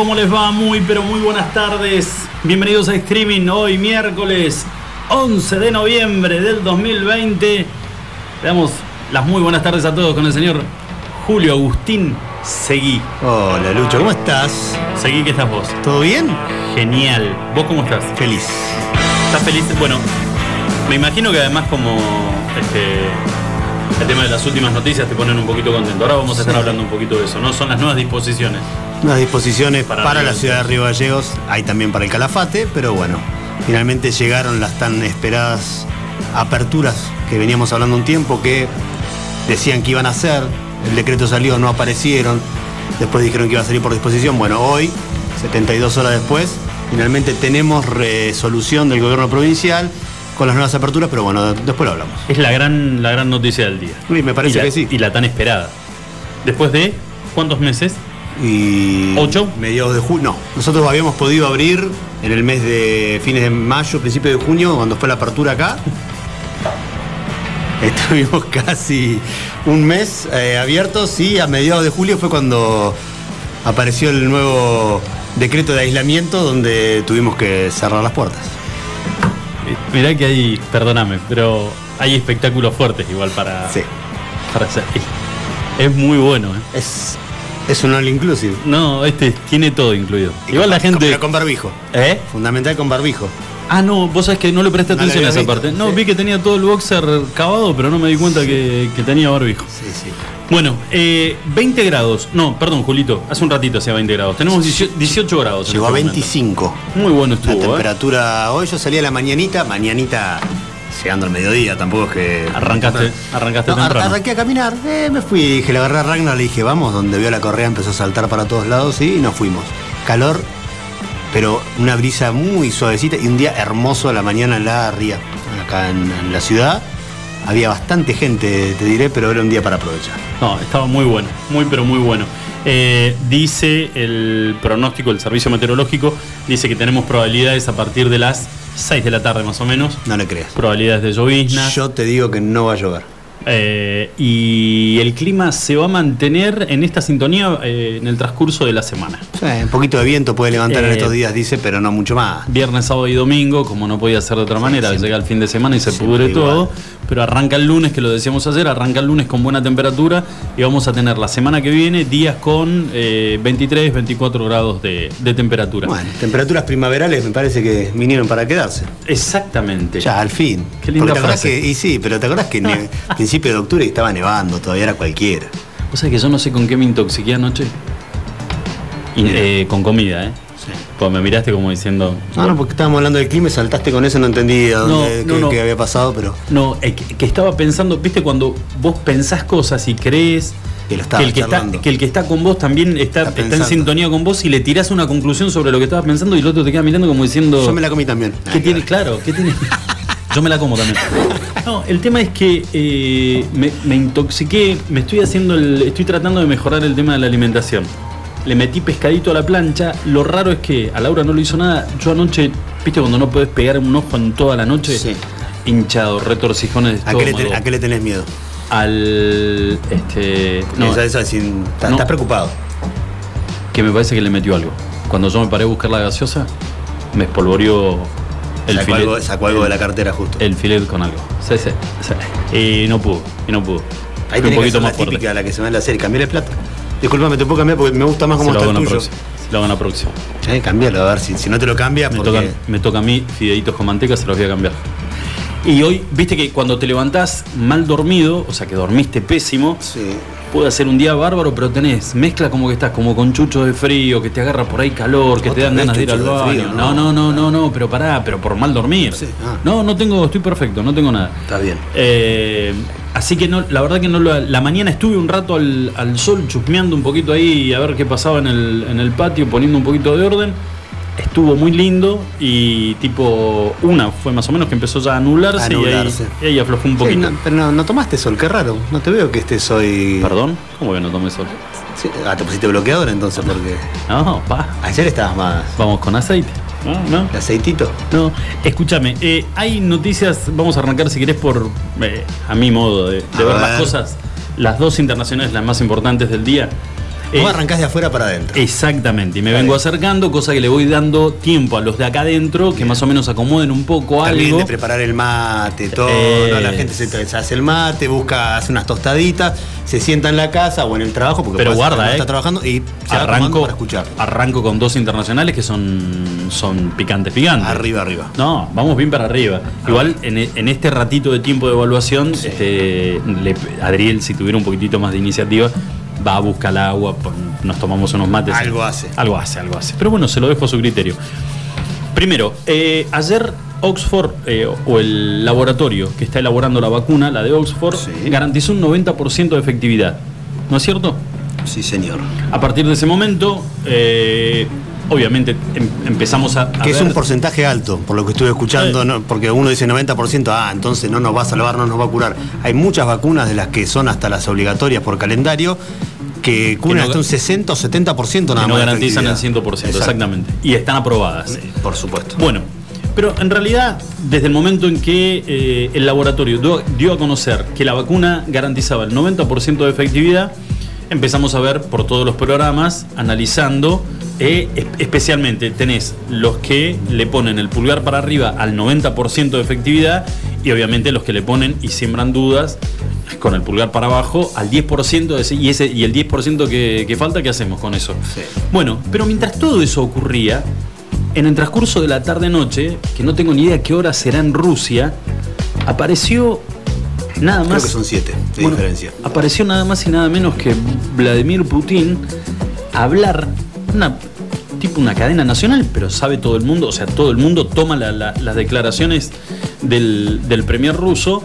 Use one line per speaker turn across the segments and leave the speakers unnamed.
¿Cómo les va? Muy, pero muy buenas tardes. Bienvenidos a Streaming hoy miércoles 11 de noviembre del 2020. Le damos las muy buenas tardes a todos con el señor Julio Agustín Seguí.
Hola Lucho, ¿cómo estás?
Seguí, ¿qué estás vos?
¿Todo bien?
Genial. ¿Vos cómo estás?
Feliz.
¿Estás feliz? Bueno, me imagino que además como este, el tema de las últimas noticias te ponen un poquito contento. Ahora vamos a estar hablando un poquito de eso, ¿no? Son las nuevas disposiciones.
Unas disposiciones
Para
la ciudad de Río Gallegos, hay también para el Calafate, pero bueno, finalmente llegaron las tan esperadas aperturas que veníamos hablando un tiempo, que decían que iban a hacer, el decreto salió, no aparecieron, después dijeron que iba a salir por disposición. Bueno, hoy, 72 horas después, finalmente tenemos resolución del gobierno provincial con las nuevas aperturas, pero bueno, después lo hablamos.
Es la gran, la gran noticia del día.
Uy, me parece
la-
que sí.
Y la tan esperada. Después de, ¿cuántos meses?
Y
¿Ocho?
Mediados de junio. No, nosotros habíamos podido abrir en el mes de fines de mayo, principio de junio, cuando fue la apertura acá. Estuvimos casi un mes eh, abiertos y a mediados de julio fue cuando apareció el nuevo decreto de aislamiento donde tuvimos que cerrar las puertas.
Mirá que hay, perdóname, pero hay espectáculos fuertes igual para,
Sí.
para hacer. Es, es muy bueno, ¿eh?
Es, es un all inclusive.
No, este tiene todo incluido.
Y
Igual
con-
la gente.
Pero con barbijo.
¿Eh?
Fundamental con barbijo.
Ah, no, vos sabés que no le presté
No
atención a esa parte. No,
sí.
vi que tenía todo el boxer cavado, pero no me di cuenta que, que tenía barbijo.
Sí, sí.
Bueno, eh, 20 grados. No, perdón, Julito. Hace un ratito hacía 20 grados. Tenemos 18, 18 grados.
Llegó a
este momento.
25.
Muy bueno
La
estuvo, ¿eh?
temperatura hoy yo salí a la mañanita, mañanita llegando al mediodía, tampoco es que.
Arrancaste, arrancaste
No,
temprano.
arranqué a caminar, eh, me fui, dije, le agarré a Ragnar, le dije, vamos, donde vio la correa empezó a saltar para todos lados y nos fuimos. Calor, pero una brisa muy suavecita y un día hermoso a la mañana en la ría, acá en, en la ciudad. Había bastante gente, te diré, pero era un día para aprovechar.
No, estaba muy bueno, muy pero muy bueno. Eh, dice el pronóstico del servicio meteorológico, dice que tenemos probabilidades a partir de las 6 de la tarde más o menos,
No le creas.
probabilidades de lloviznas.
Yo te digo que no va a llover.
eh, y el clima se va a mantener en esta sintonía eh, en el transcurso de la semana.
Sí, un poquito de viento puede levantar en
Eh,
estos días, dice, pero no mucho más.
Viernes, sábado y domingo, como no podía ser de otra manera, llega el fin de semana y se pudre todo, pero arranca el lunes, que lo decíamos ayer, arranca el lunes con buena temperatura y vamos a tener la semana que viene días con eh, 23, 24 grados de, de temperatura.
Bueno, temperaturas primaverales me parece que vinieron para quedarse.
Exactamente.
Ya, al fin.
Qué linda
Porque
frase.
que, y sí, pero te acordás que en el principio de octubre estaba nevando, todavía era cualquiera.
¿Vos sabés que yo no sé con qué me intoxiqué anoche? Y, eh, con comida, ¿eh? Pues me miraste como diciendo.
No, no, porque estábamos hablando del clima y saltaste con eso, no entendí a dónde,
No, no,
qué, había pasado, pero
No, eh, que, estaba pensando, viste, cuando vos pensás cosas y crees
Que lo
el que, está,
charlando.
que el que está con vos también está,
Está
está en sintonía con vos y le tirás una conclusión sobre lo que estabas pensando y el otro te queda mirando como diciendo.
yo me la comí también.
¿Qué tiene? Claro, ¿qué tiene? Yo me la como también. No, el tema es que eh, me, me intoxiqué, me estoy haciendo el. estoy tratando de mejorar el tema de la alimentación. Le metí pescadito a la plancha. Lo raro es que a Laura no lo hizo nada. Yo anoche, viste cuando no puedes pegar un ojo en toda la noche,
Sí.
hinchado, retorcijones
¿A qué, le ten- a qué le tenés miedo?
Al este.
No,
No,
estás, estás
No.
preocupado.
que me parece que le metió algo. Cuando yo me paré a buscar la gaseosa, me espolvoreó el
sacó,
filet.
algo, sacó algo de la cartera justo.
El filet con algo. Sí, sí, sí. Y no pudo, y no pudo.
Ahí
un
que
poquito
ser
más
la
fuerte.
típica, la que se ve en la serie. Cambiar el plato. Disculpame, te puedo cambiar porque me gusta más cómo
lo
está el tuyo.
próxima. Se lo hago en la próxima.
Sí, cambialo, a ver si, si no te lo cambias,
Me
porque
toca, me toca a mí fideitos con manteca, se los voy a cambiar. Y hoy, viste que cuando te levantás mal dormido, o sea que dormiste pésimo,
Sí.
Puede ser un día bárbaro, pero tenés mezcla como que estás como con chucho de frío, que te agarra por ahí calor, que te dan ganas de ir al baño.
frío,
no,
no.
no, no, no, no, pero pará, pero por mal dormir.
Sí, ah.
No, no tengo, estoy perfecto, no tengo nada.
Está bien.
Eh, así que no, la verdad que no lo, la mañana estuve un rato al, al sol chusmeando un poquito ahí a ver qué pasaba en el, en el patio, poniendo un poquito de orden. Estuvo muy lindo y tipo una fue más o menos que empezó ya a anularse,
Anularse.
Y, ahí, y ahí aflojó un
Sí,
poquito.
no, pero no, no tomaste sol, qué raro. No te veo que estés hoy.
¿Perdón? ¿Cómo que no tomé sol?
Sí, Ah, te pusiste bloqueador entonces, porque.
No, pa.
Ayer estabas más.
Vamos con aceite. No, no.
¿De aceitito?
No, escúchame, eh, hay noticias, vamos a arrancar si querés por, eh, a mi modo de, de
A
ver, las
ver.
cosas, las dos internacionales, las más importantes del día. Eh,
Vos arrancás de afuera para adentro.
Exactamente, y me
Está
vengo acercando, cosa que le voy dando tiempo a los de acá adentro, que más o menos acomoden un poco
También
algo.
de preparar el mate, todo.
Eh,
¿no? La gente se, se hace el mate, busca, hace unas tostaditas, se sienta en la casa o en el trabajo, porque
Pero guarda,
no
eh.
está trabajando y se va
Arranco,
para escuchar.
arranco con dos internacionales que son, son picantes, picantes.
Arriba, arriba.
No, vamos bien para arriba. Igual en, e- en este ratito de tiempo de evaluación, este, le- Adriel, si tuviera un poquitito más de iniciativa, va a buscar el agua, nos tomamos unos mates.
Algo hace.
Algo hace, algo hace. Pero bueno, se lo dejo a su criterio. Primero, eh, ayer Oxford, eh, o el laboratorio que está elaborando la vacuna, la de Oxford,
Sí.
garantizó un 90% de efectividad. ¿No es cierto?
Sí, señor.
A partir de ese momento, eh, obviamente em- empezamos a, a
Que es
ver-
un porcentaje alto, por lo que estuve escuchando,
Eh.
¿no? porque uno dice 90%, ah, entonces no nos va a salvar, no nos va a curar. Hay muchas vacunas de las que son hasta las obligatorias por calendario que cubren
no-
hasta un 60 o 70% nada
que no
más. de
garantizan el
efectividad.
100%,
Exacto.
exactamente. Y están aprobadas.
Por supuesto.
Bueno, pero en realidad, desde el momento en que eh, el laboratorio dio, dio a conocer que la vacuna garantizaba el 90% de efectividad, empezamos a ver por todos los programas, analizando, eh, es- especialmente tenés los que le ponen el pulgar para arriba al 90% de efectividad y obviamente los que le ponen y siembran dudas con el pulgar para abajo al 10% de ese- y, ese, y el 10% que, que falta, ¿qué hacemos con eso?
Sí.
Bueno, pero mientras todo eso ocurría, en el transcurso de la tarde-noche, que no tengo ni idea qué hora será en Rusia, apareció nada
Creo
más.
que son 7 de
Bueno,
diferencia.
Apareció nada más y nada menos que Vladimir Putin a hablar, una, tipo una cadena nacional, pero sabe todo el mundo, o sea, todo el mundo toma la- la- las declaraciones del, del premier ruso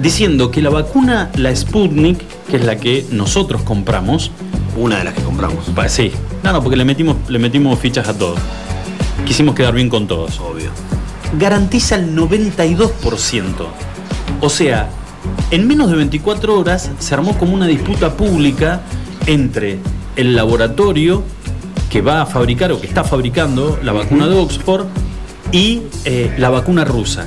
diciendo que la vacuna, la Sputnik, que es la que nosotros compramos,
Una de las que compramos.
pues sí, no, no, porque le metimos, le metimos fichas a todos. Quisimos quedar bien con todos
Obvio.
garantiza el 92%. O sea, en menos de 24 horas se armó como una disputa pública entre el laboratorio que va a fabricar o que está fabricando la vacuna de Oxford y eh, la vacuna rusa.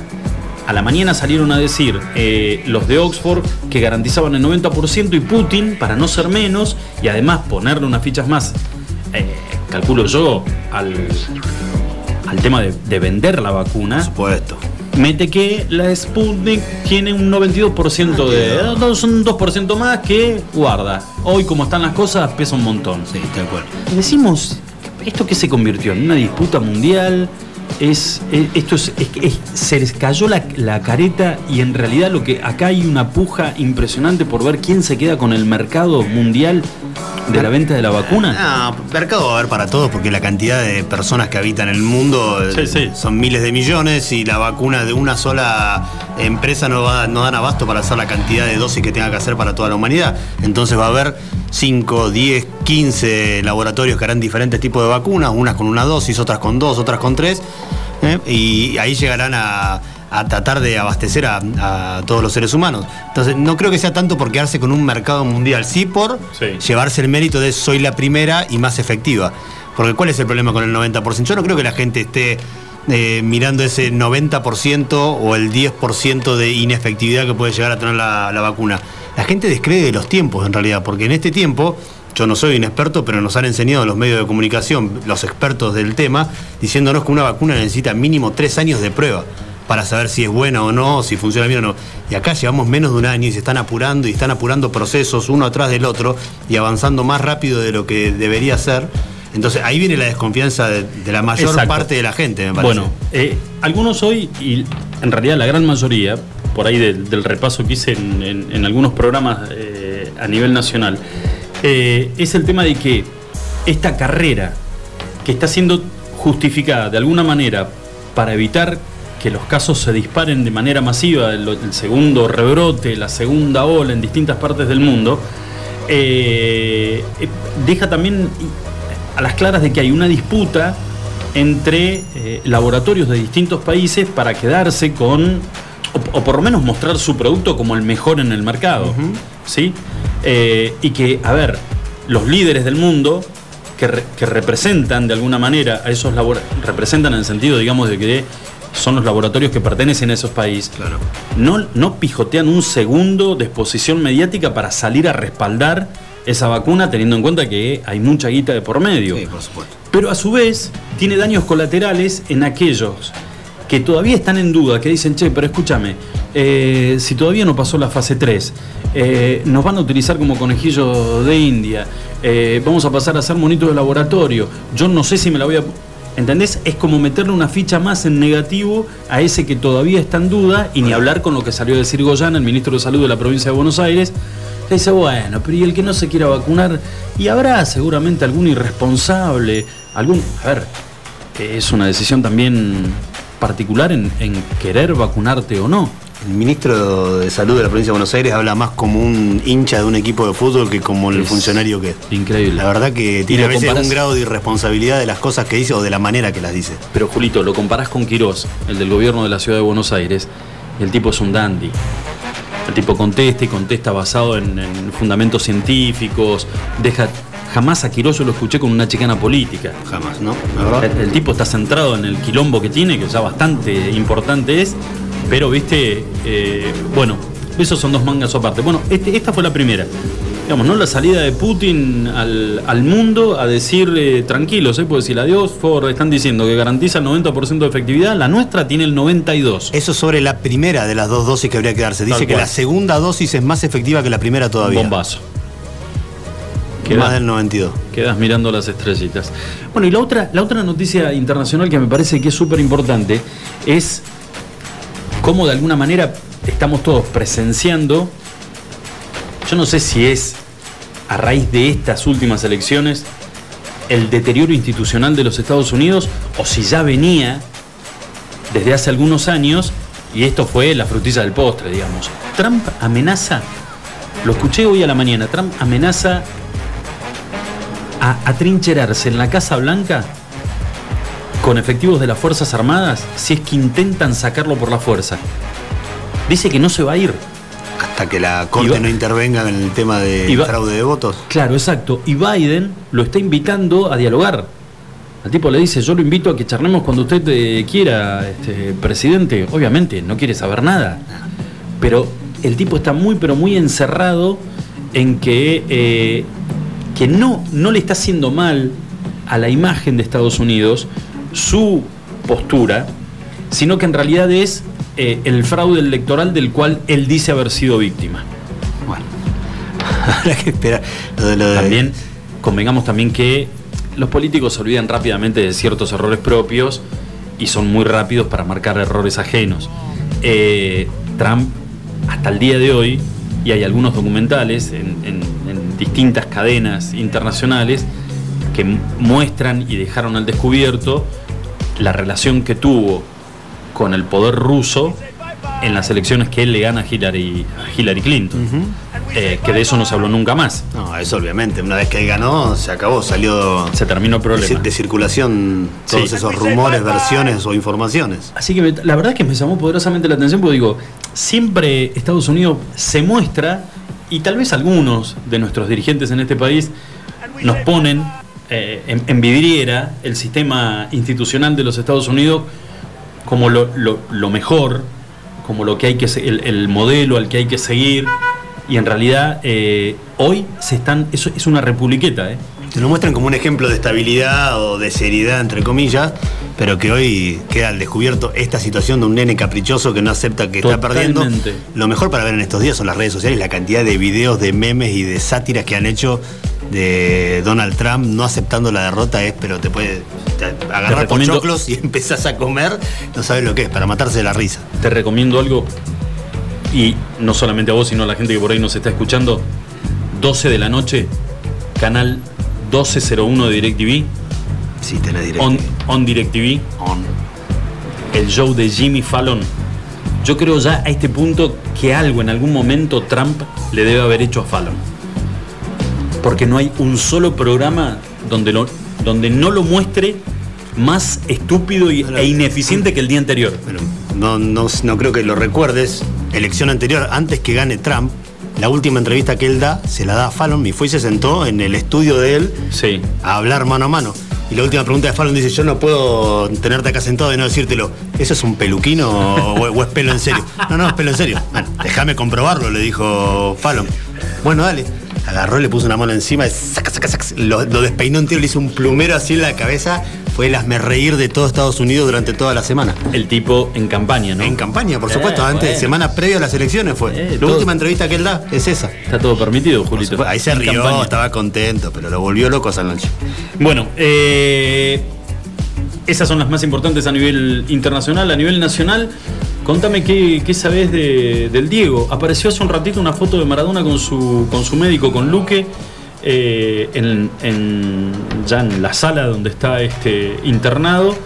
A la mañana salieron a decir eh, los de Oxford que garantizaban el 90% y Putin, para no ser menos, y además ponerle unas fichas más, eh, calculo yo, al, al tema de, de vender la
Por
vacuna,
supuesto.
Mete que la Sputnik tiene un 92% de...
Ah,
Son un 2% más que guarda. Hoy como están las cosas pesa un montón.
Sí, cual.
Y decimos, ¿esto qué se convirtió? ¿En una disputa mundial? Es, es- esto es, es- es- se les cayó la, la careta y en realidad lo que acá hay una puja impresionante por ver quién se queda con el mercado mundial de la venta de la vacuna.
No, mercado va a haber para todos porque la cantidad de personas que habitan el mundo eh,
Sí, sí.
son miles de millones y la vacuna de una sola empresa no, va, no dan abasto para hacer la cantidad de dosis que tenga que hacer para toda la humanidad. Entonces va a haber 5, 10, 15 laboratorios que harán diferentes tipos de vacunas, unas con una dosis, otras con dos, otras con tres, ¿eh? y ahí llegarán a, a tratar de abastecer a, a todos los seres humanos. Entonces no creo que sea tanto por quedarse con un mercado mundial, sí por
Sí.
llevarse el mérito de soy la primera y más efectiva. Porque ¿cuál es el problema con el 90%? Yo no creo que la gente esté eh, mirando ese 90% o el 10% de inefectividad que puede llegar a tener la, la vacuna. La gente descree de los tiempos en realidad, porque en este tiempo, yo no soy un experto, pero nos han enseñado los medios de comunicación, los expertos del tema, diciéndonos que una vacuna necesita mínimo tres años de prueba para saber si es buena o no, si funciona bien o no. Y acá llevamos menos de un año y se están apurando y están apurando procesos uno atrás del otro y avanzando más rápido de lo que debería ser. Entonces ahí viene la desconfianza de, de la mayor
Exacto.
parte de la gente, me parece.
Bueno, eh, algunos hoy, y en realidad la gran mayoría, por ahí del, del repaso que hice en, en- en algunos programas eh, a nivel nacional, eh, es el tema de que esta carrera que está siendo justificada de alguna manera para evitar que los casos se disparen de manera masiva, el, el segundo rebrote, la segunda ola en distintas partes del mundo, eh, eh, deja también a las claras de que hay una disputa entre eh, laboratorios de distintos países para quedarse con, o, o por lo menos mostrar su producto como el mejor en el mercado. ¿sí? Eh, y que, a ver, los líderes del mundo que, re- que representan de alguna manera a esos laboratorios, representan en el sentido, digamos, de que son los laboratorios que pertenecen a esos países,
Claro.
no, no pijotean un segundo de exposición mediática para salir a respaldar esa vacuna, teniendo en cuenta que hay mucha guita de por medio.
Sí, por supuesto.
Pero a su vez tiene daños colaterales en aquellos que todavía están en duda, que dicen, che, pero escúchame, eh, si todavía no pasó la fase 3, eh, nos van a utilizar como conejillos de India, eh, vamos a pasar a hacer monitos de laboratorio, yo no sé si me la voy a... ¿Entendés? Es como meterle una ficha más en negativo a ese que todavía está en duda y ni hablar con lo que salió a decir Goyán, el ministro de Salud de la provincia de Buenos Aires, que dice, bueno, pero y el que no se quiera vacunar, y habrá seguramente algún irresponsable, algún... A ver, es una decisión también particular en, en querer vacunarte o no.
El ministro de Salud de la provincia de Buenos Aires habla más como un hincha de un equipo de fútbol que como el
Es
funcionario que es.
Increíble.
La verdad que tiene a veces
comparás-
un grado de irresponsabilidad de las cosas que dice o de la manera que las dice.
Pero Julito, lo comparás con Quirós, el del gobierno de la ciudad de Buenos Aires, y el tipo es un dandy. El tipo contesta y contesta basado en, en fundamentos científicos, deja... Jamás a lo escuché con una chicana política.
Jamás, ¿no?
El, el tipo está centrado en el quilombo que tiene, que ya bastante importante es, pero viste, eh, bueno, esos son dos mangas aparte. Bueno, este- esta fue la primera. Digamos, ¿no? La salida de Putin al, al mundo a decir eh, tranquilos, ¿eh? Si la dio Ford están diciendo que garantiza el 90% de efectividad, la nuestra tiene el 92%.
Eso sobre la primera de las dos dosis que habría que darse. Dice que la segunda dosis es más efectiva que la primera todavía.
Bombazo.
Más del 92.
Quedas mirando las estrellitas. Bueno, y la otra, la otra noticia internacional que me parece que es súper importante es cómo de alguna manera estamos todos presenciando, yo no sé si es a raíz de estas últimas elecciones, el deterioro institucional de los Estados Unidos o si ya venía desde hace algunos años y esto fue la frutilla del postre, digamos. Trump amenaza, lo escuché hoy a la mañana, Trump amenaza a atrincherarse en la Casa Blanca con efectivos de las Fuerzas Armadas si es que intentan sacarlo por la fuerza. Dice que no se va a ir.
Hasta que la Corte
va-
no intervenga en el tema de
va-
fraude de votos.
Claro, exacto. Y Biden lo está invitando a dialogar. Al tipo le dice, yo lo invito a que charlemos cuando usted eh, quiera, este, presidente. Obviamente, no quiere saber nada. Pero el tipo está muy, pero muy encerrado en que, eh, que no, no le está haciendo mal a la imagen de Estados Unidos su postura, sino que en realidad es eh, el fraude electoral del cual él dice haber sido víctima.
Bueno. Habrá que esperar. Lo de, lo de-
También convengamos también que los políticos se olvidan rápidamente de ciertos errores propios y son muy rápidos para marcar errores ajenos. Eh, Trump, hasta el día de hoy, y hay algunos documentales en, en- en distintas cadenas internacionales que mu- muestran y dejaron al descubierto la relación que tuvo con el poder ruso en las elecciones que él le gana a Hillary, a Hillary Clinton. Eh, que de eso no se habló nunca más.
No, eso obviamente. Una vez que él ganó, se acabó. Salió
Se terminó el problema.
de circulación todos
Sí.
esos rumores, versiones o informaciones.
Así que me- la verdad es que me llamó poderosamente la atención porque digo, siempre Estados Unidos se muestra y tal vez algunos de nuestros dirigentes en este país nos ponen eh, en, en vidriera el sistema institucional de los Estados Unidos como lo, lo- mejor, como lo que hay que el, el modelo al que hay que seguir y en realidad eh, hoy se están eso es una republiqueta, ¿eh?
Te lo muestran como un ejemplo de estabilidad o de seriedad, entre comillas, pero que hoy queda al descubierto esta situación de un nene caprichoso que no acepta que está perdiendo. Lo mejor para ver en estos días son las redes sociales, la cantidad de videos, de memes y de sátiras que han hecho de Donald Trump no aceptando la derrota es, pero te puede te agarrar
recomiendo-
pochoclos y empezás a comer, no sabes lo que es, para matarse de la risa.
te recomiendo algo, y no solamente a vos, sino a la gente que por ahí nos está escuchando, 12 de la noche, canal 1201 de DirecTV,
Sí, tenés
on, on DirecTV,
On.
el show de Jimmy Fallon. Yo creo ya a este punto que algo en algún momento Trump le debe haber hecho a Fallon. Porque no hay un solo programa donde, lo- donde no lo muestre más estúpido y- e ineficiente que el día anterior.
Bueno, no, no, no creo que lo recuerdes. Elección anterior, antes que gane Trump, la última entrevista que él da, se la da a Fallon y fue y se sentó en el estudio de él
Sí.
a hablar mano a mano. Y la última pregunta de Fallon dice, yo no puedo tenerte acá sentado y no decírtelo. ¿Eso es un peluquino o, es pelo en serio? No, no, es pelo en serio. Bueno, déjame comprobarlo, le dijo Fallon. Bueno, dale. Agarró, le puso una mano encima, saca, saca, lo, lo despeinó entero, le hizo un plumero así en la cabeza. Fue el hazme reír de todo Estados Unidos durante toda la semana.
El tipo en campaña, ¿no?
En campaña, por
Eh,
supuesto, antes,
bueno.
semana previa a las elecciones fue.
Eh,
la
todo-
última entrevista que él da es esa.
Está todo permitido, Julito.
Ahí se
En
rió,
campaña.
estaba contento, pero lo volvió loco esa noche.
Bueno, eh, esas son las más importantes a nivel internacional. A nivel nacional, contame qué, qué sabés de- del Diego. Apareció hace un ratito una foto de Maradona con su, con su médico, con Luque, eh, en, en- ya en la sala donde está este, internado,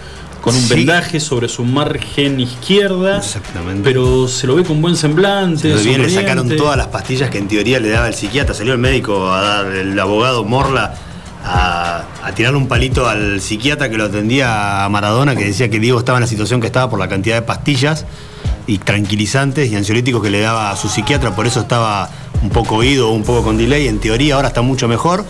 con un
Sí.
vendaje sobre su margen izquierda.
Exactamente.
Pero se lo ve con buen semblante.
Pero bien, le sacaron todas las pastillas que en teoría le daba el psiquiatra. Salió el médico a dar, el abogado Morla, a, a tirarle un palito al psiquiatra que lo atendía a Maradona, que decía que Diego estaba en la situación que estaba por la cantidad de pastillas y tranquilizantes y ansiolíticos que le daba a su psiquiatra. Por eso estaba un poco oído, un poco con delay. En teoría ahora está mucho mejor.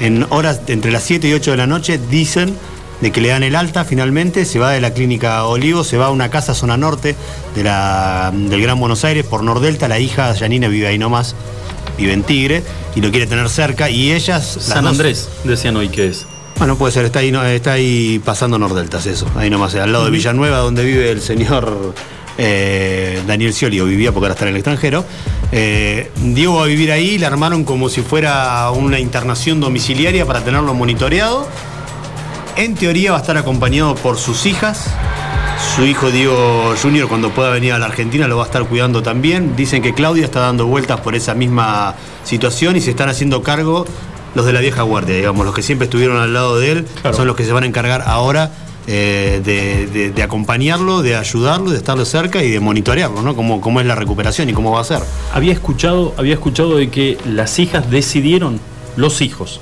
En horas entre las 7 y 8 de la noche dicen de que le dan el alta finalmente, se va de la clínica Olivo, se va a una casa zona norte de la, del Gran Buenos Aires por Nordelta, la hija Janina vive ahí nomás, vive en Tigre y lo quiere tener cerca y ellas... las
San
dos-
Andrés, decían hoy que es.
Bueno, puede ser, está ahí, está ahí pasando Nordeltas eso, ahí nomás, al lado de Villanueva donde vive el señor eh, Daniel Scioli, o vivía porque ahora está en el extranjero. Eh, Diego va a vivir ahí, le armaron como si fuera una internación domiciliaria para tenerlo monitoreado. En teoría va a estar acompañado por sus hijas. Su hijo Diego Junior cuando pueda venir a la Argentina lo va a estar cuidando también. Dicen que Claudia está dando vueltas por esa misma situación y se están haciendo cargo los de la vieja guardia, digamos, los que siempre estuvieron al lado de él,
Claro.
son los que se van a encargar ahora eh, de, de- de acompañarlo, de ayudarlo, de estarlo cerca y de monitorearlo, ¿no? Cómo, cómo es la recuperación y cómo va a ser.
Había escuchado, había escuchado de que las hijas decidieron, los hijos,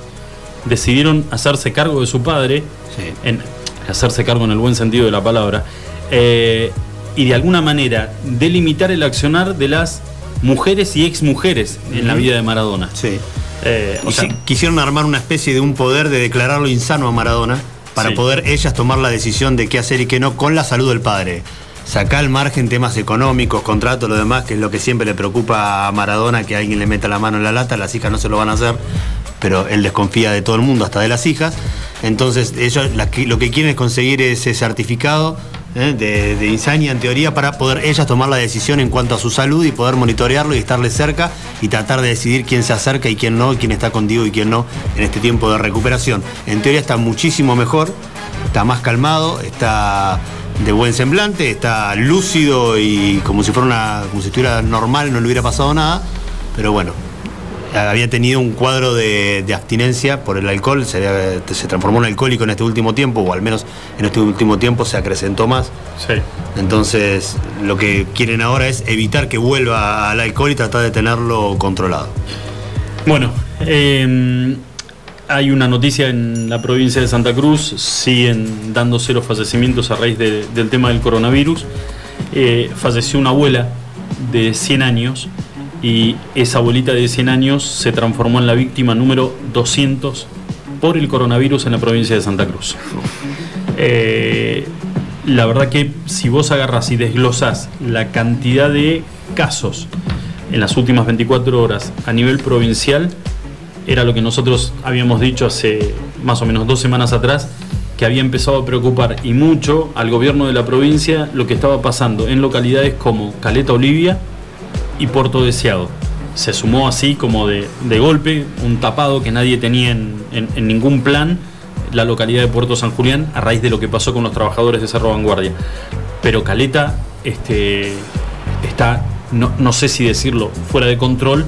decidieron hacerse cargo de su padre,
Sí.
en, hacerse cargo en el buen sentido de la palabra, eh, y de alguna manera delimitar el accionar de las mujeres y exmujeres en la vida de Maradona.
Sí.
Eh, o sea,
quisieron armar una especie de un poder de declararlo insano a Maradona para
Sí.
poder ellas tomar la decisión de qué hacer y qué no con la salud del padre. Sacar al margen temas económicos, contratos, lo demás, que es lo que siempre le preocupa a Maradona, que alguien le meta la mano en la lata, las hijas no se lo van a hacer, pero él desconfía de todo el mundo, hasta de las hijas. Entonces, ellos lo que quieren es conseguir ese certificado ¿eh? de, insania en teoría para poder ellas tomar la decisión en cuanto a su salud y poder monitorearlo y estarle cerca y tratar de decidir quién se acerca y quién no, quién está contigo y quién no en este tiempo de recuperación. En teoría está muchísimo mejor, está más calmado, está de buen semblante, está lúcido y como si fuera una, como si estuviera normal, no le hubiera pasado nada, pero bueno, había tenido un cuadro de, de abstinencia por el alcohol, se, transformó en alcohólico en este último tiempo, o al menos en este último tiempo se acrecentó más.
sí.
Entonces, lo que quieren ahora es evitar que vuelva al alcohol y tratar de tenerlo controlado.
Bueno, eh, hay una noticia en la provincia de Santa Cruz, siguen dándose los fallecimientos a raíz de- del tema del coronavirus. Eh, falleció una abuela de 100 años y esa abuelita de 100 años se transformó en la víctima número 200 por el coronavirus en la provincia de Santa Cruz. Eh, la verdad que si vos agarras y desglosás la cantidad de casos en las últimas 24 horas a nivel provincial, era lo que nosotros habíamos dicho hace más o menos dos semanas atrás, que había empezado a preocupar y mucho al gobierno de la provincia lo que estaba pasando en localidades como Caleta Olivia y Puerto Deseado. Se sumó así como de, de golpe, un tapado que nadie tenía en, en- ningún plan, la localidad de Puerto San Julián, a raíz de lo que pasó con los trabajadores de Cerro Vanguardia. Pero Caleta este, está, no, no sé si decirlo, fuera de control,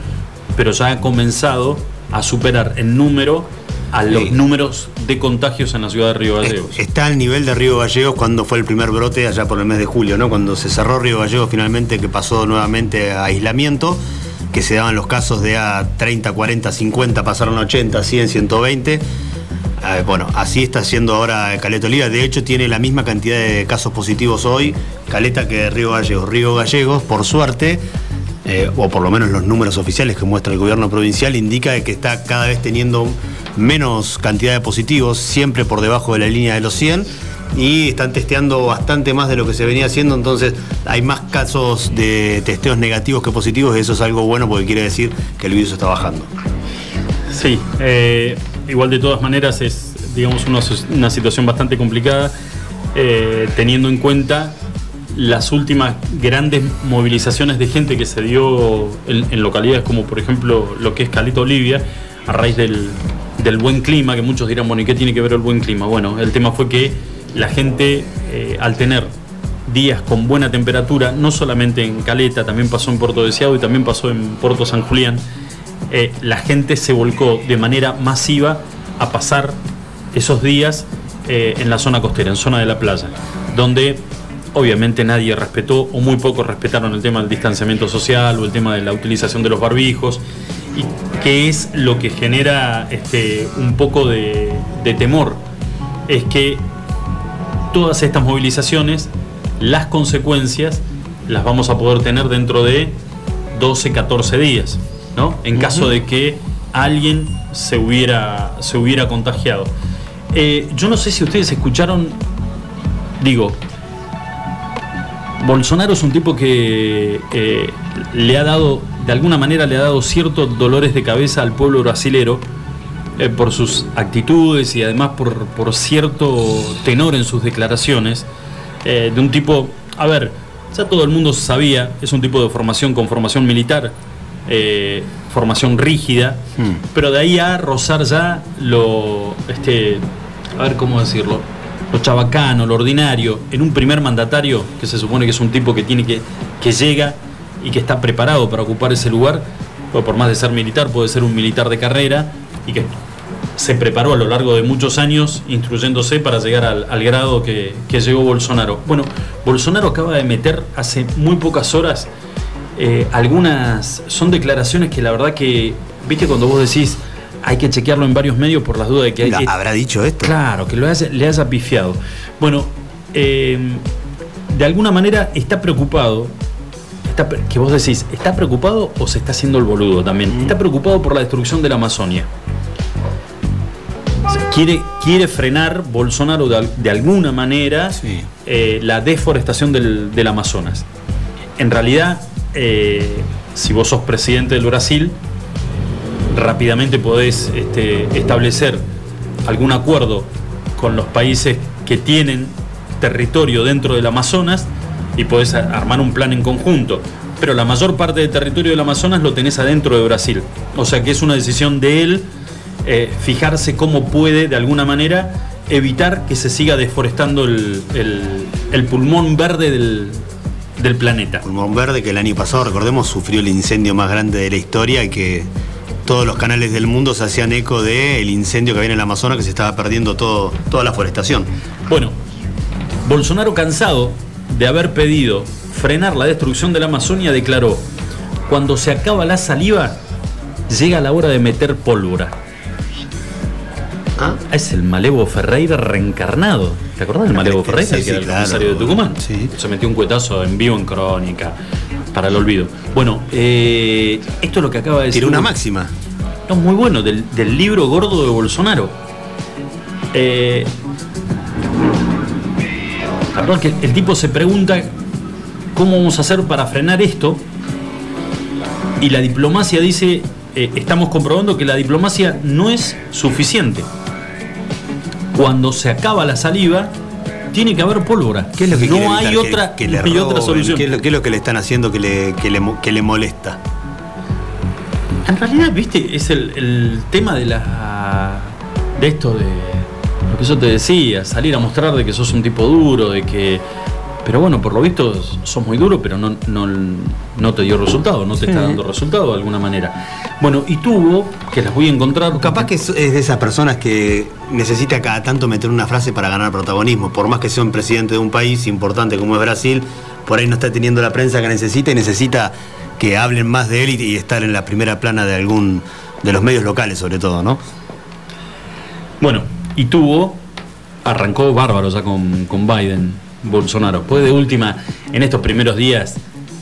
pero ya ha comenzado a superar en número a los
Sí.
números de contagios en la ciudad de Río Gallegos.
Es- Está al nivel de Río Gallegos cuando fue el primer brote allá por el mes de julio, ¿no? Cuando se cerró Río Gallegos finalmente que pasó nuevamente a aislamiento, que se daban los casos de a 30, 40, 50, pasaron a 80, 100, 120. Eh, bueno, así está haciendo ahora Caleta Oliva. De hecho, tiene la misma cantidad de casos positivos hoy, Caleta, que Río Gallegos. Río Gallegos, por suerte, eh, o por lo menos los números oficiales que muestra el gobierno provincial, indica que está cada vez teniendo menos cantidad de positivos, siempre por debajo de la línea de los 100 y están testeando bastante más de lo que se venía haciendo, entonces hay más casos de testeos negativos que positivos y eso es algo bueno porque quiere decir que el virus está bajando.
Sí, eh, igual de todas maneras es, digamos, una, situación bastante complicada, eh, teniendo en cuenta las últimas grandes movilizaciones de gente que se dio en, localidades como por ejemplo lo que es Caleta Olivia, a raíz del, del buen clima, que muchos dirán, bueno, ¿y qué tiene que ver el buen clima? Bueno, el tema fue que la gente eh, al tener días con buena temperatura, no solamente en Caleta, también pasó en Puerto Deseado y también pasó en Puerto San Julián, eh, la gente se volcó de manera masiva a pasar esos días eh, en la zona costera, en zona de la playa, donde obviamente nadie respetó o muy pocos respetaron el tema del distanciamiento social o el tema de la utilización de los barbijos, y que es lo que genera este, un poco de temor, es que todas estas movilizaciones, las consecuencias las vamos a poder tener dentro de 12, 14 días, ¿no? En caso de que alguien se hubiera, se hubiera contagiado. Eh, yo no sé si ustedes escucharon, digo, Bolsonaro es un tipo que eh, le ha dado, de alguna manera le ha dado ciertos dolores de cabeza al pueblo brasilero eh, por sus actitudes y además por, cierto tenor en sus declaraciones, eh, de un tipo, a ver, ya todo el mundo sabía, es un tipo de formación con formación militar, eh, formación rígida, hmm. pero de ahí a rozar ya lo, este, a ver cómo decirlo, lo chabacano, lo ordinario, en un primer mandatario, que se supone que es un tipo que tiene que, que llega y que está preparado para ocupar ese lugar, pues por más de ser militar, puede ser un militar de carrera y que se preparó a lo largo de muchos años instruyéndose para llegar al, grado que, llegó Bolsonaro. Bueno, Bolsonaro acaba de meter hace muy pocas horas eh, algunas, son declaraciones que la verdad que, viste cuando vos decís, hay que chequearlo en varios medios por las dudas de que hay
¿Habrá dicho esto?
Claro, que lo le haya pifiado. Bueno, eh, de alguna manera está preocupado Está, que vos decís, ¿está preocupado o se está haciendo el boludo también? Mm. Está preocupado por la destrucción de la Amazonia quiere, quiere frenar Bolsonaro de, alguna manera eh, la deforestación del, Amazonas. En realidad, eh, si vos sos presidente del Brasil, rápidamente podés este, establecer algún acuerdo con los países que tienen territorio dentro del Amazonas y podés armar un plan en conjunto. Pero la mayor parte del territorio del Amazonas lo tenés adentro de Brasil. O sea que es una decisión de él eh, fijarse cómo puede, de alguna manera, evitar que se siga deforestando el, pulmón verde del, del planeta.
Pulmón verde que el año pasado, recordemos, sufrió el incendio más grande de la historia y que todos los canales del mundo se hacían eco del el incendio que había en el Amazonas, que se estaba perdiendo todo, toda la forestación.
Bueno, Bolsonaro, cansado de haber pedido frenar la destrucción de la Amazonia, declaró, cuando se acaba la saliva, llega la hora de meter pólvora. Ah. Es el Malevo Ferreira reencarnado. ¿Te acordás del Malevo Ferreira, que era el comisario de Tucumán? Sí. Se metió un cuetazo en vivo en crónica para el olvido. Bueno, eh, esto es lo que acaba de decir.
Tiene una máxima.
No, muy bueno, del, libro gordo de Bolsonaro. Eh, que el tipo se pregunta cómo vamos a hacer para frenar esto y la diplomacia dice, eh, estamos comprobando que la diplomacia no es suficiente cuando se acaba la saliva, tiene que haber pólvora.
¿Qué es lo que no hay otra, que, otra solución. ¿Qué es, lo, que le están haciendo que le, que le, molesta?
En realidad, viste, es el, tema de la. de esto de. Yo te decía, salir a mostrar de que sos un tipo duro, de que pero bueno, por lo visto sos muy duro, pero no, no, te dio resultado, no te está dando resultado de alguna manera. Bueno, y tuvo, que las voy a encontrar.
Capaz que es, de esas personas que necesita cada tanto meter una frase para ganar protagonismo. Por más que sea un presidente de un país importante como es Brasil, por ahí no está teniendo la prensa que necesita y necesita que hablen más de él y, estar en la primera plana de algún de los medios locales, sobre todo, ¿no?
Bueno, y tuvo, arrancó bárbaro ya con, con Biden, Bolsonaro. Pues de última, en estos primeros días,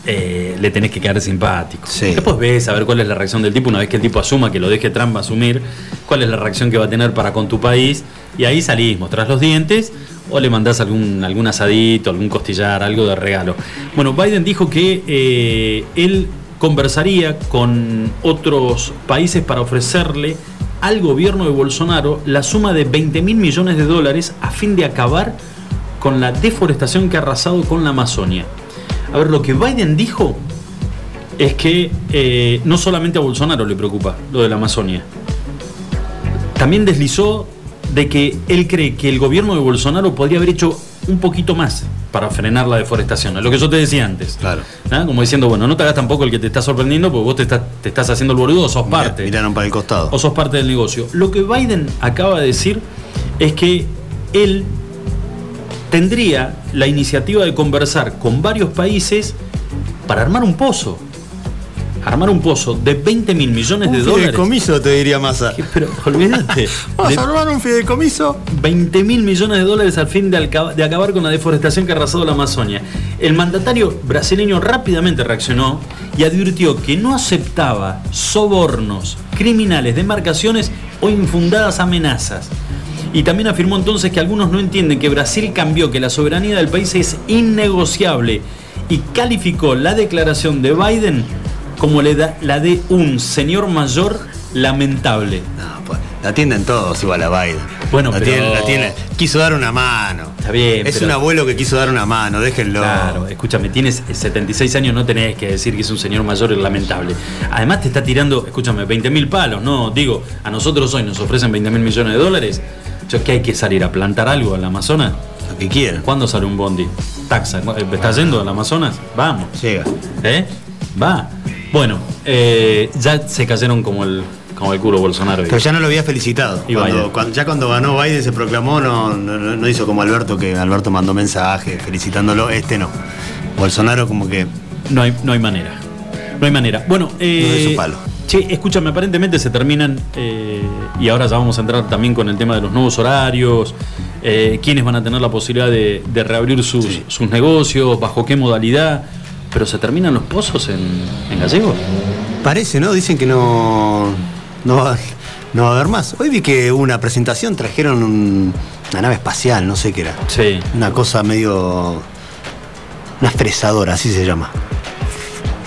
eh, le tenés que quedar simpático.
Sí.
Después ves a ver cuál es la reacción del tipo, una vez que el tipo asuma que lo deje Trump asumir, cuál es la reacción que va a tener para con tu país, y ahí salís, mostrás los dientes, o le mandás algún, algún asadito, algún costillar, algo de regalo. Bueno, Biden dijo que eh, él conversaría con otros países para ofrecerle al gobierno de Bolsonaro la suma de 20 mil millones de dólares a fin de acabar con la deforestación que ha arrasado con la Amazonia. A ver, lo que Biden dijo es que eh, no solamente a Bolsonaro le preocupa lo de la Amazonia. También deslizó de que él cree que el gobierno de Bolsonaro podría haber hecho un poquito más para frenar la deforestación. Es lo que yo te decía antes.
Claro.
¿Ah? Como diciendo, bueno, no te hagas tampoco el que te está sorprendiendo porque vos te estás, te estás haciendo el boludo o sos parte
Miraron para el costado.
o sos parte del negocio. Lo que Biden acaba de decir es que él tendría la iniciativa de conversar con varios países para armar un pozo. Armar un pozo de 20 mil millones de
un
dólares.
fideicomiso, te diría Massa.
Pero olvídate.
¿Vas
de
a armar un fideicomiso?
20 mil millones de dólares al fin de, alca- de acabar con la deforestación que ha arrasado la Amazonia. El mandatario brasileño rápidamente reaccionó y advirtió que no aceptaba sobornos, criminales, demarcaciones o infundadas amenazas. Y también afirmó entonces que algunos no entienden que Brasil cambió, que la soberanía del país es innegociable y calificó la declaración de Biden como la de- la de un señor mayor lamentable.
No, pues, la atienden todos igual a Biden.
Bueno,
la
pero-
tienen- la tienen- Quiso dar una mano.
Está bien,
Es
pero-
un abuelo que quiso dar una mano, déjenlo.
Claro, escúchame, tienes 76 años, no tenés que decir que es un señor mayor y lamentable. Además te está tirando, escúchame, 20 mil palos, no, digo, a nosotros hoy nos ofrecen 20 mil millones de dólares. Yo, ¿qué hay que salir a plantar algo en la Amazonas?
Lo que quieran.
¿Cuándo sale un bondi? Taxa, ¿estás yendo al Amazonas? Vamos.
Llega.
¿Eh? Va. Bueno, eh, ya se cayeron como el, como el culo Bolsonaro.
Pero ya no lo había felicitado.
Y
Cuando-
Biden.
cuando- ya cuando ganó Biden se proclamó, no, no, no- hizo como Alberto, que Alberto mandó mensaje felicitándolo. Este no. Bolsonaro como que
No hay, no hay manera. No hay manera. Bueno, eh,
No su palo.
Che, escúchame, aparentemente se terminan, eh, y ahora ya vamos a entrar también con el tema de los nuevos horarios, eh, quiénes van a tener la posibilidad de, de reabrir sus,
Sí.
sus negocios, bajo qué modalidad, pero se terminan los pozos en, en gallegos.
parece, ¿no? Dicen que no, no, va, no va a haber más. Hoy vi que hubo una presentación, trajeron un- una nave espacial, no sé qué era.
Sí.
Una cosa medio. Una fresadora, así se llama.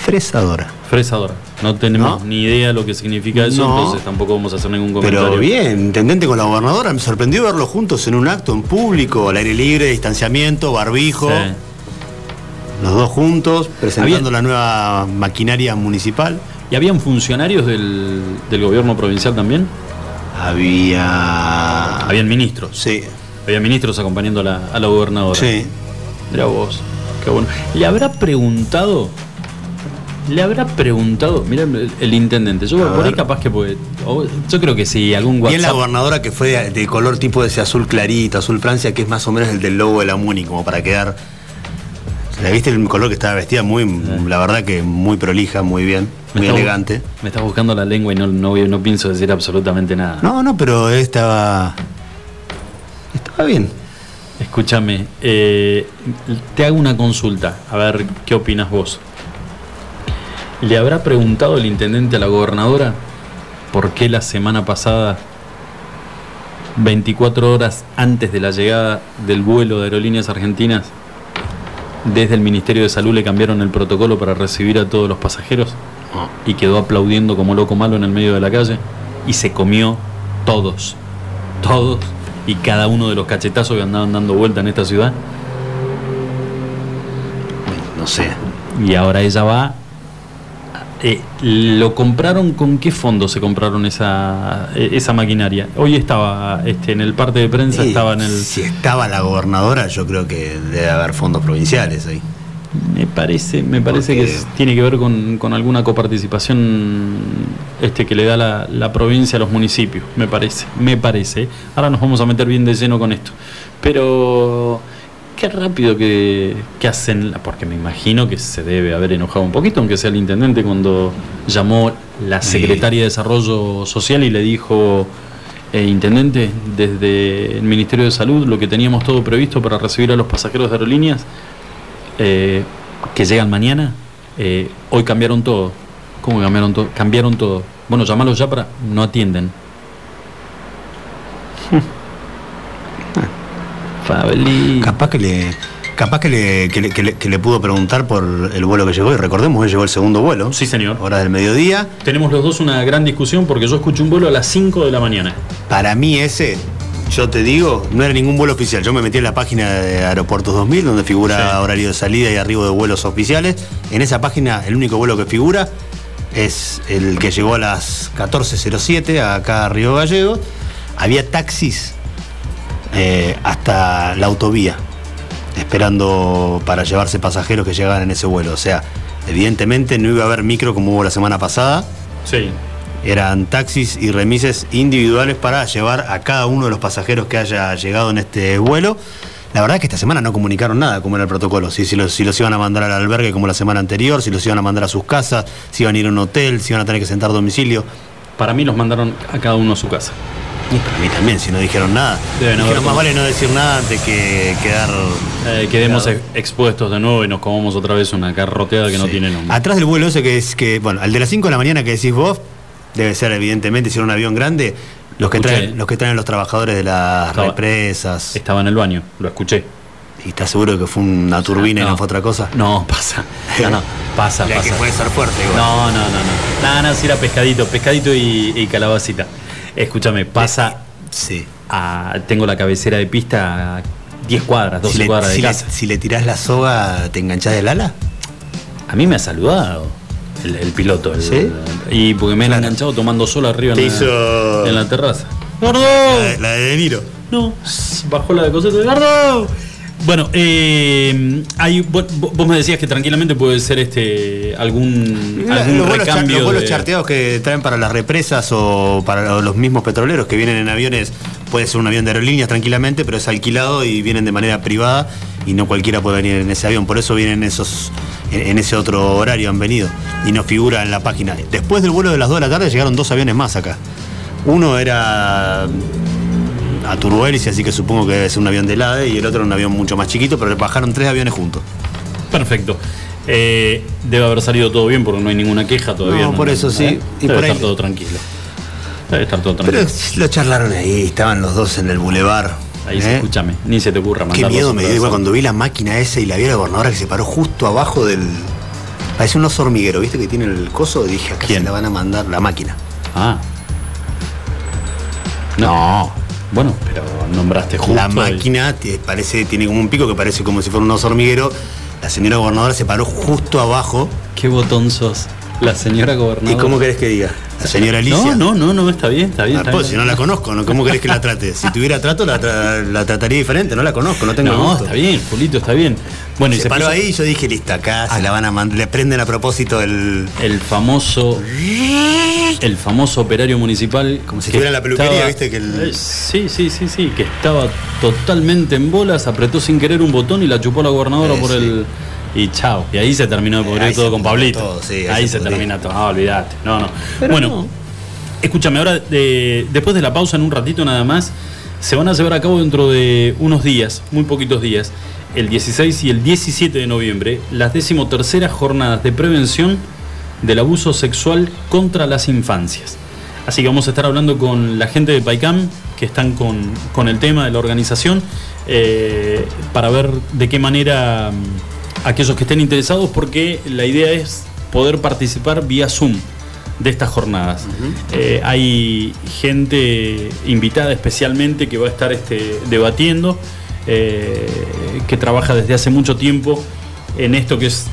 Fresadora.
Fresadora. No tenemos
¿No?
ni idea lo que significa eso,
No.
entonces tampoco vamos a hacer ningún comentario.
Pero bien, intendente con la gobernadora, me sorprendió verlos juntos en un acto en público, al aire libre, distanciamiento, barbijo,
Sí.
Los dos juntos, presentando
Había-
la nueva maquinaria municipal.
¿Y habían funcionarios del, del gobierno provincial también?
Había.
Habían ministros.
Sí,
Había ministros acompañando a la, a la gobernadora.
sí.
Mira vos, qué bueno. ¿Le habrá preguntado? ¿Le habrá preguntado? Mira el, el intendente. Yo
A
por ahí capaz que puede. Yo creo que sí, algún
Bien la
WhatsApp.
gobernadora que fue de, de color tipo de ese azul clarito, azul Francia, que es más o menos el del logo de la Muni, como para quedar. ¿La viste el color que estaba vestida? Muy, la verdad que muy prolija, muy bien,
Me
muy
está
elegante.
Me está buscando la lengua y no, no pienso decir absolutamente nada.
No, no, pero estaba. Estaba bien.
Escúchame, eh, te hago una consulta, a ver qué opinas vos. ¿Le habrá preguntado el intendente a la gobernadora por qué la semana pasada, 24 horas antes de la llegada del vuelo de aerolíneas argentinas, desde el Ministerio de Salud le cambiaron el protocolo para recibir a todos los pasajeros y quedó aplaudiendo como loco malo en el medio de la calle y se comió todos, todos y cada uno de los cachetazos que andaban dando vuelta en esta ciudad
No sé.
y ahora ella va eh, lo compraron con qué fondo se compraron esa eh, esa maquinaria hoy estaba este en el parte de prensa
Sí,
estaba en el
Si estaba la gobernadora, yo creo que debe haber fondos provinciales ahí.
Me parece, me parece
Porque-
que es- tiene que ver con, con alguna coparticipación este, que le da la, la provincia a los municipios, me parece, me parece. Ahora nos vamos a meter bien de lleno con esto. Pero qué rápido que, que hacen, porque me imagino que se debe haber enojado un poquito, aunque sea el intendente, cuando llamó la secretaria de Desarrollo Social y le dijo, eh, intendente, desde el Ministerio de Salud, lo que teníamos todo previsto para recibir a los pasajeros de aerolíneas eh, que llegan mañana, eh, hoy cambiaron todo. ¿Cómo cambiaron todo? Cambiaron todo. Bueno, llamalos ya para. No atienden.
Capaz que le. Capaz que le, que, le, que le- que le pudo preguntar por el vuelo que llegó. Y recordemos, él llegó el segundo vuelo.
Sí, señor.
Hora del mediodía.
Tenemos los dos una gran discusión porque yo escuché un vuelo a las 5 de la mañana.
Para mí ese, yo te digo, no era ningún vuelo oficial. Yo me metí en la página de Aeropuertos 2000, donde figura
Sí.
horario de salida y arribo de vuelos oficiales. En esa página, el único vuelo que figura es el que llegó a las 14.07 acá a Río Gallegos. Había taxis eh, hasta la autovía, esperando para llevarse pasajeros que llegaban en ese vuelo. O sea, evidentemente no iba a haber micro como hubo la semana pasada.
Sí.
Eran taxis y remises individuales para llevar a cada uno de los pasajeros que haya llegado en este vuelo. La verdad es que esta semana no comunicaron nada como era el protocolo. Si, si, los, si los iban a mandar al albergue como la semana anterior, si los iban a mandar a sus casas, si iban a ir a un hotel, si iban a tener que sentar domicilio.
Para mí los mandaron a cada uno a su casa.
Y para mí también, si no dijeron nada.
Deben
dijeron
haber
más vale no decir nada antes que quedar.
Eh, quedemos expuestos de nuevo y nos comamos otra vez una carroteada que no tiene nombre.
Atrás del vuelo ese que es que, bueno, al de las 5 de la mañana que decís vos, debe ser evidentemente si era un avión grande, los que
Escuché.
traen, los que traen los trabajadores de las
Estaba-
represas.
Estaba en el baño, lo escuché.
¿Y estás seguro que fue una turbina y no fue otra cosa?
No, pasa. No, no, pasa,
Ya que
pasa.
puede ser fuerte igual.
No, no, no, no. No, no, si era pescadito, pescadito y, y calabacita. Escúchame, pasa
Sí.
a. Tengo la cabecera de pista a 10 cuadras, 12
Si le,
cuadras
si
de
le-
casa.
si le tirás la soga, ¿te enganchás del ala?
A mí me ha saludado el, el piloto. el-
¿Sí?
Y porque me han
Claro.
enganchado tomando sol arriba en, la,
hizo-
en la terraza. ¡Gordo!
La, de- la de De Niro.
No, bajó la de coseta de Gardo. Bueno, eh, hay, vos, vos me decías que tranquilamente puede ser este algún, algún
los vuelos, char-
recambio.
los vuelos
de-
charteados que traen para las represas o para los mismos petroleros que vienen en aviones, puede ser un avión de aerolíneas tranquilamente, pero es alquilado y vienen de manera privada y no cualquiera puede venir en ese avión. Por eso vienen esos en, en ese otro horario han venido y no figura en la página. Después del vuelo de las 2 de la tarde llegaron dos aviones más acá. Uno era a turbohélice, así que supongo que debe ser un avión de LADE y el otro un avión mucho más chiquito, pero bajaron tres aviones juntos.
Perfecto. Eh, debe haber salido todo bien porque no hay ninguna queja todavía.
No, por eso sí. Y
Debe
por ahí-
estar todo tranquilo. Debe estar todo
Pero
tranquilo.
lo charlaron ahí, estaban los dos en el bulevar.
Ahí
¿eh?
escúchame, ni se te ocurra
Qué
mandarlos
miedo me dio igual cuando vi la máquina esa y la vi a la gobernadora que se paró justo abajo del. Parece un oso hormiguero, ¿viste? Que tiene el coso. Dije, acá
¿Quién?
se la van a mandar la máquina.
Ah. No. Bueno, pero nombraste justo.
la máquina te- parece, tiene como un pico que parece como si fuera un oso hormiguero. La señora gobernadora se paró justo abajo.
¿Qué botón sos? La señora gobernadora.
¿Y cómo querés que diga? Señora Alicia.
No, no, no, no, está bien, está bien.
Ah,
está
pues,
bien.
si no la conozco, ¿no? ¿cómo querés que la trate? Si tuviera trato, la, tra- la trataría diferente, no la conozco, no tengo
No,
gusto.
está bien, Julito, está bien. Bueno, y
se,
se
paró
puso
ahí y yo dije, listo, acá se la van a mandar, le prenden a propósito el.
el famoso el famoso operario municipal
Como si en la peluquería,
estaba-
¿viste? Que el-
Eh, sí sí sí sí que estaba totalmente en bolas apretó sin querer un botón y la chupó la gobernadora
Eh,
por
sí.
el y chao. Y ahí se terminó de pudrir
ahí
todo con Pablito.
todo, sí, ahí
ahí,
se
termina todo. Ah, olvídate. No no.
Pero
bueno
no.
escúchame ahora de- después de la pausa en un ratito nada más se van a llevar a cabo dentro de unos días muy poquitos días el 16 y el 17 de noviembre las decimoterceras jornadas de prevención del abuso sexual contra las infancias. Así que vamos a estar hablando con la gente de PAICAM, que están con, con el tema de la organización, eh, para ver de qué manera mm, aquellos que estén interesados, porque la idea es poder participar vía Zoom de estas jornadas. Eh, hay gente invitada especialmente que va a estar este, debatiendo, eh, que trabaja desde hace mucho tiempo en esto que es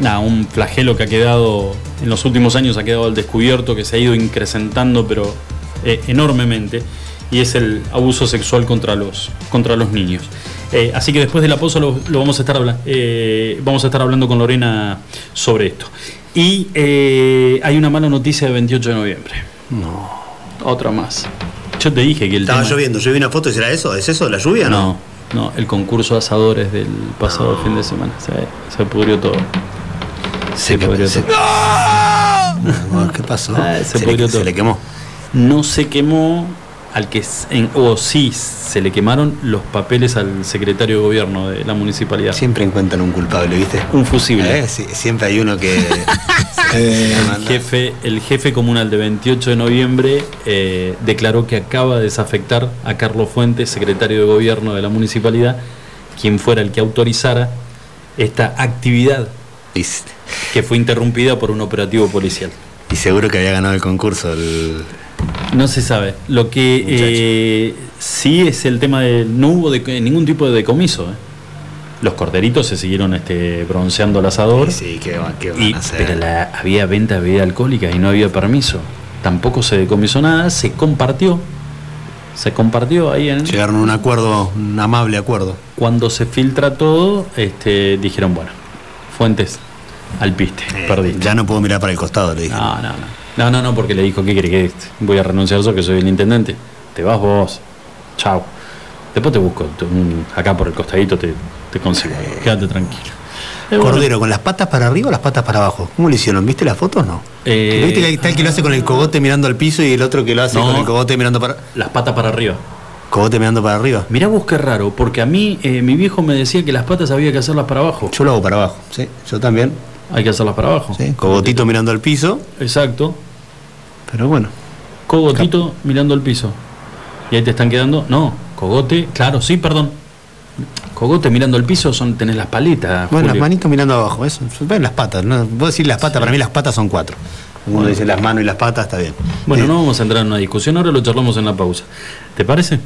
nada, un flagelo que ha quedado en los últimos años, ha quedado al descubierto, que se ha ido incrementando, pero eh, enormemente, y es el abuso sexual contra los, contra los niños. Eh, así que después de la pausa lo, lo vamos, a estar habla- eh, vamos a estar hablando con Lorena sobre esto. Y eh, hay una mala noticia de 28 de noviembre.
No.
Otra más. Yo te dije que el
Estaba
tema-
lloviendo, yo vi una foto y era eso, ¿es eso? ¿La lluvia o no?
No, no, el concurso de asadores del pasado fin de semana. Se, se pudrió todo. Se
que-
pudrió
se-
todo.
No, ¿Qué pasó?
Ah, se
se,
pudrió
le,
todo.
se le quemó.
No se quemó, al que en- o sí se le quemaron los papeles al secretario de gobierno de la municipalidad.
Siempre encuentran un culpable, ¿viste?
Un fusible.
Eh, sí, siempre hay uno que.
Eh,
El jefe, el jefe comunal de 28 de noviembre eh, declaró que acaba de desafectar a Carlos Fuentes, secretario de gobierno de la municipalidad, quien fuera el que autorizara esta actividad que fue interrumpida por un operativo policial.
y seguro que había ganado el concurso. el-
No se sabe. Lo que eh, sí es el tema de no hubo de- ningún tipo de decomiso. ¿eh? Los corderitos se siguieron este, bronceando al asador.
Sí, sí, ¿qué, va- qué van
Y-
a hacer?
pero la- había venta de bebida alcohólica y no había permiso. Tampoco se decomisó nada, se compartió. Se compartió ahí en.
Llegaron a un acuerdo, un amable acuerdo.
Cuando se filtra todo, este, dijeron, bueno, Fuentes, al piste,
Eh,
perdiste.
Ya no puedo mirar para el costado, le dije.
No, no, no. No, no, no, porque le dijo, ¿qué querés que voy a renunciar yo que soy el intendente? Te vas vos. Chao. Después te busco. te- acá por el costadito te, te consigo. Quédate tranquilo. Eh, bueno,
Cordero, ¿con las patas para arriba o las patas para abajo? ¿Cómo lo hicieron? ¿Viste las fotos no?
Eh,
¿Viste que hay tal que lo hace con el cogote mirando al piso y el otro que lo hace
No.
con el cogote mirando para.
Las patas para arriba.
Cogote mirando para arriba?
Mirá vos qué raro, porque a mí eh, mi viejo me decía que las patas había que hacerlas para abajo.
Yo lo hago para abajo, sí. Yo también.
Hay que hacerlas para abajo.
Sí. Cogotito mirando al piso,
Exacto.
Pero bueno.
Cogotito mirando el piso. Y ahí te están quedando. No, cogote, claro, sí, perdón. Cogote mirando el piso son tenés las paletas.
Bueno, las manitos mirando abajo, eso. Ven las patas, ¿no? Vos decís las patas, para mí las patas son cuatro. Uno dice las manos y las patas, está bien.
Bueno,
Eh,
no vamos a entrar en una discusión, ahora lo charlamos en la pausa. ¿Te parece?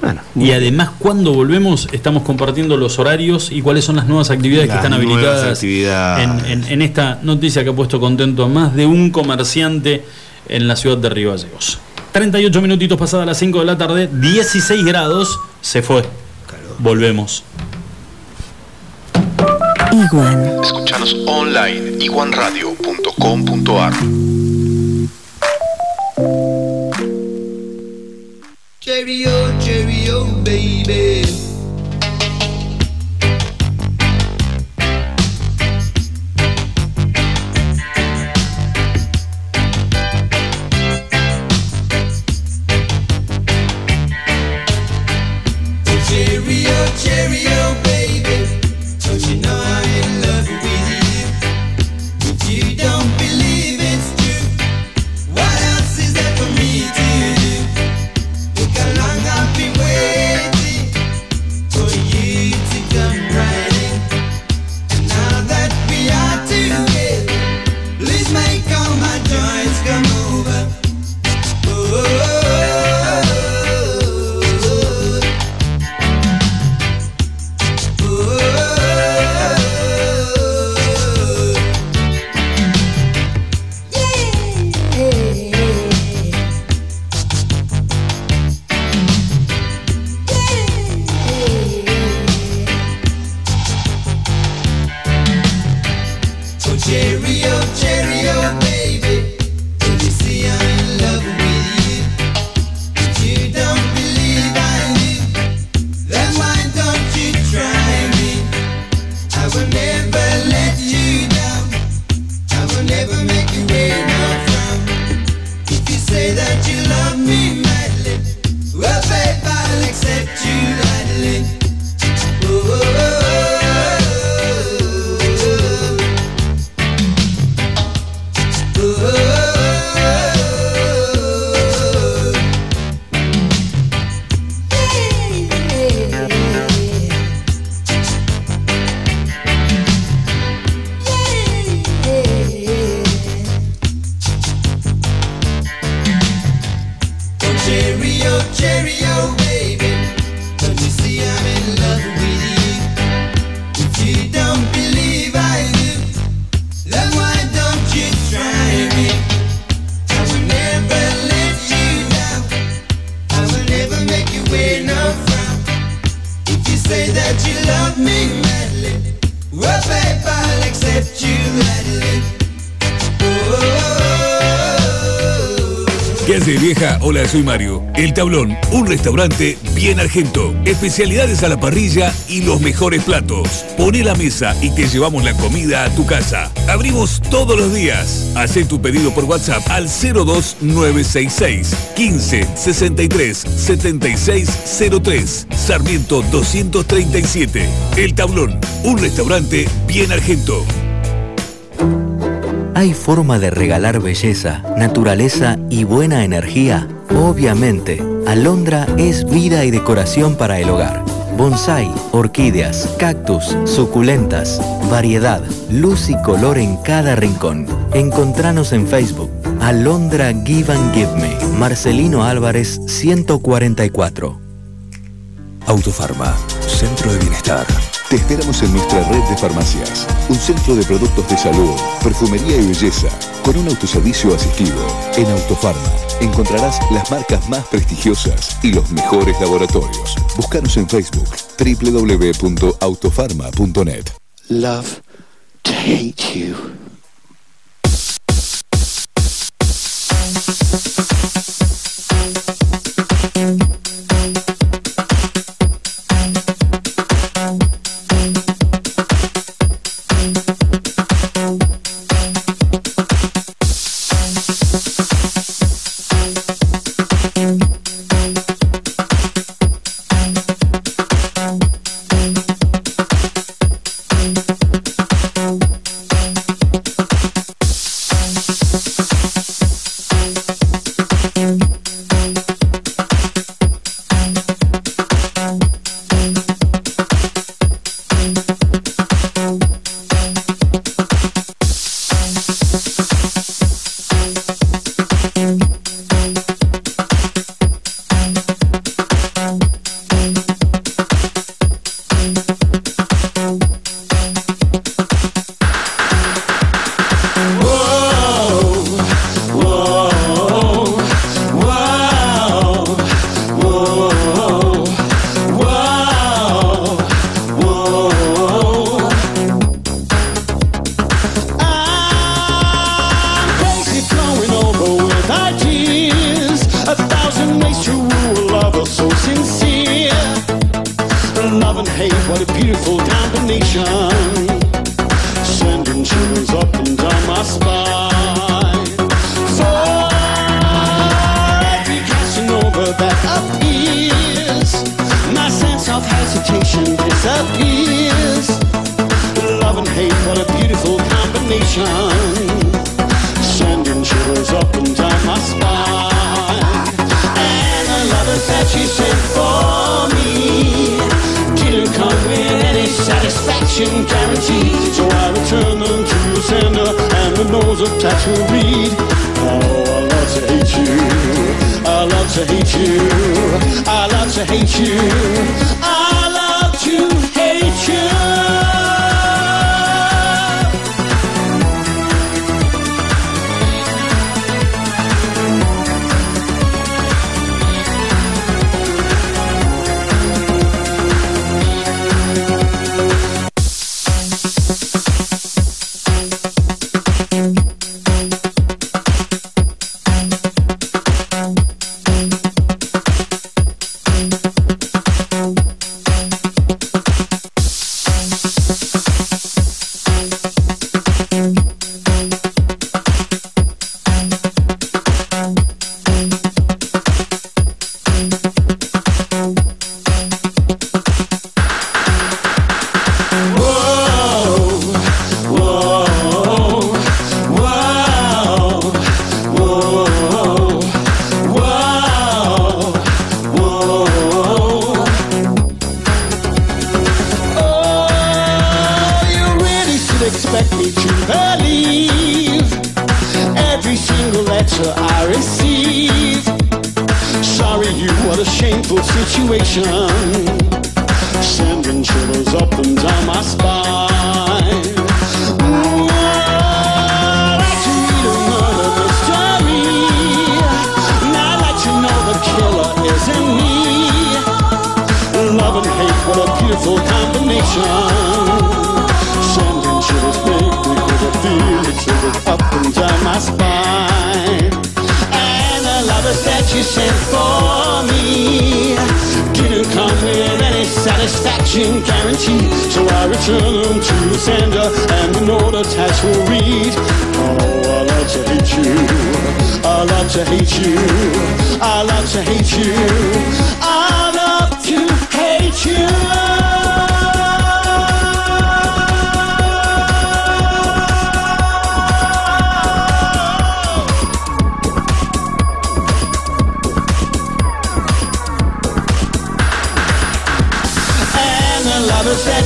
Bueno,
Y además, cuando volvemos, estamos compartiendo los horarios y cuáles son las nuevas actividades
Las
que están habilitadas. En, en- en esta noticia que ha puesto contento a más de un comerciante en la ciudad de Río Gallegos. 38 minutitos pasadas las 5 de la tarde, 16 grados, se fue. Volvemos.
Iguan.
Escuchanos online iguanradio.com.ar
Cheerio, cheerio, baby.
Soy Mario. El Tablón, un restaurante bien argento. Especialidades a la parrilla y los mejores platos. Pone la mesa y te llevamos la comida a tu casa. Abrimos todos los días. Haz tu pedido por WhatsApp al 02966 15 63 76 03. Sarmiento 237. El Tablón, un restaurante bien argento.
¿Hay forma de regalar belleza, naturaleza y buena energía? Obviamente, Alondra es vida y decoración para el hogar. Bonsai, orquídeas, cactus, suculentas, variedad, luz y color en cada rincón. Encontranos en Facebook. Alondra Give and Give Me. Marcelino Álvarez 144.
Autofarma, Centro de Bienestar. Te esperamos en nuestra red de farmacias. Un centro de productos de salud, perfumería y belleza, con un autoservicio asistido. En Autofarma encontrarás las marcas más prestigiosas y los mejores laboratorios. Búscanos en Facebook www.autofarma.net.
Love to hate you.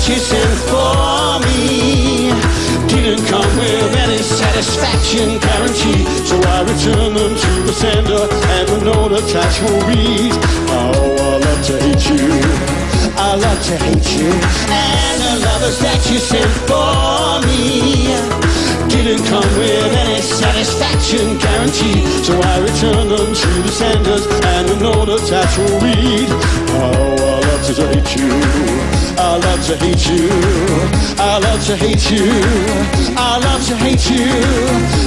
That you
sent for me didn't come with any satisfaction guarantee. So I return them to the sender and the note attached will read. Oh, I love to hate you. I love to hate you. And the lovers that you sent for me didn't come with any satisfaction guarantee. So I return them to the senders and the note attached will read. Oh, I love to hate you. I love to hate you. I love to hate you. I love to hate you.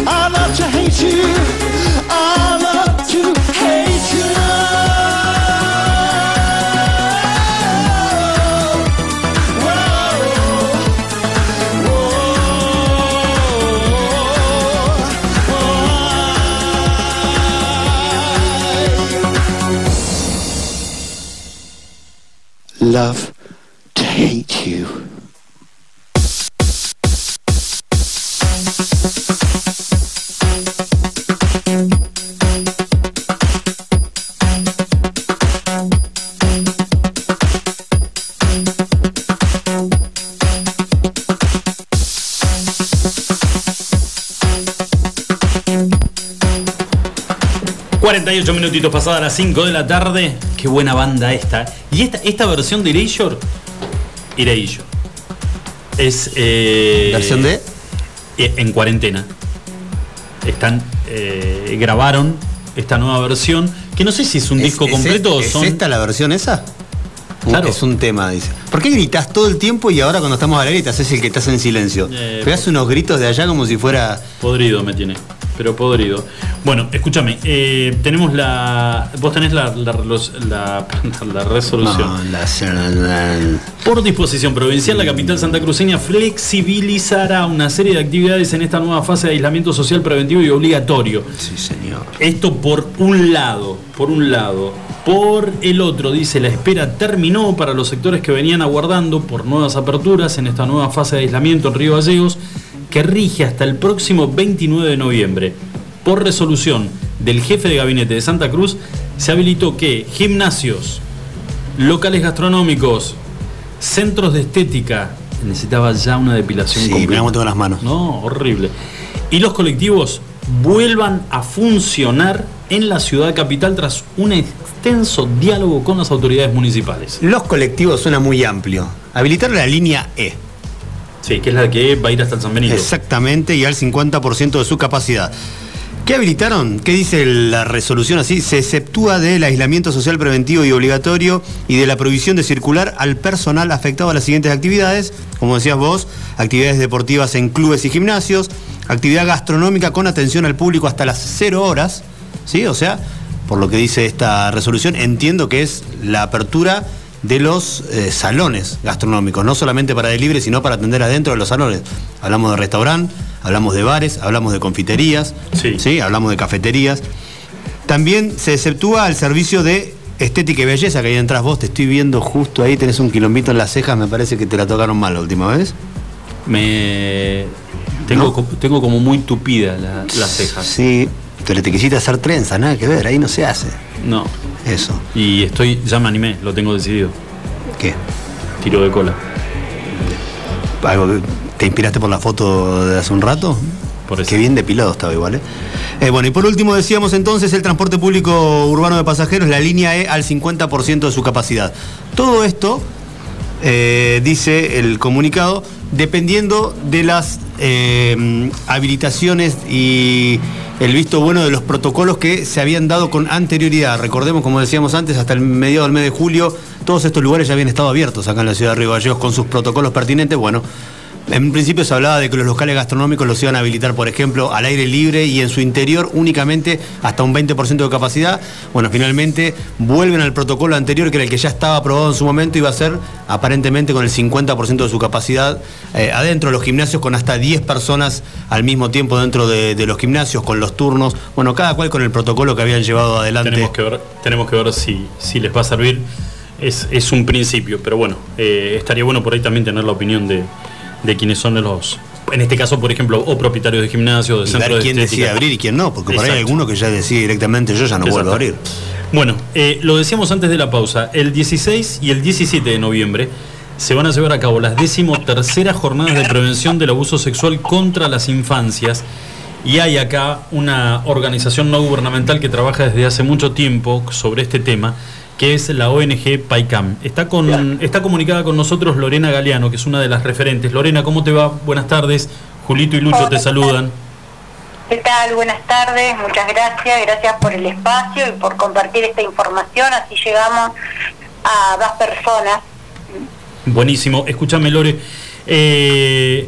I love to hate you. I love to hate
18 minutitos pasadas las 5 de la tarde. Qué buena banda esta. Y esta, esta versión de Erasure. Erasure. Es. Eh,
¿Versión de?
Eh, en cuarentena. Están. Eh, grabaron esta nueva versión. Que no sé si es un disco completo o son.
¿Es esta la versión esa?
Uh, claro.
Es un tema, dice. ¿Por qué gritas todo el tiempo y ahora cuando estamos al aire te haces el que estás en silencio? Pegás pues. unos gritos de allá como si fuera.
Podrido me tiene. Pero podrido. Bueno, escúchame. eh, tenemos la. Vos tenés la, la, los- la- la resolución.
No,
Por disposición provincial, la capital santacruceña flexibilizará una serie de actividades en esta nueva fase de aislamiento social preventivo y obligatorio.
Sí, señor.
Esto por un lado, por un lado. Por el otro, dice, la espera terminó para los sectores que venían aguardando por nuevas aperturas en esta nueva fase de aislamiento en Río Gallegos, que rige hasta el próximo 29 de noviembre. Por resolución del jefe de gabinete de Santa Cruz, se habilitó que gimnasios, locales gastronómicos, centros de estética, necesitaba ya una depilación
Sí,
completa.
tengo las manos.
No, horrible. Y los colectivos vuelvan a funcionar en la ciudad capital tras un extenso diálogo con las autoridades municipales.
Los colectivos suena muy amplio. Habilitar la línea E.
Sí, que es la que va a ir hasta el San Benito.
Exactamente, y al 50% de su capacidad. ¿Qué habilitaron? ¿Qué dice la resolución así? Se exceptúa del aislamiento social preventivo y obligatorio y de la prohibición de circular al personal afectado a las siguientes actividades, como decías vos, actividades deportivas en clubes y gimnasios, actividad gastronómica con atención al público hasta las 0 horas, ¿sí? O sea, por lo que dice esta resolución, entiendo que es la apertura de los eh, salones gastronómicos, no solamente para delivery, sino para atender adentro de los salones. Hablamos de restaurante, hablamos de bares, hablamos de confiterías,
Sí.
hablamos de cafeterías. También se exceptúa al servicio de estética y belleza, que ahí entras vos, te estoy viendo justo ahí, tenés un quilombito en las cejas, me parece que te la tocaron mal la última vez.
Me. Tengo,
¿No?
co- tengo como muy tupida la- las cejas.
Sí, pero te quisiste hacer trenza, nada que ver, ahí no se hace.
No.
Eso.
Y estoy. Ya me animé, lo tengo decidido.
¿Qué?
Tiro de cola.
¿Algo que- ¿Te inspiraste por la foto de hace un rato?
Por eso.
Qué bien depilado estaba igual, ¿eh? Eh, Bueno, y por último decíamos entonces el transporte público urbano de pasajeros, la línea E al 50% de su capacidad. Todo esto, eh, dice el comunicado, dependiendo de las eh, habilitaciones y el visto bueno de los protocolos que se habían dado con anterioridad. Recordemos, como decíamos antes, hasta el mediado del mes de julio, todos estos lugares ya habían estado abiertos acá en la ciudad de Río Gallegos con sus protocolos pertinentes. Bueno, En un principio se hablaba de que los locales gastronómicos los iban a habilitar, por ejemplo, al aire libre y en su interior únicamente hasta un 20% de capacidad. Bueno, finalmente vuelven al protocolo anterior, que era el que ya estaba aprobado en su momento, iba a ser aparentemente con el 50% de su capacidad eh, adentro de los gimnasios, con hasta 10 personas al mismo tiempo dentro de, los gimnasios, con los turnos. Bueno, cada cual con el protocolo que habían llevado adelante.
Tenemos que ver, si, les va a servir. Es, es un principio, pero bueno, eh, estaría bueno por ahí también tener la opinión de, de quienes son los, en este caso, por ejemplo, o propietarios de gimnasios, de
Y
centros
ver
de
quién
estética.
decide abrir y quién no, porque por ahí hay
Exacto.
alguno que ya decide directamente yo ya no vuelvo a abrir.
Bueno, eh, lo decíamos antes de la pausa, el 16 y el 17 de noviembre se van a llevar a cabo las decimoterceras jornadas de prevención del abuso sexual contra las infancias y hay acá una organización no gubernamental que trabaja desde hace mucho tiempo sobre este tema que es la ONG PAICAM. Está, con, está comunicada con nosotros Lorena Galeano, que es una de las referentes. Lorena, ¿cómo te va? Buenas tardes. Julito y Lucho te saludan.
¿Qué tal? Buenas tardes, muchas gracias, gracias por el espacio y por compartir esta información, así llegamos a más personas.
Buenísimo. Escúchame, Lore. eh,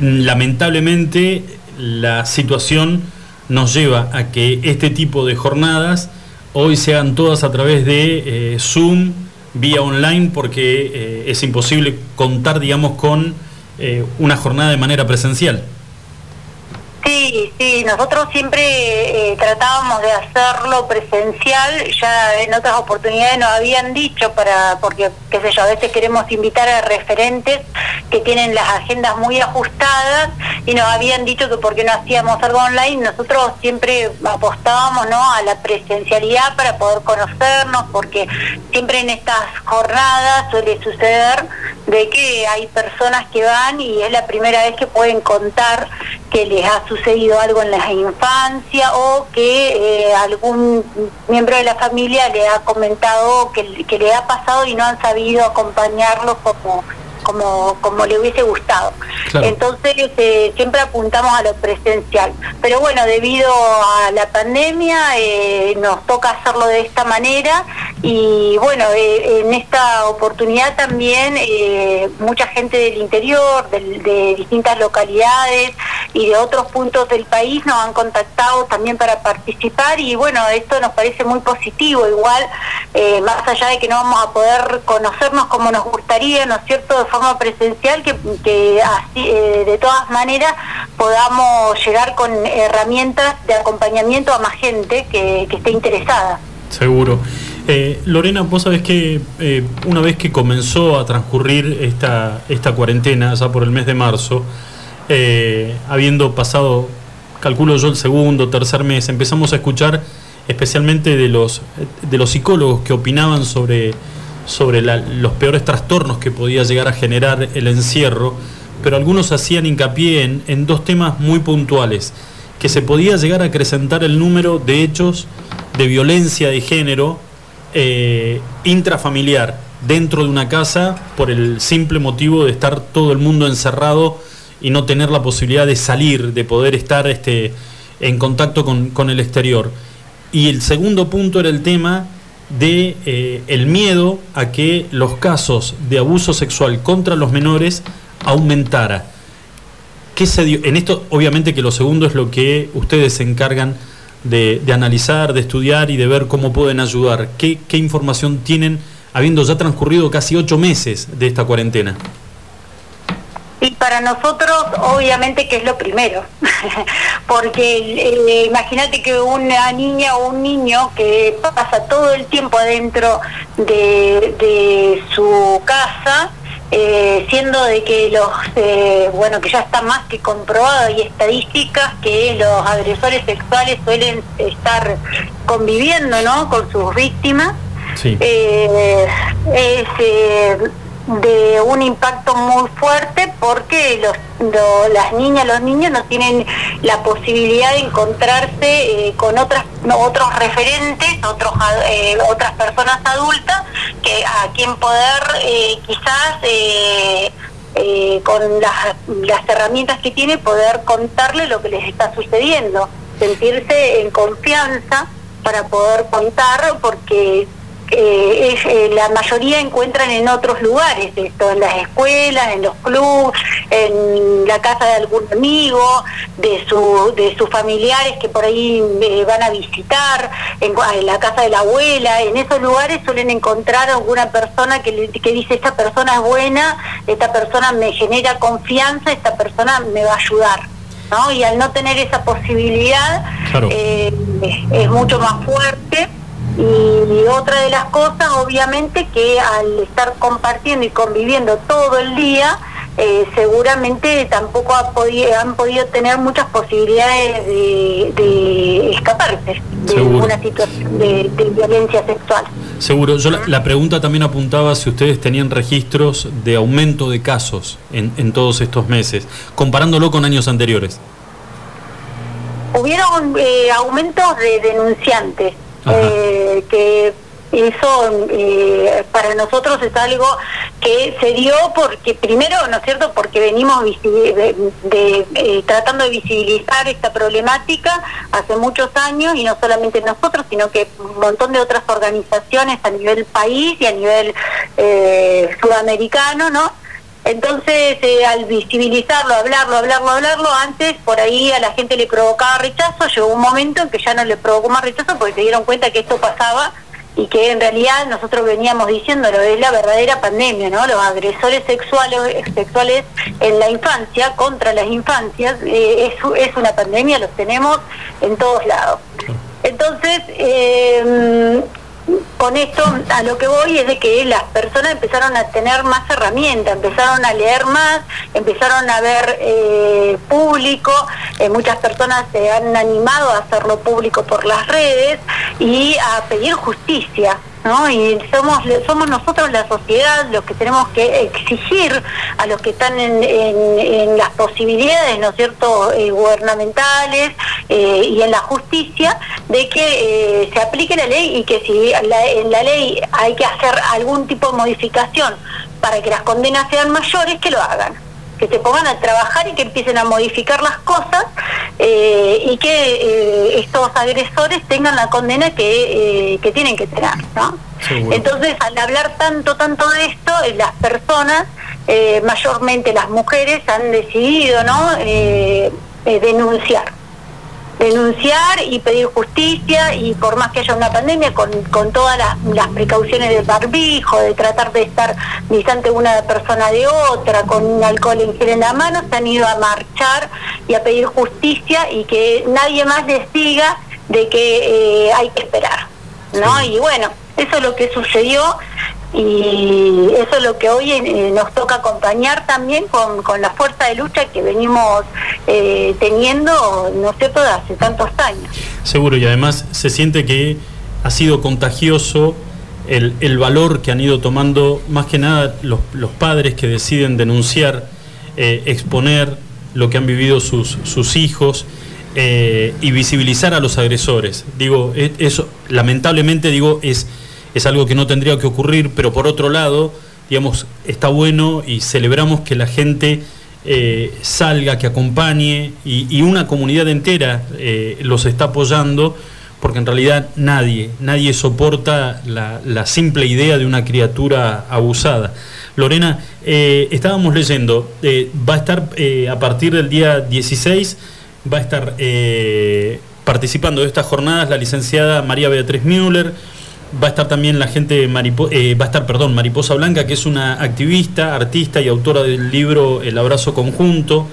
lamentablemente, la situación nos lleva a que este tipo de jornadas hoy se hagan todas a través de eh, Zoom, vía online, porque eh, es imposible contar, digamos, con eh, una jornada de manera presencial.
Sí, sí, nosotros siempre eh, tratábamos de hacerlo presencial, ya en otras oportunidades nos habían dicho para, porque, qué sé yo, a veces queremos invitar a referentes que tienen las agendas muy ajustadas y nos habían dicho que por qué no hacíamos algo online, nosotros siempre apostábamos ¿no? a la presencialidad para poder conocernos, porque siempre en estas jornadas suele suceder de que hay personas que van y es la primera vez que pueden contar que les ha sucedido algo en la infancia o que eh, algún miembro de la familia le ha comentado que, que le ha pasado y no han sabido acompañarlo como como, como le hubiese gustado.
Claro.
Entonces eh, siempre apuntamos a lo presencial. Pero bueno, debido a la pandemia eh, nos toca hacerlo de esta manera y bueno, eh, en esta oportunidad también eh, mucha gente del interior, del- de distintas localidades y de otros puntos del país nos han contactado también para participar y bueno, esto nos parece muy positivo, igual eh, más allá de que no vamos a poder conocernos como nos gustaría, ¿no es cierto?, de forma presencial, que, que así, eh, de todas maneras podamos llegar con herramientas de acompañamiento a más gente que, esté interesada.
Seguro. Eh, Lorena, vos sabés que eh, una vez que comenzó a transcurrir esta, esta cuarentena, ya por el mes de marzo, eh, habiendo pasado, calculo yo, el segundo, tercer mes, empezamos a escuchar especialmente de los, de los psicólogos que opinaban sobre, sobre la- los peores trastornos que podía llegar a generar el encierro, pero algunos hacían hincapié en, dos temas muy puntuales, que se podía llegar a acrecentar el número de hechos de violencia de género eh, intrafamiliar dentro de una casa por el simple motivo de estar todo el mundo encerrado y no tener la posibilidad de salir, de poder estar este, en contacto con, con el exterior. Y el segundo punto era el tema de eh, el miedo a que los casos de abuso sexual contra los menores aumentara. ¿Qué se dio? En esto, obviamente que lo segundo es lo que ustedes se encargan de, analizar, de estudiar y de ver cómo pueden ayudar. ¿Qué, qué información tienen habiendo ya transcurrido casi ocho meses de esta cuarentena?
Y para nosotros, obviamente, que es lo primero. Porque eh, imagínate que una niña o un niño que pasa todo el tiempo adentro de, de su casa, eh, siendo de que los, eh, bueno, que ya está más que comprobado, hay estadísticas que los agresores sexuales suelen estar conviviendo, ¿no? Con sus víctimas.
Sí.
Eh, es de un impacto muy fuerte porque los, lo- las niñas, los niños no tienen la posibilidad de encontrarse eh, con otras otros referentes, otros eh, otras personas adultas que a quien poder eh, quizás eh, eh, con las, las herramientas que tiene poder contarle lo que les está sucediendo, sentirse en confianza para poder contar porque eh, es, eh, la mayoría encuentran en otros lugares, esto, en las escuelas, en los clubes, en la casa de algún amigo, de, su, de sus familiares que por ahí eh, van a visitar, en, en la casa de la abuela, en esos lugares suelen encontrar alguna persona que, que dice, esta persona es buena, esta persona me genera confianza, esta persona me va a ayudar. ¿no? Y al no tener esa posibilidad,
Claro.
eh, es mucho más fuerte. Y otra de las cosas, obviamente, que al estar compartiendo y conviviendo todo el día, eh, seguramente tampoco ha podi- han podido tener muchas posibilidades de, de escaparse de
Seguro.
una situación de, de violencia sexual.
Seguro. Yo la, la pregunta también apuntaba si ustedes tenían registros de aumento de casos en, en todos estos meses, comparándolo con años anteriores.
Hubieron eh, aumentos de denunciantes. Eh, que eso eh, para nosotros es algo que se dio porque, primero, ¿no es cierto?, porque venimos de, de, eh, tratando de visibilizar esta problemática hace muchos años y no solamente nosotros, sino que un montón de otras organizaciones a nivel país y a nivel sudamericano, ¿no? Entonces, eh, al visibilizarlo, hablarlo, hablarlo, hablarlo, antes por ahí a la gente le provocaba rechazo, llegó un momento en que ya no le provocó más rechazo porque se dieron cuenta que esto pasaba y que en realidad nosotros veníamos diciéndolo, es la verdadera pandemia, ¿no? Los agresores sexuales, sexuales en la infancia, contra las infancias, eh, es, una pandemia, los tenemos en todos lados. Entonces, eh, con esto a lo que voy es de que las personas empezaron a tener más herramientas, empezaron a leer más, empezaron a ver eh, público, eh, muchas personas se han animado a hacerlo público por las redes y a pedir justicia. ¿No? Y somos somos nosotros la sociedad los que tenemos que exigir a los que están en, en- las posibilidades, ¿no cierto?, eh, gubernamentales eh, y en la justicia, de que eh, se aplique la ley y que si en la ley hay que hacer algún tipo de modificación para que las condenas sean mayores, que lo hagan que se pongan a trabajar y que empiecen a modificar las cosas eh, y que eh, estos agresores tengan la condena que, eh, que tienen que tener, ¿no? Entonces, al hablar tanto, tanto de esto, las personas, mayormente las mujeres, han decidido, ¿no?, denunciar denunciar y pedir justicia y por más que haya una pandemia con, con todas las, las precauciones del barbijo, de tratar de estar distante una persona de otra, con un alcohol en gel en la mano, se han ido a marchar y a pedir justicia y que nadie más les diga de que eh, hay que esperar. ¿no? Y bueno, eso es lo que sucedió y eso es lo que hoy eh, nos toca acompañar también con, con la fuerza de lucha que venimos eh, teniendo, no sé, desde hace tantos años.
Seguro, y además se siente que ha sido contagioso el, el valor que han ido tomando, más que nada los, los padres que deciden denunciar, eh, exponer lo que han vivido sus, sus hijos eh, y visibilizar a los agresores. Digo, eso lamentablemente digo es, es algo que no tendría que ocurrir, pero por otro lado, digamos, está bueno y celebramos que la gente eh, salga, que acompañe y, una comunidad entera eh, los está apoyando, porque en realidad nadie, nadie soporta la, simple idea de una criatura abusada. Lorena, eh, estábamos leyendo, va a estar a partir del día 16, va a estar participando de estas jornadas la licenciada María Beatriz Müller, Va a estar también la gente, eh, va a estar, perdón, Mariposa Blanca, que es una activista, artista y autora del libro El Abrazo Conjunto.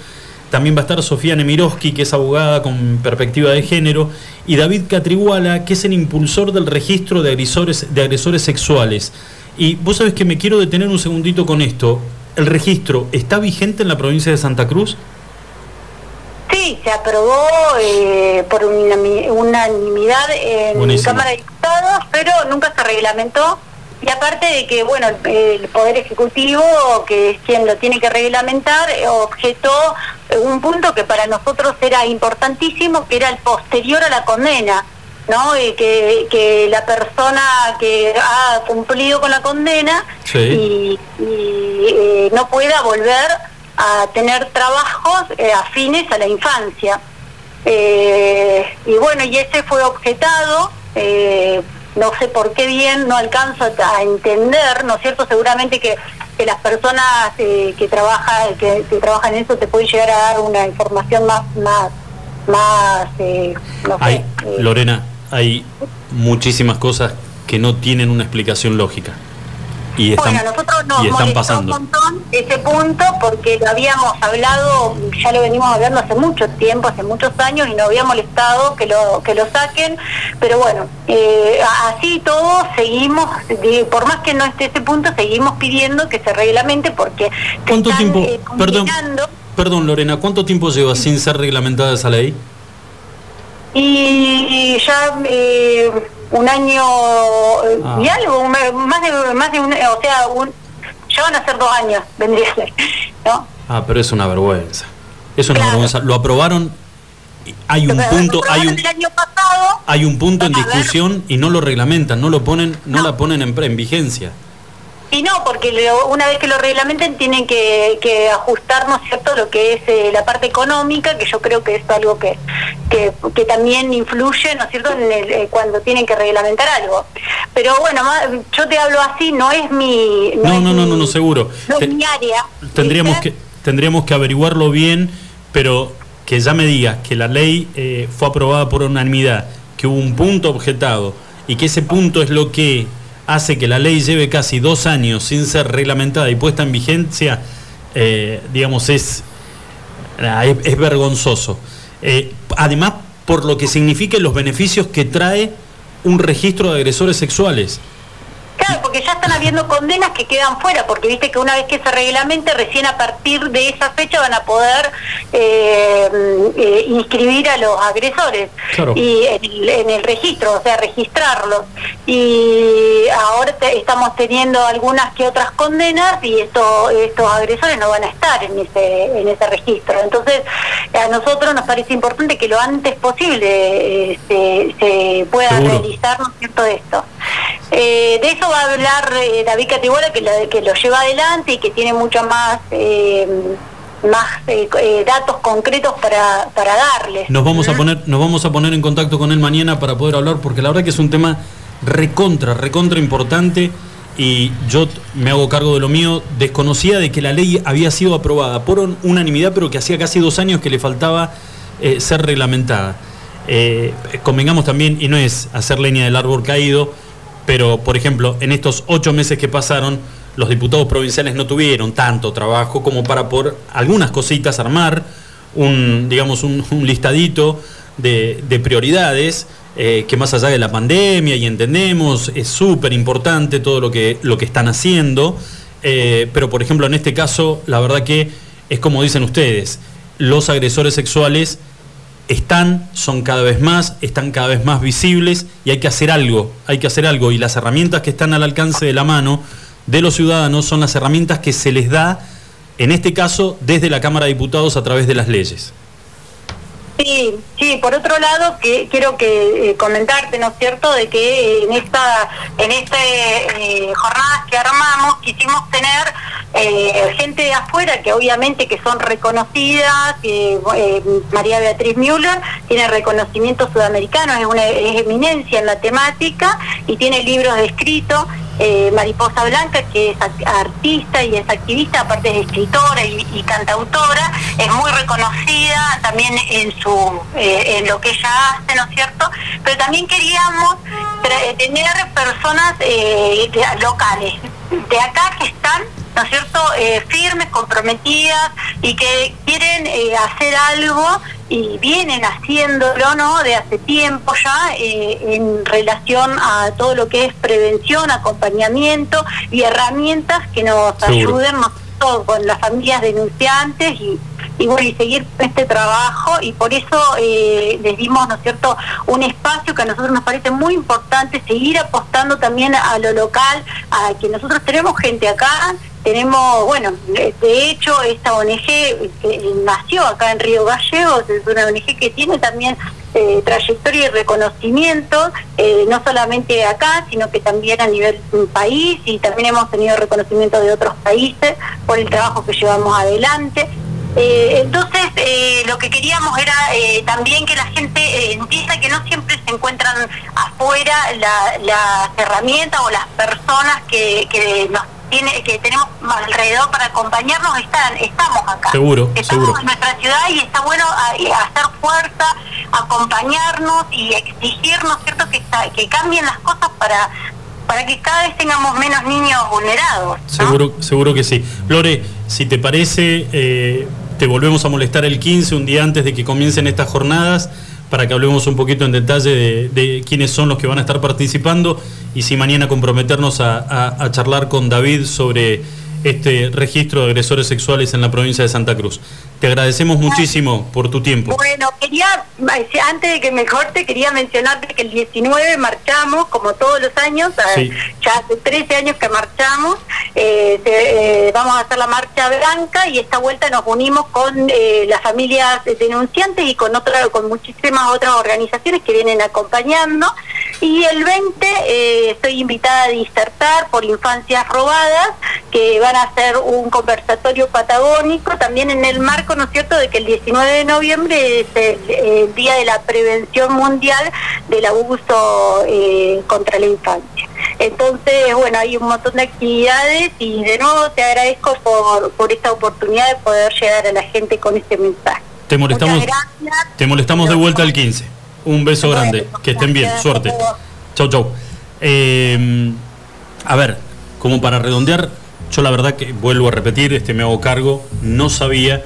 También va a estar Sofía Nemirovsky, que es abogada con perspectiva de género. Y David Catriguala, que es el impulsor del registro de agresores, de agresores sexuales. Y vos sabés que me quiero detener un segundito con esto. ¿El registro está vigente en la provincia de Santa Cruz?
Sí, se aprobó eh, por unanimi- unanimidad en
Buenísimo.
Cámara de Diputados, pero nunca se reglamentó. Y aparte de que, bueno, el, el Poder Ejecutivo, que es quien lo tiene que reglamentar, eh, objetó un punto que para nosotros era importantísimo, que era el posterior a la condena. ¿no? Y que, que la persona que ha cumplido con la condena
Sí.
y, y, eh, no pueda volver a tener trabajos eh, afines a la infancia. Eh, y bueno, y ese fue objetado, eh, no sé por qué bien, no alcanzo a entender, ¿no es cierto? Seguramente que, que las personas eh, que, trabaja, que, que trabajan en eso te pueden llegar a dar una información más, más, más no sé,
Hay,
eh,
Lorena, hay muchísimas cosas que no tienen una explicación lógica. Y están,
bueno, nosotros nos
y están pasando.
un montón ese punto porque lo habíamos hablado, ya lo venimos hablando hace mucho tiempo, hace muchos años y nos había molestado que lo que lo saquen, pero bueno, eh, así todo seguimos, por más que no esté ese punto, seguimos pidiendo que se reglamente porque
¿Cuánto
están,
tiempo?
eh,
Perdón, perdón, Lorena, ¿cuánto tiempo lleva sin ser reglamentada esa ley?
y ya eh, un año eh,
Ah.
y algo, un- más de más de un, o sea, un, ya van a ser dos años, vendría a ser, ¿no?
Ah, pero es una vergüenza. Es una vergüenza. Lo aprobaron. Hay un
Pero
punto, hay un,
el año pasado
hay un punto en
ver.
discusión y no lo reglamentan, no lo ponen, no, la ponen en, en vigencia.
Y no, porque lo- una vez que lo reglamenten tienen que, que ajustar, ¿no es cierto?, lo que es eh, la parte económica, que yo creo que es algo que, que, que también influye, ¿no es cierto?, en el- eh, cuando tienen que reglamentar algo. Pero bueno, yo te hablo así, no es mi...
No,
es
no, no,
mi-
no, no, seguro.
No es mi área.
Tendríamos que, tendríamos que averiguarlo bien, pero que ya me digas que la ley eh, fue aprobada por unanimidad, que hubo un punto objetado y que ese punto es lo que hace que la ley lleve casi dos años sin ser reglamentada y puesta en vigencia, eh, digamos, es, ah, vergonzoso. Eh, además, por lo que significa los beneficios que trae un registro de agresores sexuales.
Claro, porque ya están habiendo condenas que quedan fuera, porque viste que una vez que se reglamente, recién a partir de esa fecha van a poder eh, eh, inscribir a los agresores
Claro.
y en el, en el registro, o sea, registrarlos. Y ahora te- estamos teniendo algunas que otras condenas y esto, estos agresores no van a estar en ese, en ese registro. Entonces, a nosotros nos parece importante que lo antes posible eh, se, se pueda
Seguro.
realizar, ¿no es cierto?, esto. Eh, de eso va a hablar eh, David Catibola, que, la- que lo lleva adelante y que tiene mucho más eh, más eh, eh, datos concretos para, para darles.
Nos vamos a poner, nos vamos a poner en contacto con él mañana para poder hablar, porque la verdad que es un tema recontra, recontra importante. Y yo me hago cargo de lo mío. Desconocía de que la ley había sido aprobada por un- unanimidad, pero que hacía casi dos años que le faltaba eh, ser reglamentada. Convengamos también, y no es hacer leña del árbol caído, pero por ejemplo, en estos ocho meses que pasaron, los diputados provinciales no tuvieron tanto trabajo como para por algunas cositas armar un, digamos, un, listadito de, de prioridades eh, que más allá de la pandemia y entendemos es súper importante todo lo que, lo que están haciendo, eh, pero por ejemplo en este caso la verdad que es como dicen ustedes, los agresores sexuales están, son cada vez más, están cada vez más visibles y hay que hacer algo, hay que hacer algo y las herramientas que están al alcance de la mano de los ciudadanos son las herramientas que se les da, en este caso, desde la Cámara de Diputados a través de las leyes.
Sí, sí, por otro lado, quiero que eh, comentarte, ¿no es cierto?, de que eh, en esta en este eh, jornadas que armamos quisimos tener gente de afuera que obviamente que son reconocidas, María Beatriz Müller tiene reconocimiento sudamericano, es una es eminencia en la temática y tiene libros de escrito. Eh, Mariposa Blanca, que es artista y es activista, aparte es escritora y, y cantautora, es muy reconocida también en su eh, en lo que ella hace, ¿no es cierto? Pero también queríamos tener personas eh, locales, de acá que están, ¿no es cierto?, eh, firmes, comprometidas y que quieren eh, hacer algo y vienen haciéndolo, ¿no?, de hace tiempo ya eh, en relación a todo lo que es prevención, acompañamiento y herramientas que nos
Seguro.
ayuden ¿no? todo con las familias denunciantes y, y bueno y seguir este trabajo y por eso eh, les dimos no es cierto un espacio que a nosotros nos parece muy importante seguir apostando también a lo local a que nosotros tenemos gente acá tenemos bueno de hecho esta ONG que nació acá en Río Gallegos es una ONG que tiene también eh, trayectoria y reconocimiento, eh, no solamente acá, sino que también a nivel país y también hemos tenido reconocimiento de otros países por el trabajo que llevamos adelante. Eh, entonces, lo que queríamos era también que la gente entienda que no siempre se encuentran afuera la- las herramientas o las personas que, que nos tiene, que tenemos alrededor para acompañarnos, están, estamos acá.
Seguro,
estamos
seguro.
en nuestra ciudad y está bueno ah, hacer fuerza, acompañarnos y exigirnos, ¿cierto? Que, está- que cambien las cosas para para que cada vez tengamos menos niños vulnerados. ¿no?
Seguro, seguro que sí. Lore, si te parece, eh, te volvemos a molestar el 15, un día antes de que comiencen estas jornadas, para que hablemos un poquito en detalle de, quiénes son los que van a estar participando y si mañana comprometernos a charlar con David sobre este registro de agresores sexuales en la provincia de Santa Cruz. Te agradecemos muchísimo por tu tiempo.
Bueno, quería, eh, antes de que me corte, quería mencionarte que el 19 marchamos, como todos los años, eh,
Sí.
ya hace 13 años que marchamos, eh, eh, vamos a hacer la marcha blanca y esta vuelta nos unimos con eh, las familias denunciantes y con otra, con muchísimas otras organizaciones que vienen acompañando. Y el 20 eh, estoy invitada a disertar por infancias robadas, que van a hacer un conversatorio patagónico también en el marco, ¿no es cierto?, de que el 19 de noviembre es el, el Día de la Prevención Mundial del Abuso eh, contra la Infancia. Entonces, bueno, hay un montón de actividades y de nuevo te agradezco por, por esta oportunidad de poder llegar a la gente con este mensaje.
Te molestamos, te molestamos de vuelta el 15. Un beso grande. Que estén bien. Suerte. Chau, chau. Eh, a ver, como para redondear, yo la verdad que vuelvo a repetir, este me hago cargo, no sabía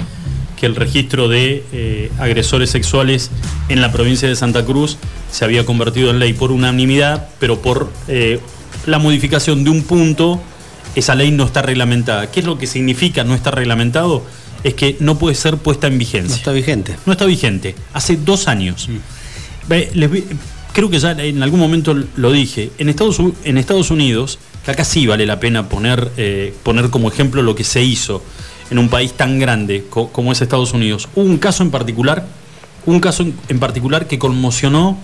que el registro de eh, agresores sexuales en la provincia de Santa Cruz se había convertido en ley por unanimidad, pero por eh, la modificación de un punto, esa ley no está reglamentada. ¿Qué es lo que significa no estar reglamentado? Es que no puede ser puesta en vigencia.
No está vigente.
No está vigente. Hace dos años. Les voy- creo que ya en algún momento lo dije. En Estados, U- en Estados Unidos, que acá sí vale la pena poner, eh, poner como ejemplo lo que se hizo en un país tan grande co- como es Estados Unidos. Hubo un caso en particular, un caso en, en particular que conmocionó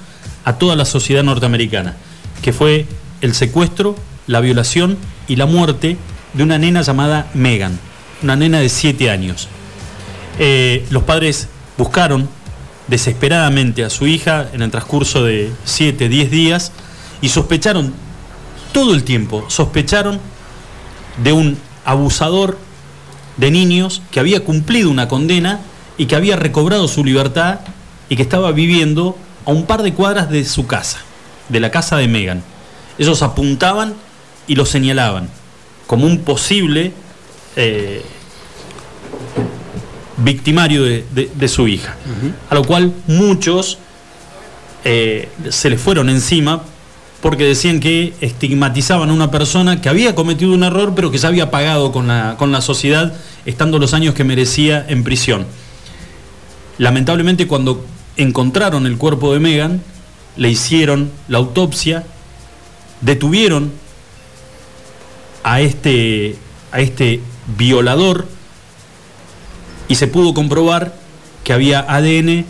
a toda la sociedad norteamericana, que fue el secuestro, la violación y la muerte de una nena llamada Megan, una nena de 7 años. Eh, los padres buscaron desesperadamente a su hija en el transcurso de 7, 10 días y sospecharon todo el tiempo, sospecharon de un abusador de niños que había cumplido una condena y que había recobrado su libertad y que estaba viviendo a un par de cuadras de su casa, de la casa de Megan. Ellos apuntaban y lo señalaban como un posible eh, victimario de, de- de su hija. A lo cual muchos eh, se le fueron encima porque decían que estigmatizaban a una persona que había cometido un error pero que ya había pagado con la, con la sociedad estando los años que merecía en prisión. Lamentablemente cuando encontraron el cuerpo de Megan, le hicieron la autopsia, detuvieron a este, a este violador y se pudo comprobar que había ADN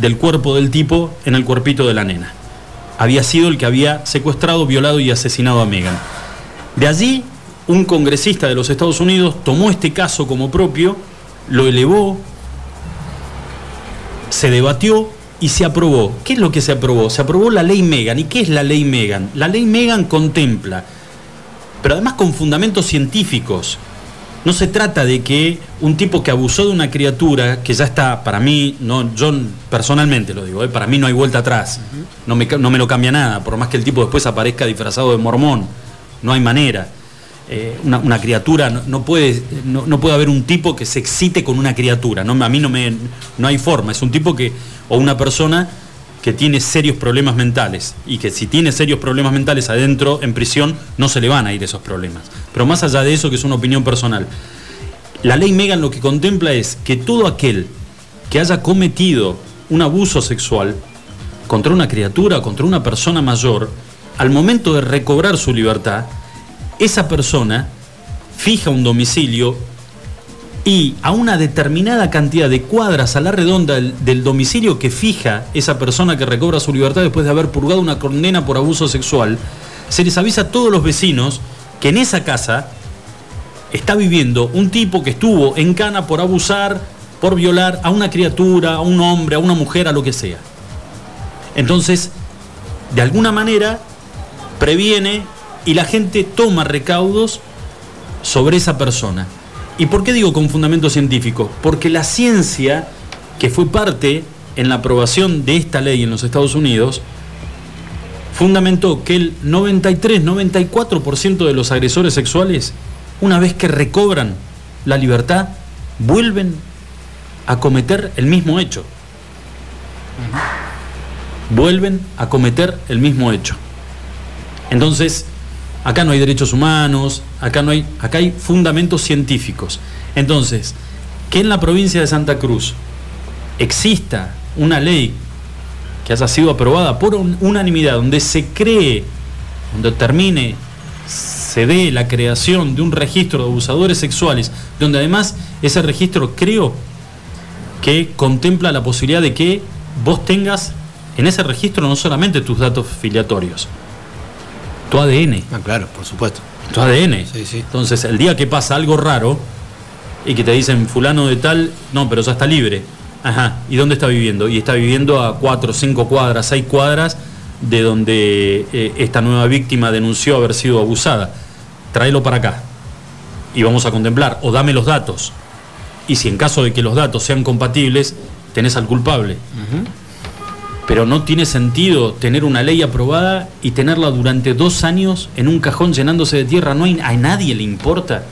del cuerpo del tipo en el cuerpito de la nena. Había sido el que había secuestrado, violado y asesinado a Megan. De allí, un congresista de los Estados Unidos tomó este caso como propio, lo elevó, se debatió y se aprobó. ¿Qué es lo que se aprobó? Se aprobó la ley Megan. ¿Y qué es la ley Megan? La ley Megan contempla, pero además con fundamentos científicos, no se trata de que un tipo que abusó de una criatura, que ya está, para mí, no, yo personalmente lo digo, ¿eh? para mí no hay vuelta atrás, no, me, no me lo cambia nada, por más que el tipo después aparezca disfrazado de mormón, no hay manera. Eh, una, una criatura, no, no puede, no, no puede haber un tipo que se excite con una criatura, no, a mí no, me, no hay forma, es un tipo que, o una persona que tiene serios problemas mentales y que si tiene serios problemas mentales adentro en prisión no se le van a ir esos problemas. Pero más allá de eso, que es una opinión personal, la ley Megan lo que contempla es que todo aquel que haya cometido un abuso sexual contra una criatura, contra una persona mayor, al momento de recobrar su libertad, esa persona fija un domicilio y a una determinada cantidad de cuadras a la redonda del, domicilio que fija esa persona que recobra su libertad después de haber purgado una condena por abuso sexual, se les avisa a todos los vecinos que en esa casa está viviendo un tipo que estuvo en cana por abusar, por violar a una criatura, a un hombre, a una mujer, a lo que sea. Entonces, de alguna manera, previene y la gente toma recaudos sobre esa persona. ¿Y por qué digo con fundamento científico? Porque la ciencia, que fue parte en la aprobación de esta ley en los Estados Unidos, fundamentó que el 93-94% de los agresores sexuales, una vez que recobran la libertad, vuelven a cometer el mismo hecho. Vuelven a cometer el mismo hecho. Entonces, acá no hay derechos humanos, acá no hay, acá hay fundamentos científicos. Entonces, que en la provincia de Santa Cruz exista una ley que haya sido aprobada por un- unanimidad, donde se cree, donde termine, se dé la creación de un registro de abusadores sexuales, donde además ese registro creo que contempla la posibilidad de que vos tengas en ese registro no solamente tus datos filiatorios, tu ADN.
Ah, claro, por supuesto.
Tu ADN.
Sí, sí.
Entonces, el día que pasa algo raro y que te dicen fulano de tal, no, pero ya está libre. Ajá, ¿y dónde está viviendo? Y está viviendo a cuatro, cinco cuadras, seis cuadras de donde eh, esta nueva víctima denunció haber sido abusada. Tráelo para acá y vamos a contemplar, o dame los datos. Y si en caso de que los datos sean compatibles, tenés al culpable. Pero no tiene sentido tener una ley aprobada y tenerla durante dos años en un cajón llenándose de tierra. No hay, a nadie le importa.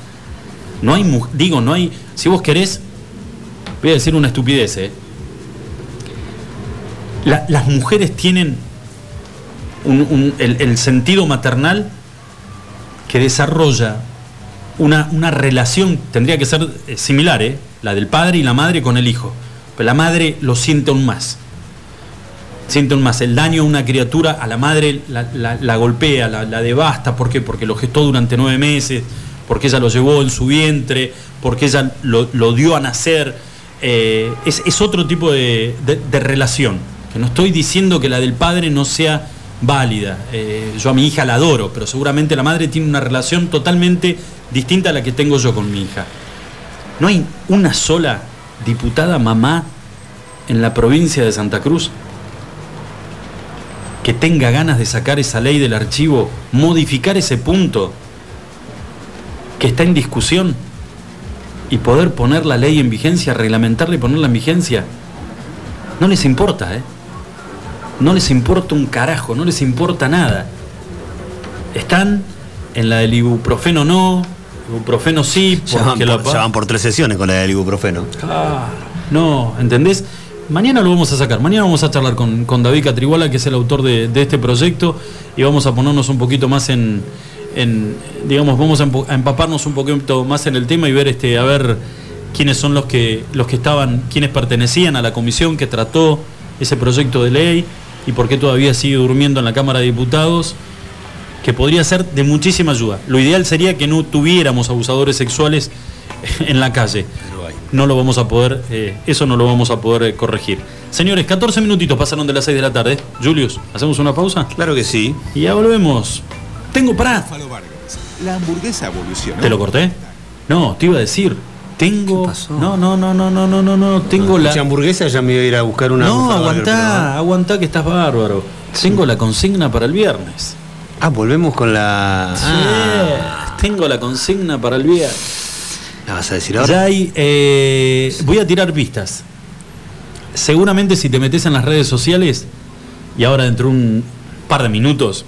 No hay, digo, no hay. Si vos querés, voy a decir una estupidez, ¿eh? La- las mujeres tienen el, el sentido maternal que desarrolla una, una relación, tendría que ser eh, similar, ¿eh? La del padre y la madre con el hijo. Pero la madre lo siente aún más siente más el daño a una criatura, a la madre la, golpea, la, devasta, ¿por qué? Porque lo gestó durante nueve meses, porque ella lo llevó en su vientre, porque ella lo, dio a nacer. Eh, es, otro tipo de relación. Que no estoy diciendo que la del padre no sea válida. Eh, yo a mi hija la adoro, pero seguramente la madre tiene una relación totalmente distinta a la que tengo yo con mi hija. No hay una sola diputada mamá en la provincia de Santa Cruz que tenga ganas de sacar esa ley del archivo, modificar ese punto que está en discusión y poder poner la ley en vigencia, reglamentarla y ponerla en vigencia. No les importa, ¿eh? No les importa un carajo, no les importa nada. Están en la del ibuprofeno no, ibuprofeno sí,
Ya van,
porque la
ya van por tres sesiones con la del ibuprofeno.
Ah, no, ¿entendés? Mañana lo vamos a sacar. Mañana vamos a charlar con, con David Catriguala, que es el autor de, de este proyecto, y vamos a ponernos un poquito más en, en, digamos, vamos a, empaparnos un poquito más en el tema y ver, este, a ver quiénes son los que, los que estaban, quiénes pertenecían a la comisión que trató ese proyecto de ley y por qué todavía sigue durmiendo en la Cámara de Diputados que podría ser de muchísima ayuda. Lo ideal sería que no tuviéramos abusadores sexuales en la calle. No lo vamos a poder, eh, eso no lo vamos a poder eh, corregir. Señores, 14 minutitos pasaron de las 6 de la tarde. Julius, ¿hacemos una pausa?
Claro que sí.
Y ya volvemos. Tengo,
Vargas. La hamburguesa evolucionó.
¿Te lo corté? No, te iba a decir. Tengo. No, no, no, no, no, no, no, no. Tengo la.
Mucha hamburguesa, ya me iba a ir a buscar una.
No, aguantá, aguantá que estás bárbaro. Tengo la consigna para el viernes.
Ah, volvemos con la.
Sí,
Ah,
tengo la consigna para el viernes.
¿La vas a decir ahora?
Ya hay, eh, voy a tirar pistas. Seguramente si te metes en las redes sociales y ahora dentro de un par de minutos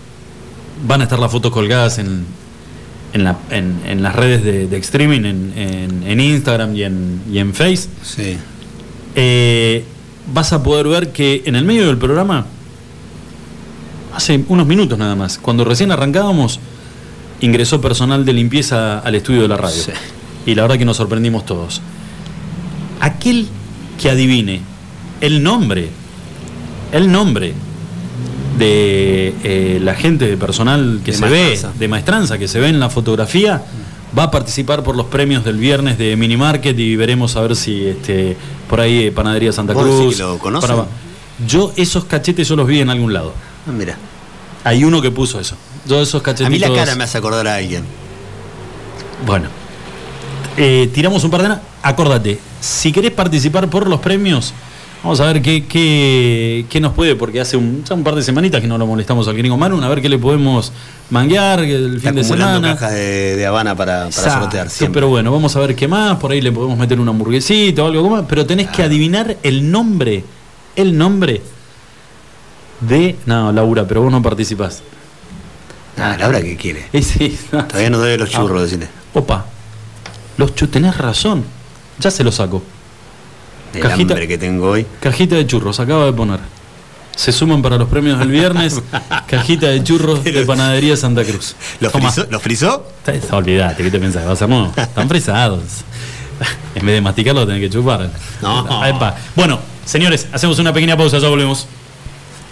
van a estar las fotos colgadas en, en, la- en- en las redes de, de streaming, en, Instagram y en, y en Face.
Sí.
Eh, vas a poder ver que en el medio del programa, hace unos minutos nada más, cuando recién arrancábamos, ingresó personal de limpieza al estudio de la radio.
Sí.
Y la verdad que nos sorprendimos todos. Aquel que adivine el nombre, el nombre de eh, la gente de personal que
De
se
maestranza.
ve, de maestranza, que se ve en la fotografía, va a participar por los premios del viernes de Mini Market y veremos a ver si este, por ahí eh, Panadería Santa
¿Vos decís
Cruz.
lo
para- Yo esos cachetes yo los vi en algún lado.
Ah, mira.
Hay uno que puso eso. Yo esos
A
cachetitos.
mí la cara me hace acordar a alguien.
Bueno, Eh, tiramos un par de... Acordate, si querés participar por los premios, vamos a ver qué, qué, qué nos puede, porque hace un, par de semanitas que no lo molestamos al gringo Manu, a ver qué le podemos manguear el
Está
fin de semana.
cajas de, de Habana para, para
Exacto,
sortear siempre.
Pero bueno, vamos a ver qué más. Por ahí le podemos meter una hamburguesita o algo más. Pero tenés que adivinar el nombre. El nombre de. No, Laura, pero vos no participás.
Ah, Laura, ¿qué quiere?
Sí, no.
Todavía no doy los
Ah.
churros, decirle.
Opa, los churros, tenés razón. Ya se los saco.
El
Cajita-
hambre que tengo hoy.
Cajita de churros, acaba de poner. Se suman para los premios del viernes. cajita de churros de Panadería Santa Cruz.
¿Lo
Tomá.
frizó? ¿Lo frizó?
Está- Olvídate, ¿qué te pensás? ¿Va a no? Están frisados. En vez de masticarlo, tenés que chupar.
No.
Epa. Bueno, señores, hacemos una pequeña pausa, ya volvemos.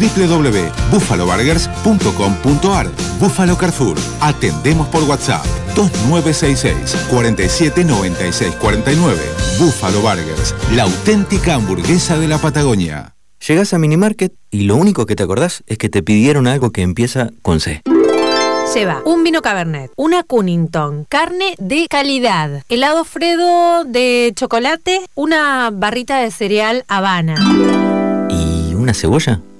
www.buffaloburgers.com.ar Búfalo Carrefour. Atendemos por WhatsApp 2966 47 96 49. Búfalo Burgers, la auténtica hamburguesa de la Patagonia.
Llegás a Minimarket y lo único que te acordás es que te pidieron algo que empieza con C.
Lleva un vino Cabernet, una Cunnington, carne de calidad, helado Fredo de chocolate, una barrita de cereal Habana.
¿Y una cebolla?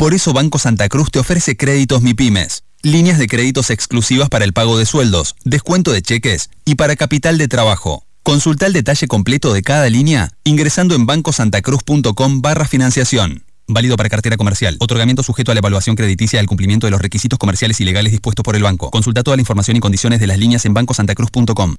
Por eso Banco Santa Cruz te ofrece créditos MIPIMES, líneas de créditos exclusivas para el pago de sueldos, descuento de cheques y para capital de trabajo. Consulta el detalle completo de cada línea ingresando en bancosantacruz.com barra financiación. Válido para cartera comercial. Otorgamiento sujeto a la evaluación crediticia y al cumplimiento de los requisitos comerciales y legales dispuestos por el banco. Consulta toda la información y condiciones de las líneas en bancosantacruz.com.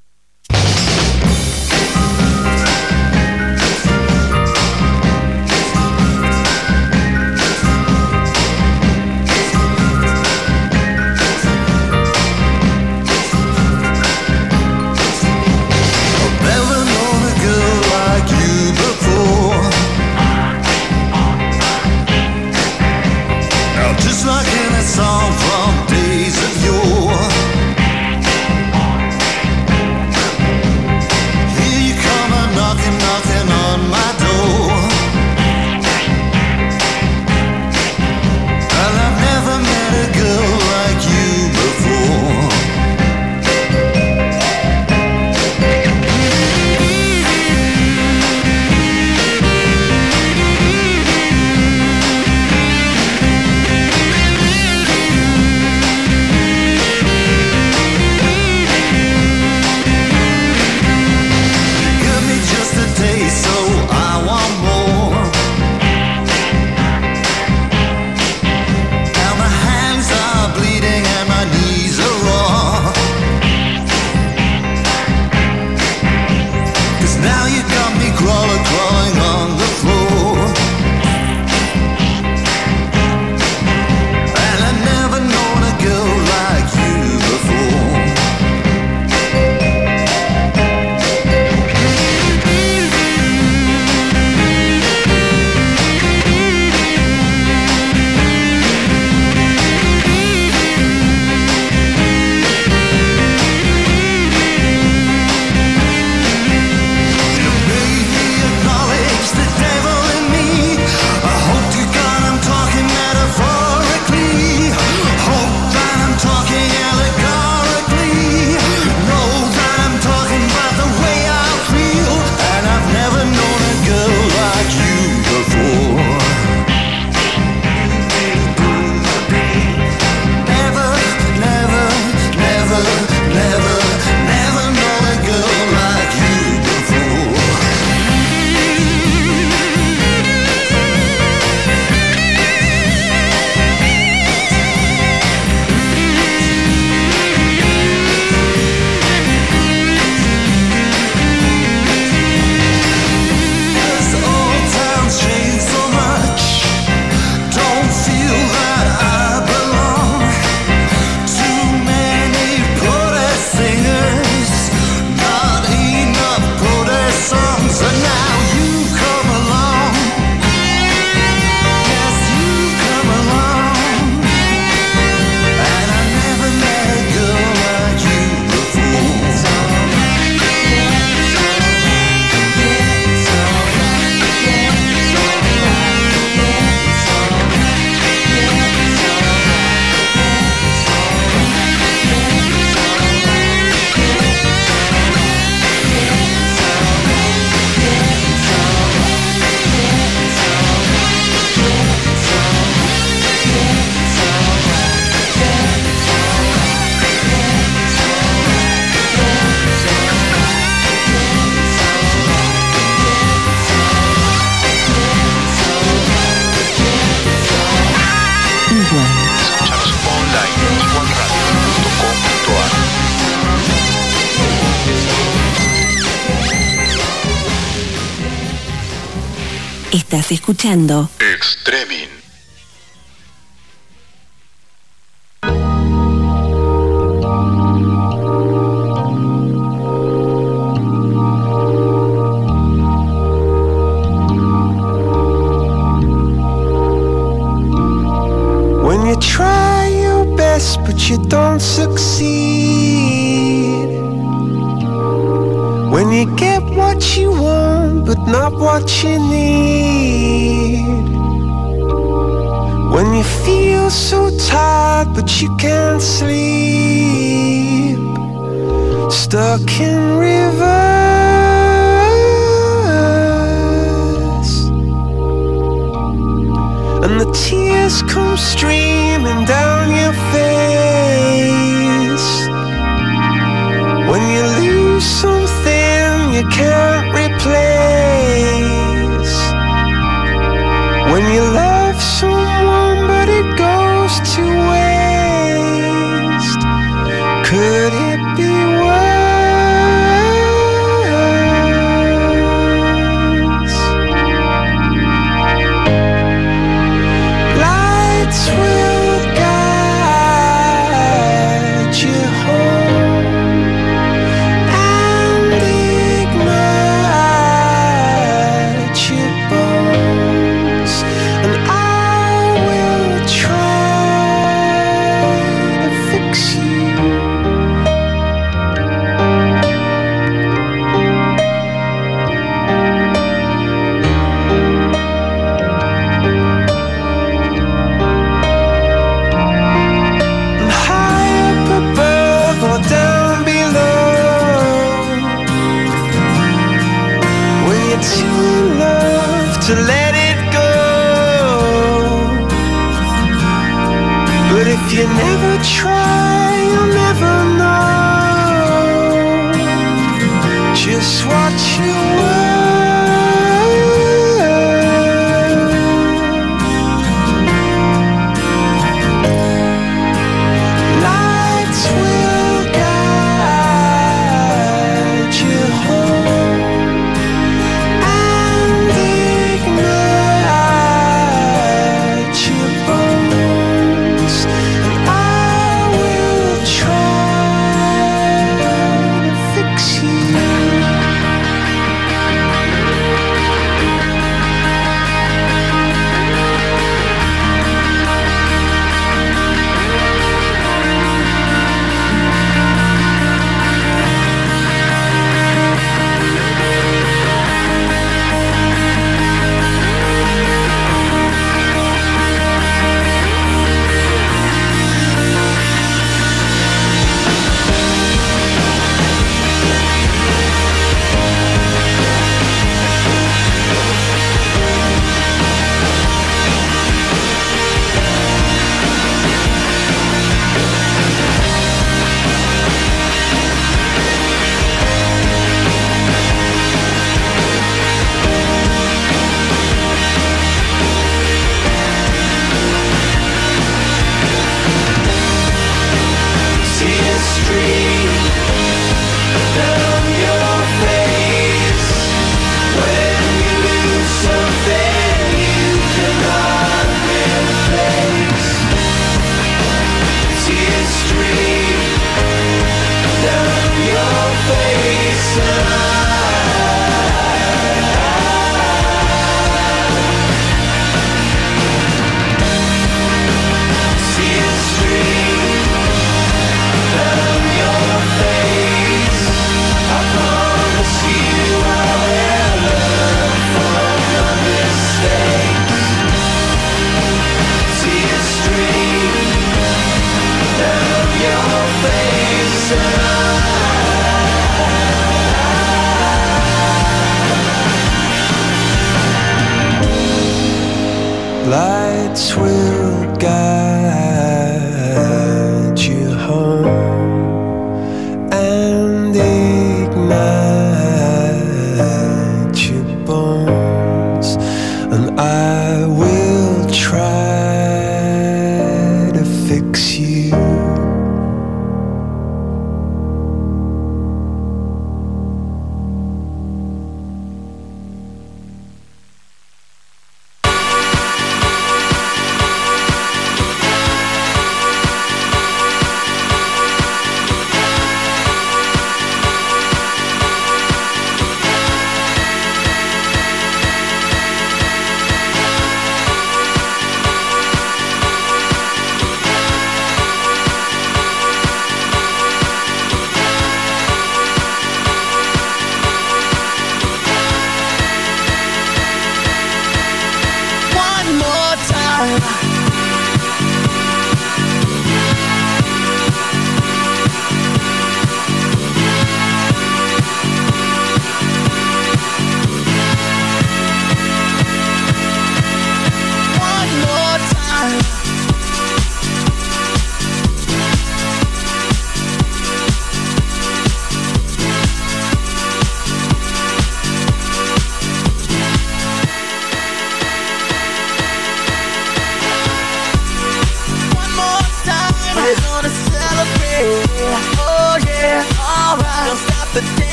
escuchando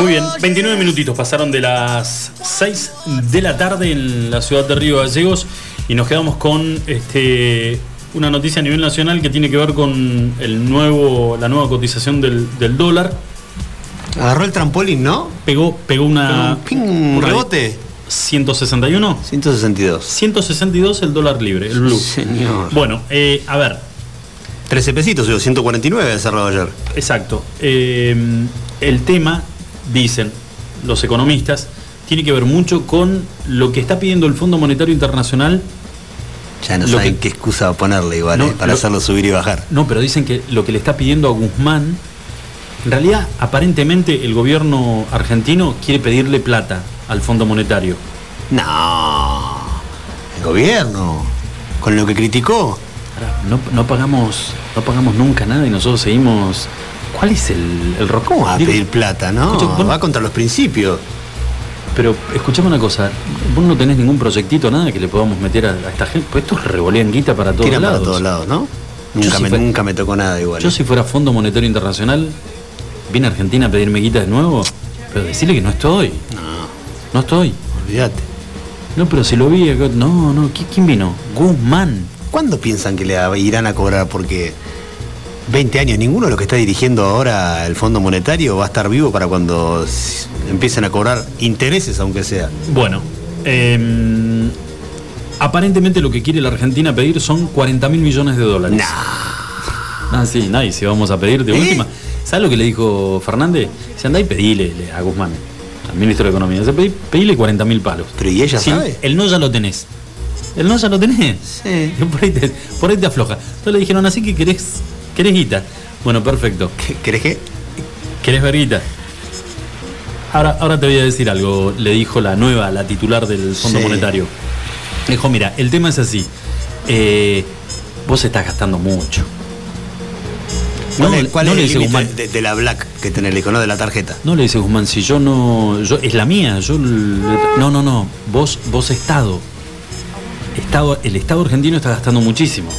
Muy bien, 29 minutitos pasaron de las 6 de la tarde en la ciudad de Río Gallegos y nos quedamos con este una noticia a nivel nacional que tiene que ver con el nuevo, la nueva cotización del, del dólar.
Agarró el trampolín, ¿no?
Pegó, pegó una.
Pegó un ping,
un
rebote.
161.
162.
162 el dólar libre, el blue.
Señor.
Bueno, eh, a ver.
13 pesitos, digo, 149 ha cerrado ayer.
Exacto. Eh, el tema, dicen los economistas, tiene que ver mucho con lo que está pidiendo el Fondo Monetario Internacional.
Ya no saben
que-
qué excusa ponerle igual,
No,
eh, para
lo-
hacerlo subir y bajar.
No, pero dicen que lo que le está pidiendo a Guzmán, en realidad, aparentemente el gobierno argentino quiere pedirle plata al Fondo Monetario.
No. El gobierno, con lo que criticó.
No, no pagamos, no pagamos nunca nada y nosotros seguimos. ¿Cuál es el, el rock?
¿Cómo va a
Digo,
pedir plata, no?
Escucha,
Va contra los principios.
Pero escuchame una cosa, vos no tenés ningún proyectito, nada que le podamos meter a, a esta gente, pues estos revolean guita para todos
Tiran para
lados.
todos lados, ¿no? Nunca,
si
me,
fue-
nunca me tocó nada igual.
Yo si fuera Fondo Monetario Internacional, viene a Argentina a pedirme guita de nuevo, pero decirle que no estoy.
No,
No estoy.
olvídate.
No, pero si lo vi, acá- no, no, ¿qui- ¿quién vino? Guzmán.
¿Cuándo piensan que le irán a cobrar? Porque 20 años, ninguno de los que está dirigiendo ahora el Fondo Monetario va a estar vivo para cuando empiecen a cobrar intereses, aunque sea.
Bueno, eh, aparentemente lo que quiere la Argentina pedir son 40 mil millones de dólares. Ah, sí, nadie, si vamos a pedir de
¿Eh?
última. ¿Sabes lo que le dijo Fernández? Se anda y pedile le- a Guzmán, al ministro de Economía. Pedí, pedile 40 mil palos.
Pero ¿y ella
Sí,
sabe?
El no ya lo tenés. El no ya lo tenés.
Sí.
Por ahí te, por ahí te afloja. Entonces le dijeron, así que querés, querés guita. Bueno, perfecto.
¿Querés qué?
¿Querés ver guita? Ahora, ahora te voy a decir algo, le dijo la nueva, la titular del Fondo
Sí.
Monetario. Le dijo, mira, el tema es así. eh, vos estás gastando mucho.
¿Cuál
No,
es, cuál
no
es
le
el
dice
de, de la Black que tenés, le dijo, no de la tarjeta?
No le dice Guzmán, si yo no. Yo, es la mía, yo. No, no, no. Vos, vos Estado. Estado. El Estado argentino está gastando muchísimo.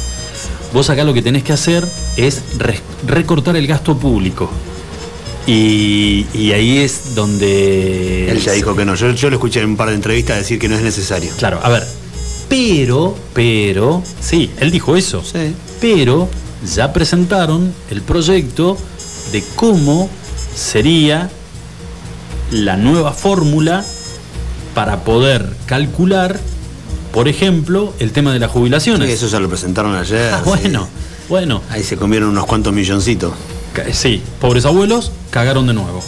Vos acá lo que tenés que hacer es re- recortar el gasto público. Y, y ahí es donde.
Él ya dijo que no. Yo, yo lo escuché en un par de entrevistas decir que no es necesario.
Claro, a ver. Pero, pero, sí, él dijo eso.
Sí.
Pero ya presentaron el proyecto de cómo sería la nueva fórmula para poder calcular, por ejemplo, el tema de las jubilaciones.
Sí, eso ya lo presentaron ayer.
Ah,
sí.
bueno, bueno.
Ahí se comieron unos cuantos milloncitos.
Sí, pobres abuelos cagaron de nuevo.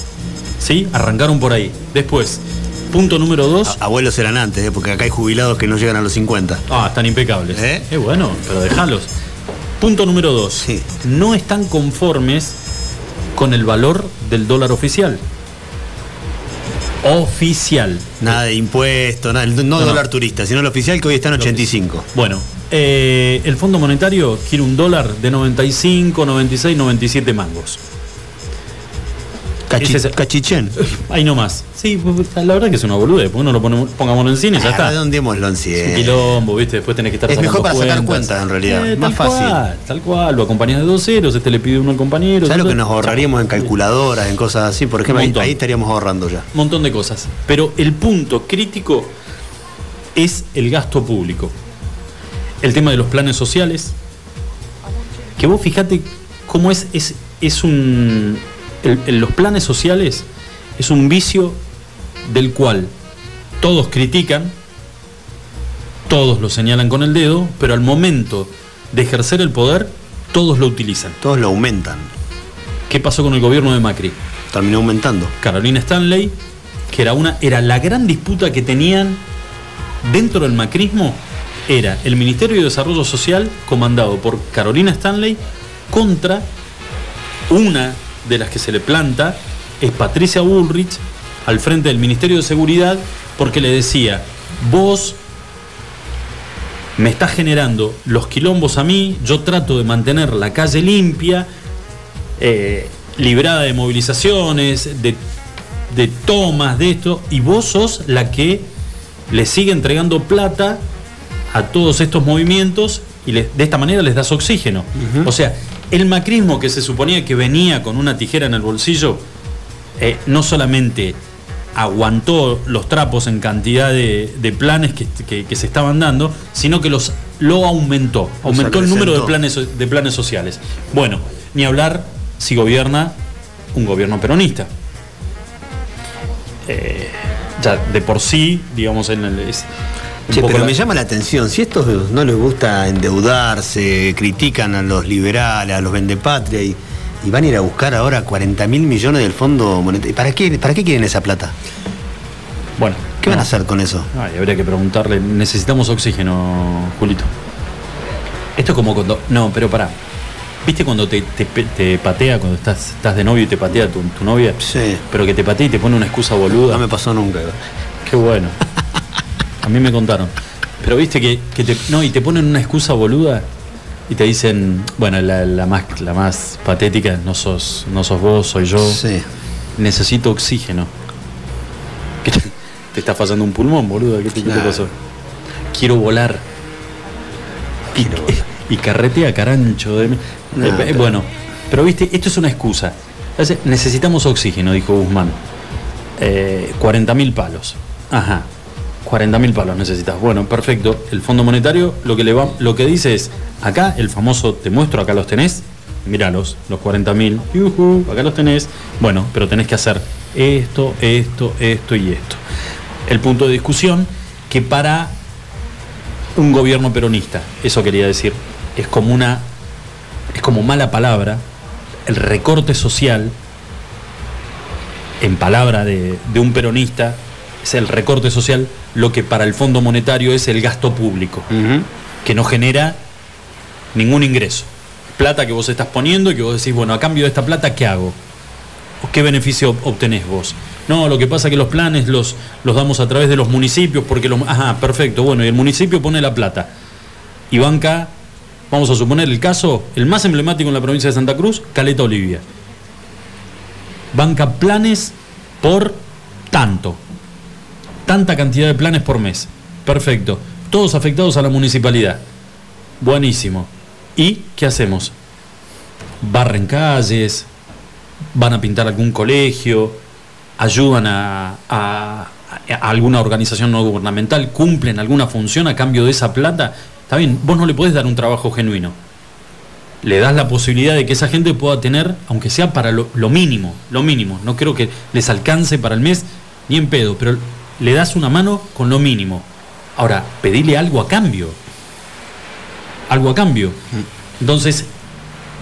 ¿Sí? Arrancaron por ahí. Después, punto número dos.
Abuelos eran antes, ¿eh? porque acá hay jubilados que no llegan a los 50.
Ah, están impecables.
¿Eh?
Eh, bueno, pero déjalos. Punto número dos.
Sí.
No están conformes con el valor del dólar oficial. Oficial.
Nada de impuestos, nada, no,
No, no.
dólar turista, sino el oficial que hoy está en 85.
Bueno, eh, el Fondo Monetario quiere un dólar de 95, 96, 97 mangos.
Cachi-
es-
Cachichén.
Ahí nomás. Sí, la verdad que es una boludez, porque no lo ponemos, pongámoslo en cine y ya
Ah,
está.
redondémoslo en
Es un
100.
quilombo, ¿viste? Después tenés que estar
Es mejor para sacar
cuentas.
cuentas, en realidad,
Eh,
más
tal
fácil.
Cual, tal cual, lo acompañas de dos ceros, este le pide uno al compañero.
¿Sabes lo que nos ahorraríamos en calculadoras, en cosas así? Por ejemplo,
Un
ahí, estaríamos ahorrando ya.
montón de cosas. Pero el punto crítico es el gasto público. El tema de los planes sociales. Que vos fijate cómo es, es, es un. El- el- los planes sociales es un vicio del cual todos critican, todos lo señalan con el dedo, pero al momento de ejercer el poder, todos lo utilizan.
Todos lo aumentan.
¿Qué pasó con el gobierno de Macri?
Terminó aumentando.
Carolina Stanley, que era una era la gran disputa que tenían dentro del macrismo era el Ministerio de Desarrollo Social comandado por Carolina Stanley contra una de las que se le planta es Patricia Bullrich al frente del Ministerio de Seguridad porque le decía, "Vos me estás generando los quilombos a mí, yo trato de mantener la calle limpia, eh, librada de movilizaciones, de, de tomas, de esto, y vos sos la que le sigue entregando plata a todos estos movimientos y de esta manera les das oxígeno. O sea, el macrismo que se suponía que venía con una tijera en el bolsillo, eh, no solamente aguantó los trapos en cantidad de, de planes que, que- que se estaban dando, sino que los lo aumentó. Aumentó el número de planes, de planes sociales. Bueno, ni hablar si gobierna un gobierno peronista. Eh, ya de por sí, digamos, en el, es poco
pero
la-
me llama la atención, si a estos no les gusta endeudarse, critican a los liberales, a los vendepatria y, y van a ir a buscar ahora 40 mil millones del Fondo Monetario, ¿para qué, ¿para qué quieren esa plata?
Bueno,
¿Qué van a hacer con eso?
Ay, habría que preguntarle, necesitamos oxígeno, Julito. Esto es como cuando. No, pero pará. ¿Viste cuando te, te pe- te patea, cuando estás, estás de novio y te patea tu, tu novia?
Sí.
Pero que te patea y te pone una excusa boluda.
No me pasó nunca.
Qué bueno. A mí me contaron. Pero viste que, que te. No, y te ponen una excusa boluda y te dicen, bueno, la, la más, la más patética, no sos, no sos vos, soy yo.
Sí.
Necesito oxígeno. ¿Qué te, te está fallando un pulmón, boludo? ¿Qué te, qué te
Claro.
pasó? Quiero volar. Y, y carretea carancho. de-
No,
Eh, eh,
pero-
Bueno, pero viste, esto es una excusa. Necesitamos oxígeno, dijo Guzmán. Eh, 40 mil palos. Ajá. 40 mil palos necesitas. Bueno, perfecto. El Fondo Monetario lo que, le va, lo que dice es, acá el famoso, te muestro, acá los tenés, míralos, los 40 mil, acá los tenés. Bueno, pero tenés que hacer esto, esto, esto y esto. El punto de discusión que para un gobierno peronista, eso quería decir, es como una, es como mala palabra, el recorte social en palabra de, de un peronista, es el recorte social, lo que para el Fondo Monetario es el gasto público, que no genera ningún ingreso. Plata que vos estás poniendo y que vos decís, bueno, a cambio de esta plata, ¿qué hago? ¿O ¿Qué beneficio ob- obtenés vos? No, lo que pasa es que los planes los, los damos a través de los municipios porque los... Ajá, perfecto, bueno, y el municipio pone la plata. Y banca, vamos a suponer el caso, el más emblemático en la provincia de Santa Cruz, Caleta Olivia banca planes por tanto. Tanta cantidad de planes por mes. Perfecto. Todos afectados a la municipalidad. Buenísimo. ¿Y qué hacemos? Barren calles, van a pintar algún colegio, ayudan a, alguna organización no gubernamental, cumplen alguna función a cambio de esa plata. Está bien, vos no le podés dar un trabajo genuino le das la posibilidad de que esa gente pueda tener, aunque sea para lo, lo mínimo, lo mínimo, no creo que les alcance para el mes ni en pedo, pero le das una mano con lo mínimo. Ahora, pedile algo a cambio. Algo a cambio. Entonces,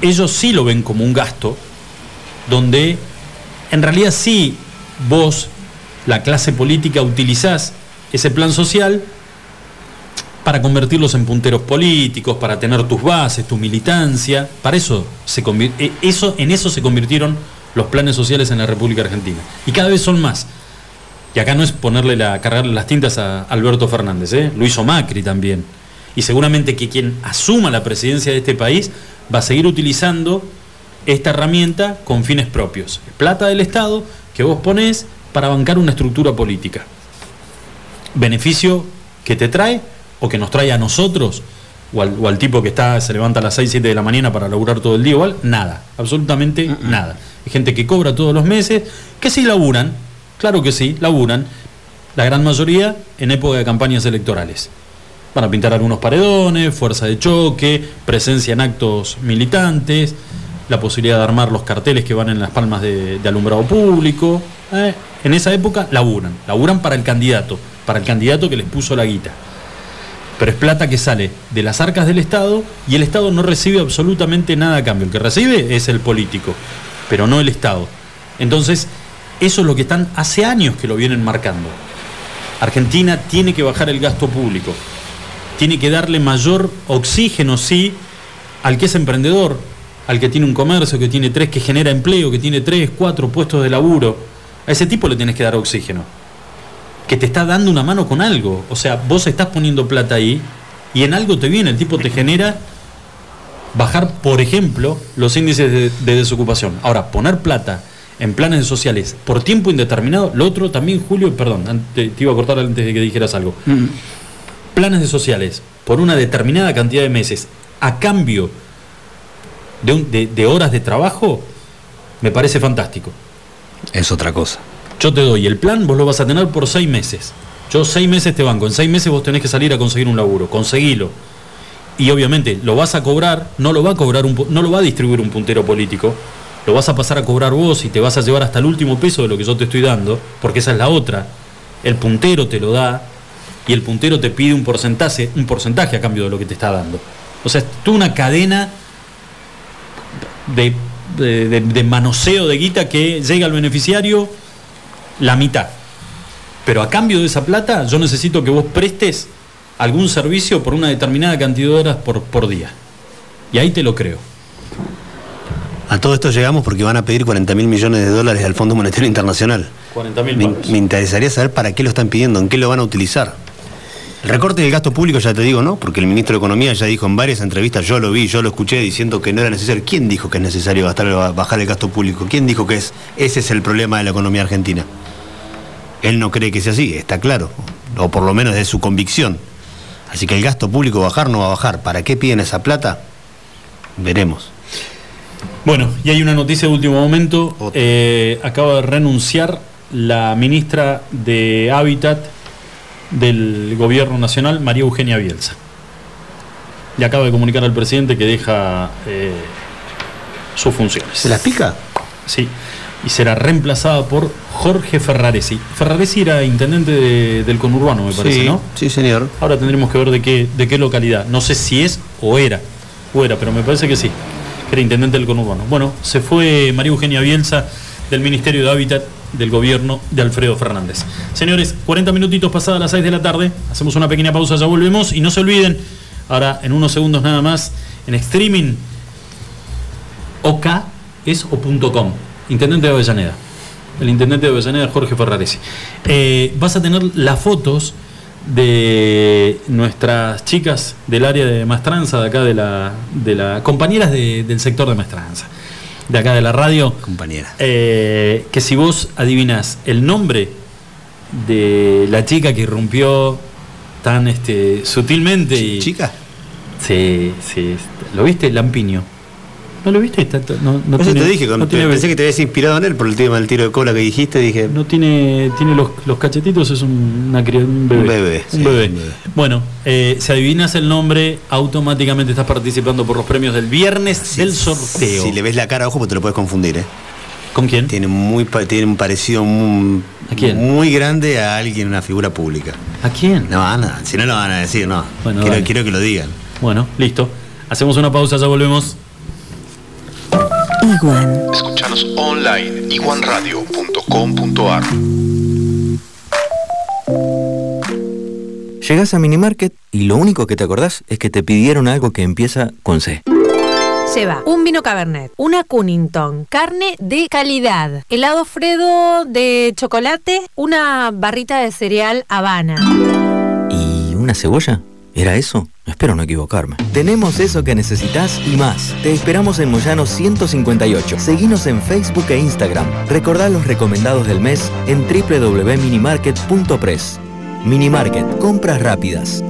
ellos sí lo ven como un gasto, donde en realidad sí vos, la clase política, utilizás ese plan social para convertirlos en punteros políticos, para tener tus bases, tu militancia. Para eso se eh, eso en eso se convirtieron los planes sociales en la República Argentina. Y cada vez son más. Y acá no es ponerle la, cargarle las tintas a Alberto Fernández, ¿eh? lo hizo Macri también. Y seguramente que quien asuma la presidencia de este país va a seguir utilizando esta herramienta con fines propios. Plata del Estado que vos ponés para bancar una estructura política. Beneficio que te trae o que nos trae a nosotros o al, o al tipo que está se levanta a las 6, 7 de la mañana para laburar todo el día igual, nada, absolutamente nada. Hay gente que cobra todos los meses, que sí laburan, claro que sí, laburan, la gran mayoría en época de campañas electorales. Van a pintar algunos paredones, fuerza de choque, presencia en actos militantes, la posibilidad de armar los carteles que van en las palmas de, alumbrado público. Eh, En esa época laburan, laburan para el candidato, para el candidato que les puso la guita. Pero es plata que sale de las arcas del Estado y el Estado no recibe absolutamente nada a cambio. El que recibe es el político, pero no el Estado. Entonces, eso es lo que están hace años que lo vienen marcando. Argentina tiene que bajar el gasto público, tiene que darle mayor oxígeno, sí, al que es emprendedor, al que tiene un comercio, que tiene tres, que genera empleo, que tiene tres, cuatro puestos de laburo. A ese tipo le tenés que dar oxígeno. Que te está dando una mano con algo. O sea, vos estás poniendo plata ahí y en algo te viene, el tipo te genera bajar, por ejemplo, los índices de desocupación. Ahora, poner plata en planes sociales por tiempo indeterminado, lo otro también, Julio, perdón, te iba a cortar antes de que dijeras algo. Planes de sociales por una determinada cantidad de meses a cambio de, un- de- de horas de trabajo, me parece fantástico.
Es otra cosa.
Yo te doy el plan, vos lo vas a tener por seis meses. Yo seis meses te banco, en seis meses vos tenés que salir a conseguir un laburo, conseguilo. Y obviamente lo vas a cobrar, no lo va a cobrar un, no lo va a distribuir un puntero político, lo vas a pasar a cobrar vos y te vas a llevar hasta el último peso de lo que yo te estoy dando, porque esa es la otra. El puntero te lo da y el puntero te pide un porcentaje, un porcentaje a cambio de lo que te está dando. O sea, es toda una cadena de, de- manoseo de guita que llega al beneficiario la mitad. Pero a cambio de esa plata, yo necesito que vos prestes algún servicio por una determinada cantidad de horas por, por día. Y ahí te lo creo.
A todo esto llegamos porque van a pedir 40 mil millones de dólares al Fondo Monetario Internacional.
40 mil
Me, me interesaría saber para qué lo están pidiendo, en qué lo van a utilizar. El recorte del gasto público, ya te digo, ¿no? Porque el ministro de Economía ya dijo en varias entrevistas, yo lo vi, yo lo escuché diciendo que no era necesario. ¿Quién dijo que es necesario gastar, bajar el gasto público? ¿Quién dijo que es, ese es el problema de la economía argentina? Él no cree que sea así, está claro. O por lo menos es su convicción. Así que el gasto público bajar no va a bajar. ¿Para qué piden esa plata? Veremos.
Bueno, y hay una noticia de último momento. Eh, acaba de renunciar la ministra de Hábitat del Gobierno Nacional, María Eugenia Bielsa. Le acaba de comunicar al presidente que deja eh, sus funciones. ¿Se
las pica?
Sí. Y será reemplazada por Jorge Ferraresi. Ferraresi era intendente de- del conurbano, me parece,
Sí,
¿no?
Sí, señor.
Ahora tendremos que ver de qué, de qué localidad. No sé si es o era. O era, pero me parece que sí. Era intendente del conurbano. Bueno, se fue María Eugenia Bielsa del Ministerio de Hábitat del gobierno de Alfredo Fernández. Señores, 40 minutitos pasadas las 6 de la tarde. Hacemos una pequeña pausa, ya volvemos. Y no se olviden, ahora en unos segundos nada más, en streaming, OK es o punto .com. Intendente de Avellaneda. El intendente de Avellaneda, Jorge Ferraresi. Eh, vas a tener las fotos de nuestras chicas del área de maestranza, de acá de la, de la compañeras de- del sector de maestranza, de acá de la radio.
Compañera.
Eh, que si vos adivinas el nombre de la chica que irrumpió tan este, sutilmente y.
¿Chica?
Sí, sí. ¿Lo viste? Lampiño. ¿No lo viste? Está- no, no
Eso
tiene-
te dije,
no tiene-
pensé que te habías inspirado en él por el tema del tiro de cola que dijiste, dije.
No tiene, tiene los, los cachetitos, es un, una un bebé.
Un bebé,
Un
sí,
bebé.
un bebé.
Bueno, eh, si adivinas el nombre, automáticamente estás participando por los premios del viernes del sorteo.
Si le ves la cara, ojo, porque te lo puedes confundir, ¿eh?
¿Con quién?
Tiene, muy, tiene un parecido muy, muy grande a alguien, una figura pública.
¿A quién?
No, no, si no lo van a decir, no.
Bueno,
quiero que lo digan.
Bueno, listo. Hacemos una pausa, ya volvemos.
Iguan. Escuchanos online iguanradio.com.ar.
Llegás a Minimarket y lo único que te acordás es que te pidieron algo que empieza con C.
Lleva un vino Cabernet, una Cunnington, carne de calidad, helado Fredo de chocolate, una barrita de cereal Habana.
¿Y una cebolla? ¿Era eso? Espero no equivocarme. Tenemos eso que necesitas y más. Te esperamos en Moyano 158. Seguinos en Facebook e Instagram. Recordá los recomendados del mes en www.minimarket.press. Minimarket, compras rápidas.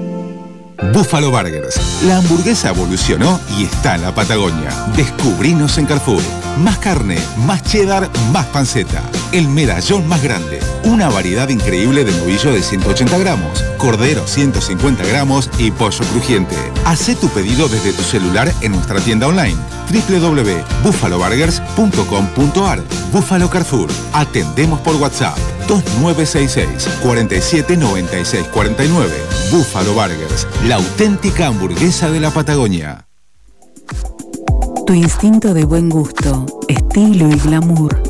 Buffalo Burgers. La hamburguesa evolucionó y está en la Patagonia. Descubrinos en Carrefour. Más carne, más cheddar, más panceta. El medallón más grande. Una variedad increíble de novillo de 180 gramos, cordero 150 gramos y pollo crujiente. Haz tu pedido desde tu celular en nuestra tienda online www.buffaloburgers.com.ar Buffalo Carrefour. Atendemos por WhatsApp 2966 47 96 49. Buffalo Burgers, la auténtica hamburguesa de la Patagonia.
Tu instinto de buen gusto, estilo y glamour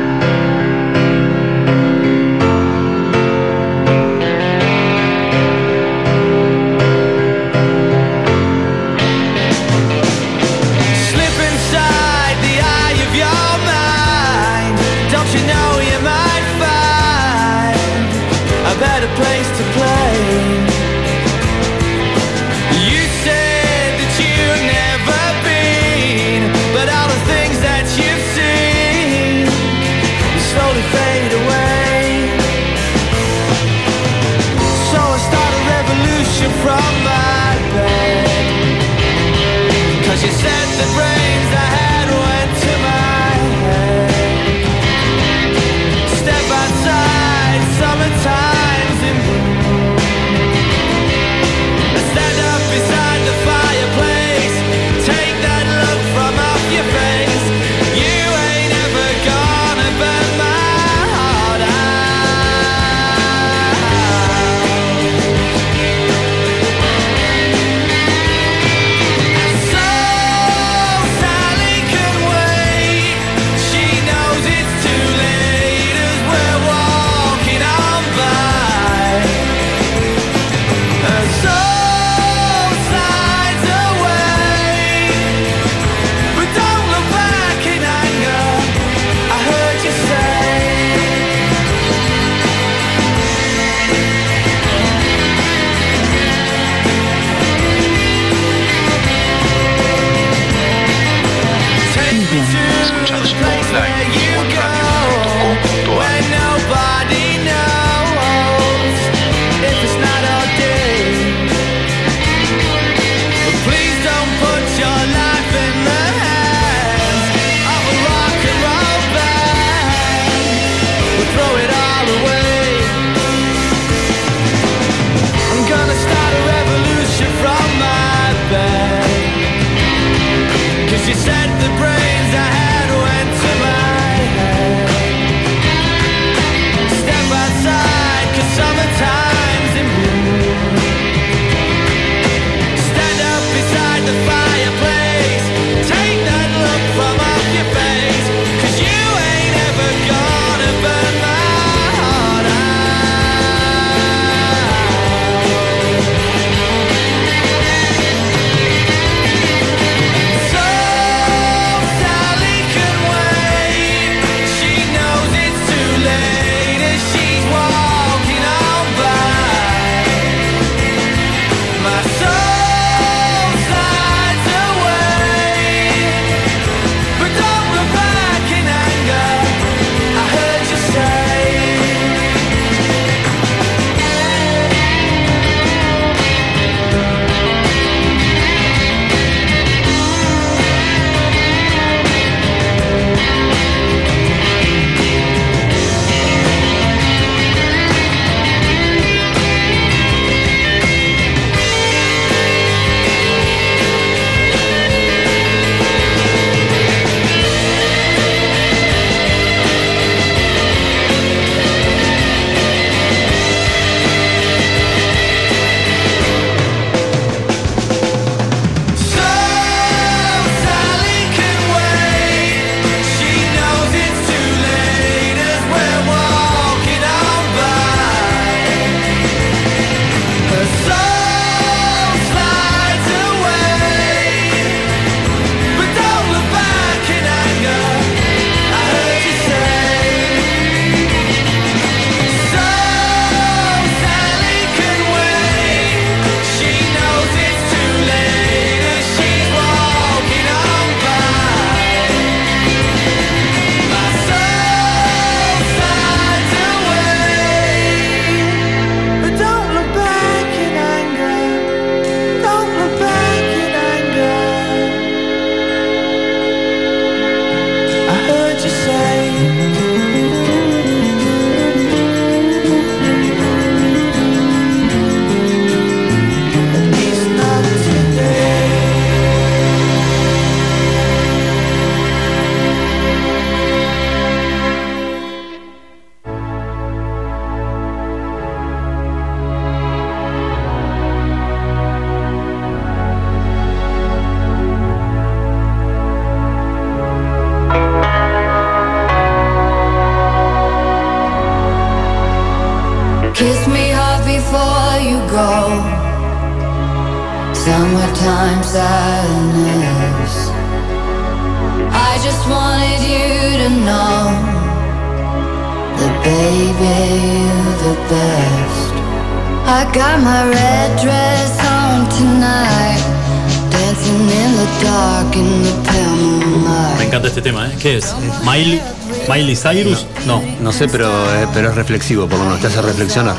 Cyrus? No.
No sé, pero, es- pero es reflexivo, por lo menos te hace reflexionar.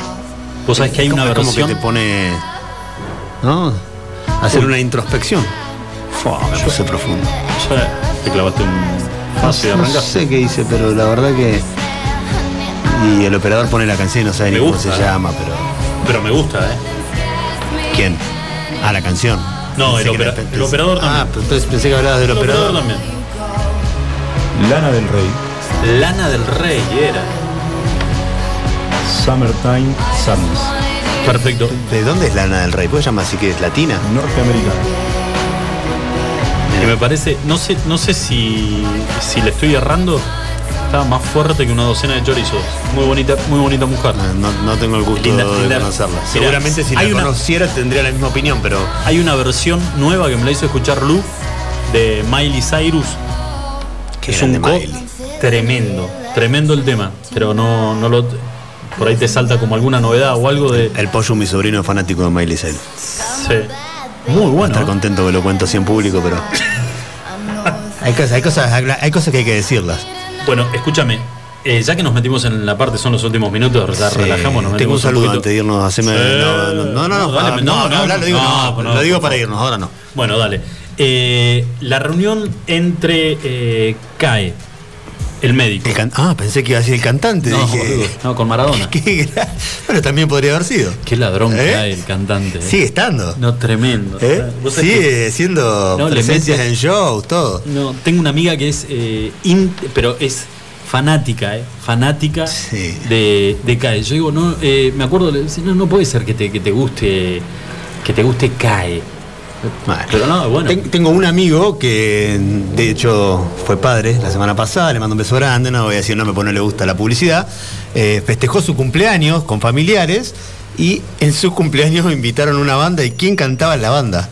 Vos sabés que hay una
Es como
versión.
que te pone. ¿No? Hacer
Uy.
una introspección. Fua, me puse profundo.
Ya te clavaste un fácil de
No
arrancar.
sé qué hice, pero la verdad que. Y el operador pone la canción y no sabe
Me
ni cómo se
eh.
llama, pero.
Pero me gusta, ¿eh?
¿Quién? Ah, la canción.
No, el, opera-
era-
el operador también.
Ah, pero entonces pensé que hablabas del
El
operador.
operador también.
Lana del Rey.
Lana del Rey era.
Summertime Sadness.
Perfecto.
¿De dónde es Lana del Rey? ¿Puedes llamar así que es latina?
Norteamericana.
Que me parece, no sé, no sé si, si le estoy errando. Estaba más fuerte que una docena de chorizos. Muy bonita, muy bonita mujer.
No, no tengo el gusto
Linda,
de
linda.
conocerla.
Mirá,
Seguramente si la
hay una-
conociera tendría la misma opinión, pero.
Hay una versión nueva que me la hizo escuchar Lu de Miley Cyrus.
Qué
es un co tremendo, tremendo el tema, pero no, no lo por ahí te salta como alguna novedad o algo de
El pollo, mi sobrino, es fanático de Miley Cyrus.
sí. Muy
Va a
bueno.
estar
¿eh?
contento que lo cuento así en público, pero. hay, cosas, hay, cosas, hay cosas que hay que decirlas.
Bueno, escúchame, eh, ya que nos metimos en la parte, son los últimos minutos, ya
Sí,
relajamos, nos
Tengo un saludo
poquito.
antes de irnos. Haceme,
Sí.
no, no, no, no, no,
dale, no,
no,
no,
lo digo, no,
no,
lo digo para irnos, ahora no.
Bueno, dale. Eh, la reunión entre eh, CAE, el médico.
El can- ah, pensé que iba a decir el cantante.
No,
dije,
no, con Maradona.
qué Bueno, también podría haber sido.
Qué ladrón
¿Eh?
CAE, el cantante. eh.
Sigue estando.
No, tremendo.
¿Eh? Sigue siendo
No, le
presencias
mete-
en shows, todo.
No, tengo una amiga que es, eh, in- pero es fanática, ¿eh? Fanática de, de CAE. Yo digo, no, eh, me acuerdo, no, no puede ser que te, que te guste, que te guste CAE. Pero no, bueno.
Ten- Tengo un amigo que de hecho fue padre la semana pasada, le mando un beso grande, no voy a decir nombre porque no le gusta la publicidad. Eh, festejó su cumpleaños con familiares y en su cumpleaños invitaron una banda y ¿quién cantaba en la banda?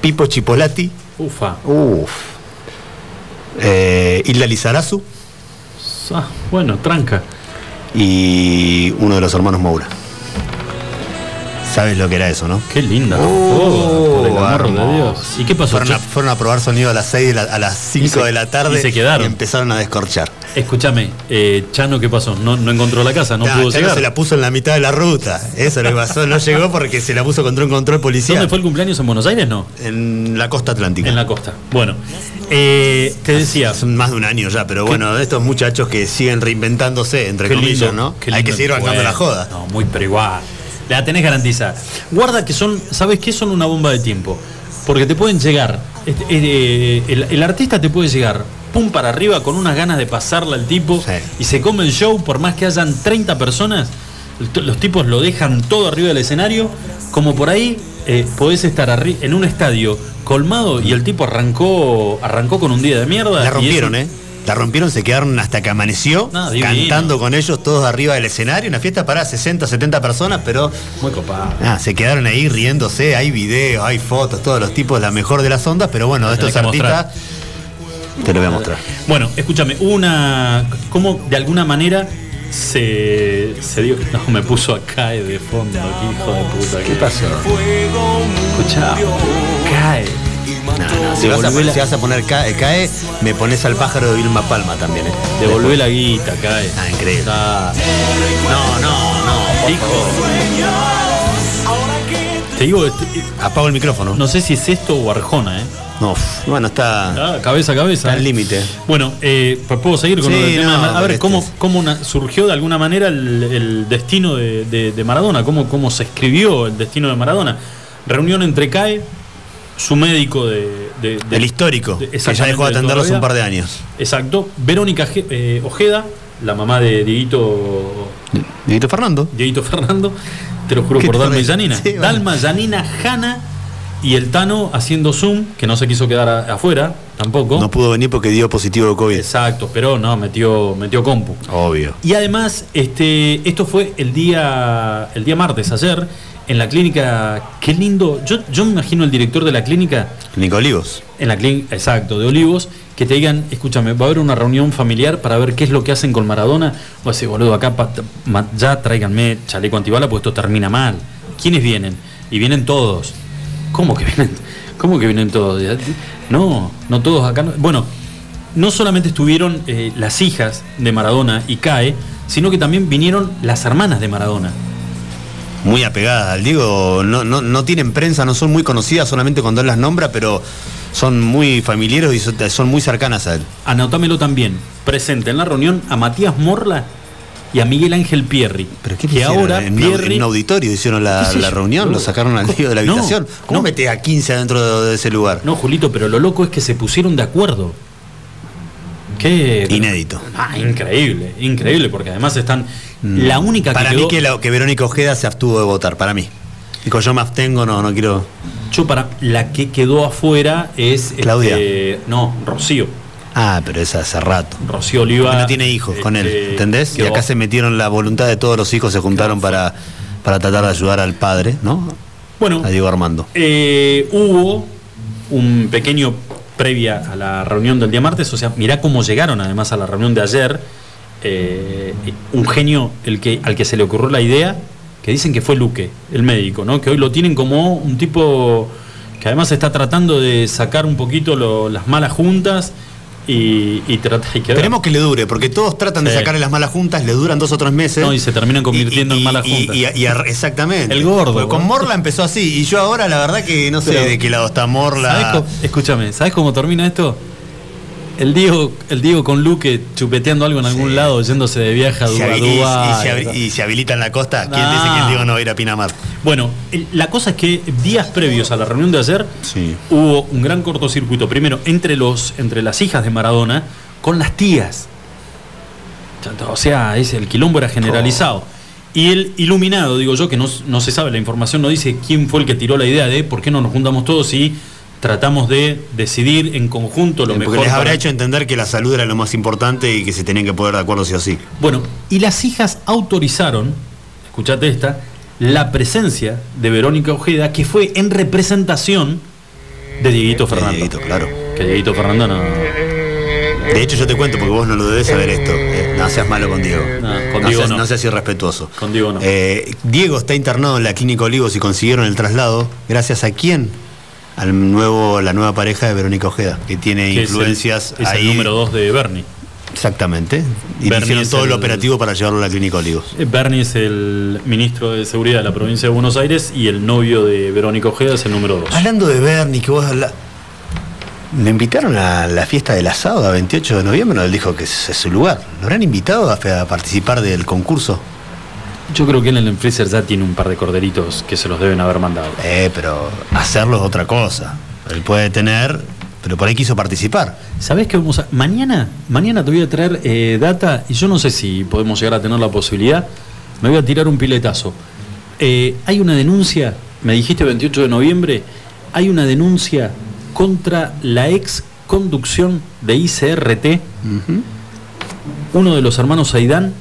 Pipo Chipolati.
Ufa.
Uf. Eh, Hilda Lizarazu
Ah, bueno, tranca.
y uno de los hermanos Moura. ¿Sabes lo que era eso, no?
Qué linda.
Oh,
por el amor de
hermoso.
Dios. ¿Y qué pasó?
Fueron a, fueron a probar sonido a las 6 de la- a las 5
se-
de la tarde
y se quedaron.
empezaron a descorchar.
Escúchame, eh, Chano, ¿qué pasó? No, no encontró la casa, no
Nah,
pudo
Chano
llegar.
se la puso en la mitad de la ruta. Eso es lo que pasó. No llegó porque se la puso contra un control policial.
¿Dónde fue el cumpleaños? ¿En Buenos Aires? No.
En la costa atlántica.
En la costa. Bueno, eh, te decía.
Son más de un año ya, pero bueno, de estos muchachos que siguen reinventándose, entre
Qué
comillas,
lindo,
¿no? Hay que seguir bancando la joda.
No, muy pero igual. La tenés garantizada. Guarda que son, ¿sabes qué? Son una bomba de tiempo. Porque te pueden llegar, este, eh, el, el artista te puede llegar, pum para arriba, con unas ganas de pasarla al tipo, y se come el show, por más que hayan 30 personas, los tipos lo dejan todo arriba del escenario, como por ahí eh, podés estar en un estadio colmado y el tipo arrancó, arrancó con un día de mierda.
La
y
rompieron,
eso-
¿eh? La rompieron, se quedaron hasta que amaneció,
No,
cantando con ellos todos arriba del escenario. Una fiesta para 60, 70 personas, pero
Muy copado.
Ah, se quedaron ahí riéndose, hay videos, hay fotos, todos los tipos, la mejor de las ondas, pero bueno, de estos
mostrar.
artistas te lo voy a mostrar.
Bueno, escúchame, una. ¿Cómo de alguna manera se, se dio. No, me puso a CAE de fondo, hijo de puta. ¿Qué
pasó?
Escuchá, CAE.
Si, vas a, poner- si vas a poner cae, cae, me pones al pájaro de Vilma Palma también, ¿eh?
Devolvé la guita, CAE.
Ah, increíble.
No, no, no, hijo. Te digo, este,
apago el micrófono.
No sé si es esto o Arjona, ¿eh?
No, bueno, está.
Ah, cabeza a cabeza.
Está al
¿eh?
límite.
Bueno, eh, pues puedo seguir con
Sí,
del tema.
no,
a ver,
este
¿cómo,
es-
cómo una- surgió de alguna manera el, el destino de, de- de Maradona? ¿Cómo, ¿Cómo se escribió el destino de Maradona? Reunión entre CAE, su médico de. de- de-
El histórico,
de-
que ya dejó de
exactamente, toda
atenderlo
la
hace un par de años.
Exacto. Verónica eh, Ojeda, la mamá de Dieguito.
Dieguito Fernando.
Dieguito Fernando, te lo juro
¿Qué
por Dalma y? Yanina.
Sí, bueno.
Dalma, Yanina, Hanna y el Tano haciendo Zoom, que no se quiso quedar a- afuera tampoco.
No pudo venir porque dio positivo de COVID.
Exacto, pero no, metió, metió compu.
Obvio.
Y además, este, esto fue el día, el día martes, ayer, En la clínica, qué lindo. Yo, yo me imagino el director de la clínica.
Clínica Olivos.
En la clínica, exacto, de Olivos, que te digan, escúchame, va a haber una reunión familiar para ver qué es lo que hacen con Maradona. O decir, boludo, acá ya tráiganme chaleco antibala, porque esto termina mal. ¿Quiénes vienen? Y vienen todos. ¿Cómo que vienen? ¿Cómo que vienen todos? No, no todos acá. no- Bueno, no solamente estuvieron eh, las hijas de Maradona y CAE, sino que también vinieron las hermanas de Maradona.
Muy apegadas al Diego, no, no, no tienen prensa, no son muy conocidas solamente cuando él las nombra, pero son muy familiares y son, muy cercanas a él.
Anotámelo también. Presente en la reunión a Matías Morla y a Miguel Ángel Pierri. que
hicieron?
ahora
en, un-
Pierri.
en un auditorio hicieron la,
¿Qué
la reunión, lo sacaron al Diego de la
No,
habitación. ¿Cómo
no.
metés a 15 adentro de, de ese lugar?
No, Julito, pero lo loco es que se pusieron de acuerdo. Qué.
Inédito.
Ah, increíble, increíble, porque además están. La única
Mm. Para
que
mí que, la- que Verónica Ojeda se abstuvo de votar, para mí. Dijo, yo me abstengo, no, no quiero.
Yo para la que quedó afuera es
Claudia.
este, no, Rocío.
Ah, pero es hace rato.
Rocío Oliva.
Porque no tiene hijos con él,
este,
¿entendés? Y acá se metieron la voluntad de todos los hijos, se juntaron para, para tratar de ayudar al padre, ¿no?
Bueno.
A Diego Armando.
Eh, hubo un pequeño previa a la reunión del día martes, o sea, mirá cómo llegaron además a la reunión de ayer. eh, un genio el que, al que se le ocurrió la idea, que dicen que fue Luque, el médico, ¿no? Que hoy lo tienen como un tipo que además está tratando de sacar un poquito lo- las malas juntas y, y trata y que
que le dure, porque todos tratan de sacarle las malas juntas, le duran dos o tres meses.
No, y se terminan convirtiendo en malas juntas.
y- y a- exactamente.
El gordo,
Porque con. Morla empezó así, y yo ahora la verdad que no sé
Pero-
de qué lado está
¿Sabés
Morla.
escúchame, ¿sabes cómo termina esto? El Diego, el Diego con Luque chupeteando algo en algún lado, yéndose de viaje a
habi- y- y se habi- y se habilita en la costa. ¿Quién
Ah.
dice que el Diego no va a ir a Pinamar?
Bueno, la cosa es que días previos a la reunión de ayer hubo un gran cortocircuito. Primero, entre, los, entre las hijas de Maradona con las tías. O sea, es, el quilombo era generalizado. Y el iluminado, digo yo, que no, no se sabe, la información no dice quién fue el que tiró la idea de por qué no nos juntamos todos y tratamos de decidir en conjunto lo
Porque
mejor.
les habrá
para-
hecho entender que la salud era lo más importante y que se tenían que poner de acuerdo sí o sí.
Bueno, y las hijas autorizaron, escuchate esta, la presencia de Verónica Ojeda, que fue en representación de Dieguito Fernando.
Dieguito, claro.
Que Dieguito Fernando no.
De hecho, yo te cuento porque vos no lo debes saber esto. Eh, no seas malo con Diego.
No, con Diego
seas,
no.
seas irrespetuoso.
Con Diego no.
Eh, Diego está internado en la clínica Olivos y consiguieron el traslado. ¿Gracias a quién? Al nuevo, la nueva pareja de Verónica Ojeda, que tiene
que es el-
influencias
Es el, número dos de Bernie.
Exactamente. Y
Bernie
hicieron todo el
el-
operativo para llevarlo a la clínica Olivos.
Eh, Bernie es el ministro de Seguridad de la provincia de Buenos Aires y el novio de Verónica Ojeda es el número dos.
Hablando de Bernie, que vos habla- Me invitaron a la fiesta del asado a 28 de noviembre, él dijo que ese es su lugar. ¿Lo habrán invitado a, a participar del concurso?
Yo creo que él en el freezer ya tiene un par de corderitos que se los deben haber mandado.
Eh, pero hacerlo es otra cosa. Él puede tener, pero por ahí quiso participar.
¿Sabés qué vamos a.? Mañana, mañana te voy a traer eh, data y yo no sé si podemos llegar a tener la posibilidad. Me voy a tirar un piletazo. Eh, hay una denuncia, me dijiste 28 de noviembre, hay una denuncia contra la ex conducción de ICRT, uno de los hermanos Aidán,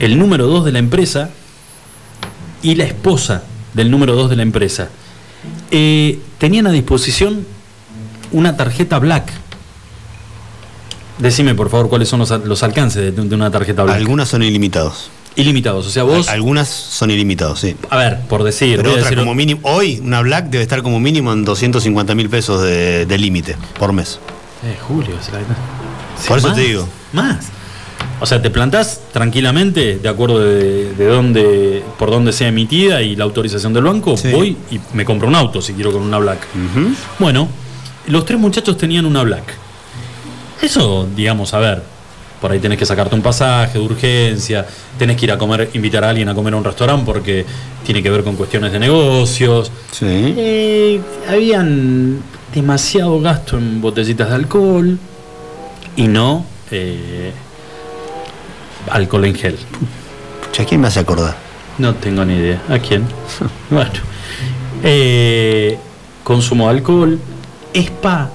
el número 2 de la empresa y la esposa del número 2 de la empresa. Eh, tenían a disposición una tarjeta black. Decime, por favor, cuáles son los, los alcances de, de una tarjeta black.
Algunas son ilimitados.
Ilimitados, o sea, vos.
Algunas son ilimitados, sí.
A ver, por decir.
Pero otra
decir-
como mínimo, hoy una Black debe estar como mínimo en 250 mil pesos de, de límite por mes.
Eh, Julio, es la- Sí,
Por eso
más,
te digo.
Más. O sea, te plantás tranquilamente, de acuerdo de, de dónde, por dónde sea emitida y la autorización del banco, voy y me compro un auto si quiero con una black. Bueno, los tres muchachos tenían una black. Eso, digamos, a ver, por ahí tenés que sacarte un pasaje de urgencia, tenés que ir a comer, invitar a alguien a comer a un restaurante porque tiene que ver con cuestiones de negocios. Eh, habían demasiado gasto en botellitas de alcohol y no eh, alcohol en gel.
¿A quién me hace acordar?
No tengo ni idea. ¿A quién? bueno. Eh, consumo de alcohol. Spa.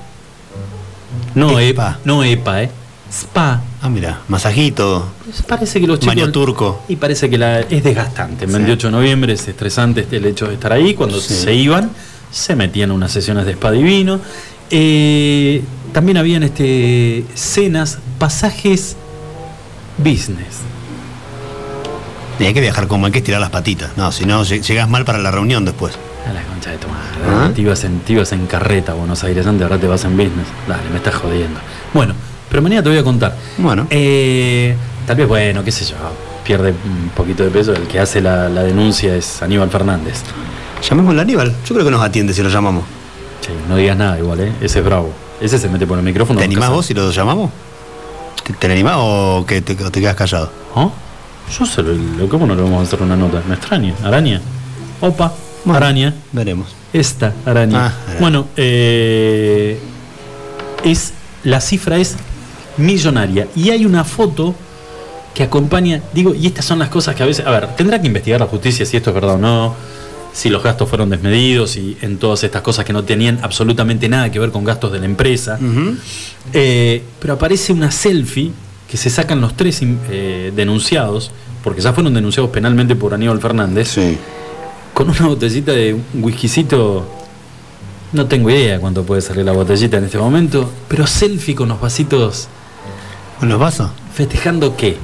No EPA. No EPA, ¿eh? Spa.
Ah, mira, masajito.
Parece que los chicos.
Baño turco.
Y parece que la, es desgastante. El 28 de noviembre es estresante el hecho de estar ahí. Cuando
Sí.
se iban, se metían unas sesiones de spa divino. Eh, también habían este, cenas, pasajes business.
Y hay que viajar como hay que estirar las patitas. No, si no, lleg- llegás mal para la reunión después.
A la concha de tu madre.
¿Ah?
Te, ibas en, te ibas en carreta a Buenos Aires antes, ahora te vas en business. Dale, me estás jodiendo. Bueno, pero mañana te voy a contar.
Bueno.
Eh, tal vez, bueno, qué sé yo, pierde un poquito de peso. El que hace la, la denuncia es Aníbal Fernández.
Llamémosle a Aníbal. Yo creo que nos atiende si lo llamamos.
Sí, no digas nada igual, ¿eh? Ese es bravo. Ese se mete por el micrófono.
¿Te animás vos si lo llamamos? ¿Te, te animás o que te, quedas callado?
¿Ah? Yo sé, lo, ¿cómo no le vamos a hacer una nota? Me extraña. Araña. Opa, araña.
Veremos.
Esta araña.
Ah, araña.
Bueno, eh, es, la cifra es millonaria. Y hay una foto que acompaña, digo, y estas son las cosas que a veces, a ver, tendrá que investigar la justicia si esto es verdad o no, si los gastos fueron desmedidos y en todas estas cosas que no tenían absolutamente nada que ver con gastos de la empresa. Eh, pero aparece una selfie que se sacan los tres eh, denunciados, porque ya fueron denunciados penalmente por Aníbal Fernández, con una botellita de un whiskycito. No tengo idea cuánto puede salir la botellita en este momento, pero selfie con los vasitos.
¿Con los vasos?
¿Festejando qué?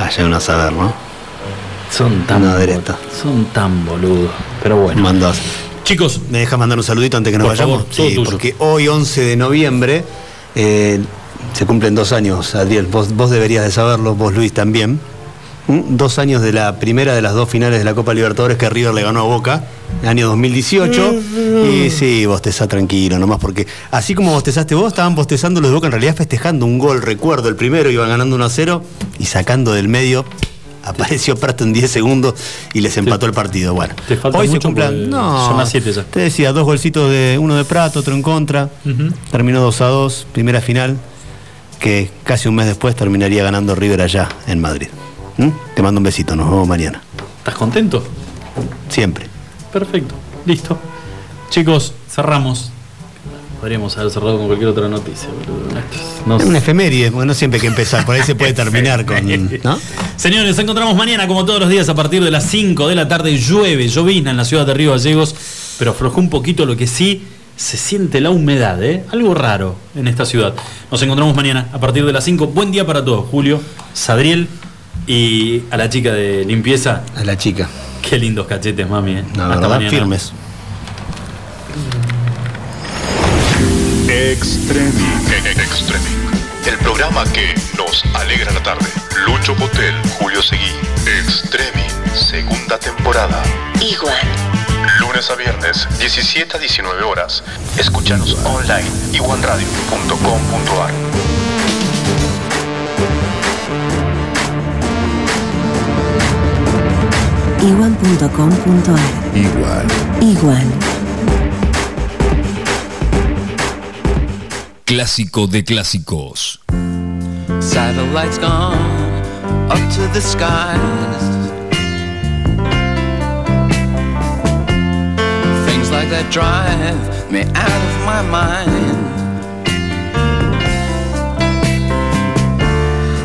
Vaya uno a saber, ¿no?
Son tan,
Una
son tan boludos. Pero bueno.
Mandás.
Chicos.
¿Me dejas mandar un saludito antes que nos
Por
vayamos?
favor,
sí,
tuyo.
porque hoy, 11 de noviembre, eh, se cumplen dos años, Adriel. Vos, vos deberías de saberlo, vos Luis también. ¿Mm? Dos años de la primera de las dos finales de la Copa Libertadores que River le ganó a Boca, el año 2018. Y sí, bostezá tranquilo, nomás porque así como bostezaste vos, estaban bostezando los de Boca, en realidad festejando un gol, recuerdo, el primero iban ganando 1 a 0 y sacando del medio. Apareció Prato en 10 segundos y les empató el partido. Bueno,
Te falta
hoy se cumplan. No,
son las siete ya.
Te decía, dos golcitos de uno de Prato, otro en contra. Terminó 2 a 2, primera final, que casi un mes después terminaría ganando River allá en Madrid. ¿Mm? Te mando un besito, nos vemos mañana.
¿Estás contento?
Siempre.
Perfecto. Listo. Chicos, cerramos. Podríamos haber cerrado con cualquier otra noticia, no
Es una efeméride, porque no siempre hay que empezar, por ahí se puede terminar con. ¿no?
Señores, nos encontramos mañana como todos los días a partir de las 5 de la tarde. Llueve, llovizna en la ciudad de Río Gallegos, pero aflojó un poquito lo que sí se siente la humedad, ¿eh? Algo raro en esta ciudad. Nos encontramos mañana a partir de las 5. Buen día para todos, Julio, Sadriel y a la chica de limpieza.
A la chica.
Qué lindos cachetes, mami, ¿eh?
La
Hasta
verdad,
mañana.
firmes.
Extremi. Extremi. El programa que nos alegra la tarde. Lucho Potel, Julio Seguí. Extremi. Segunda temporada.
Igual.
Lunes a viernes, 17 a 19 horas. Escúchanos online. iguanradio.com.ar.
Igual.com.ar
Igual.
Igual.
Clásico de clásicos.
Satellites gone up to the skies. Things like that drive me out of my mind.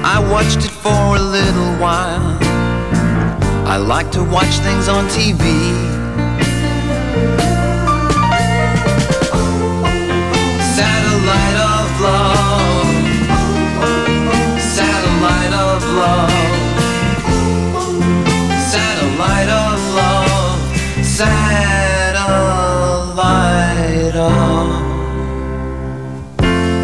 I watched it for a little while. I like to watch things on TV.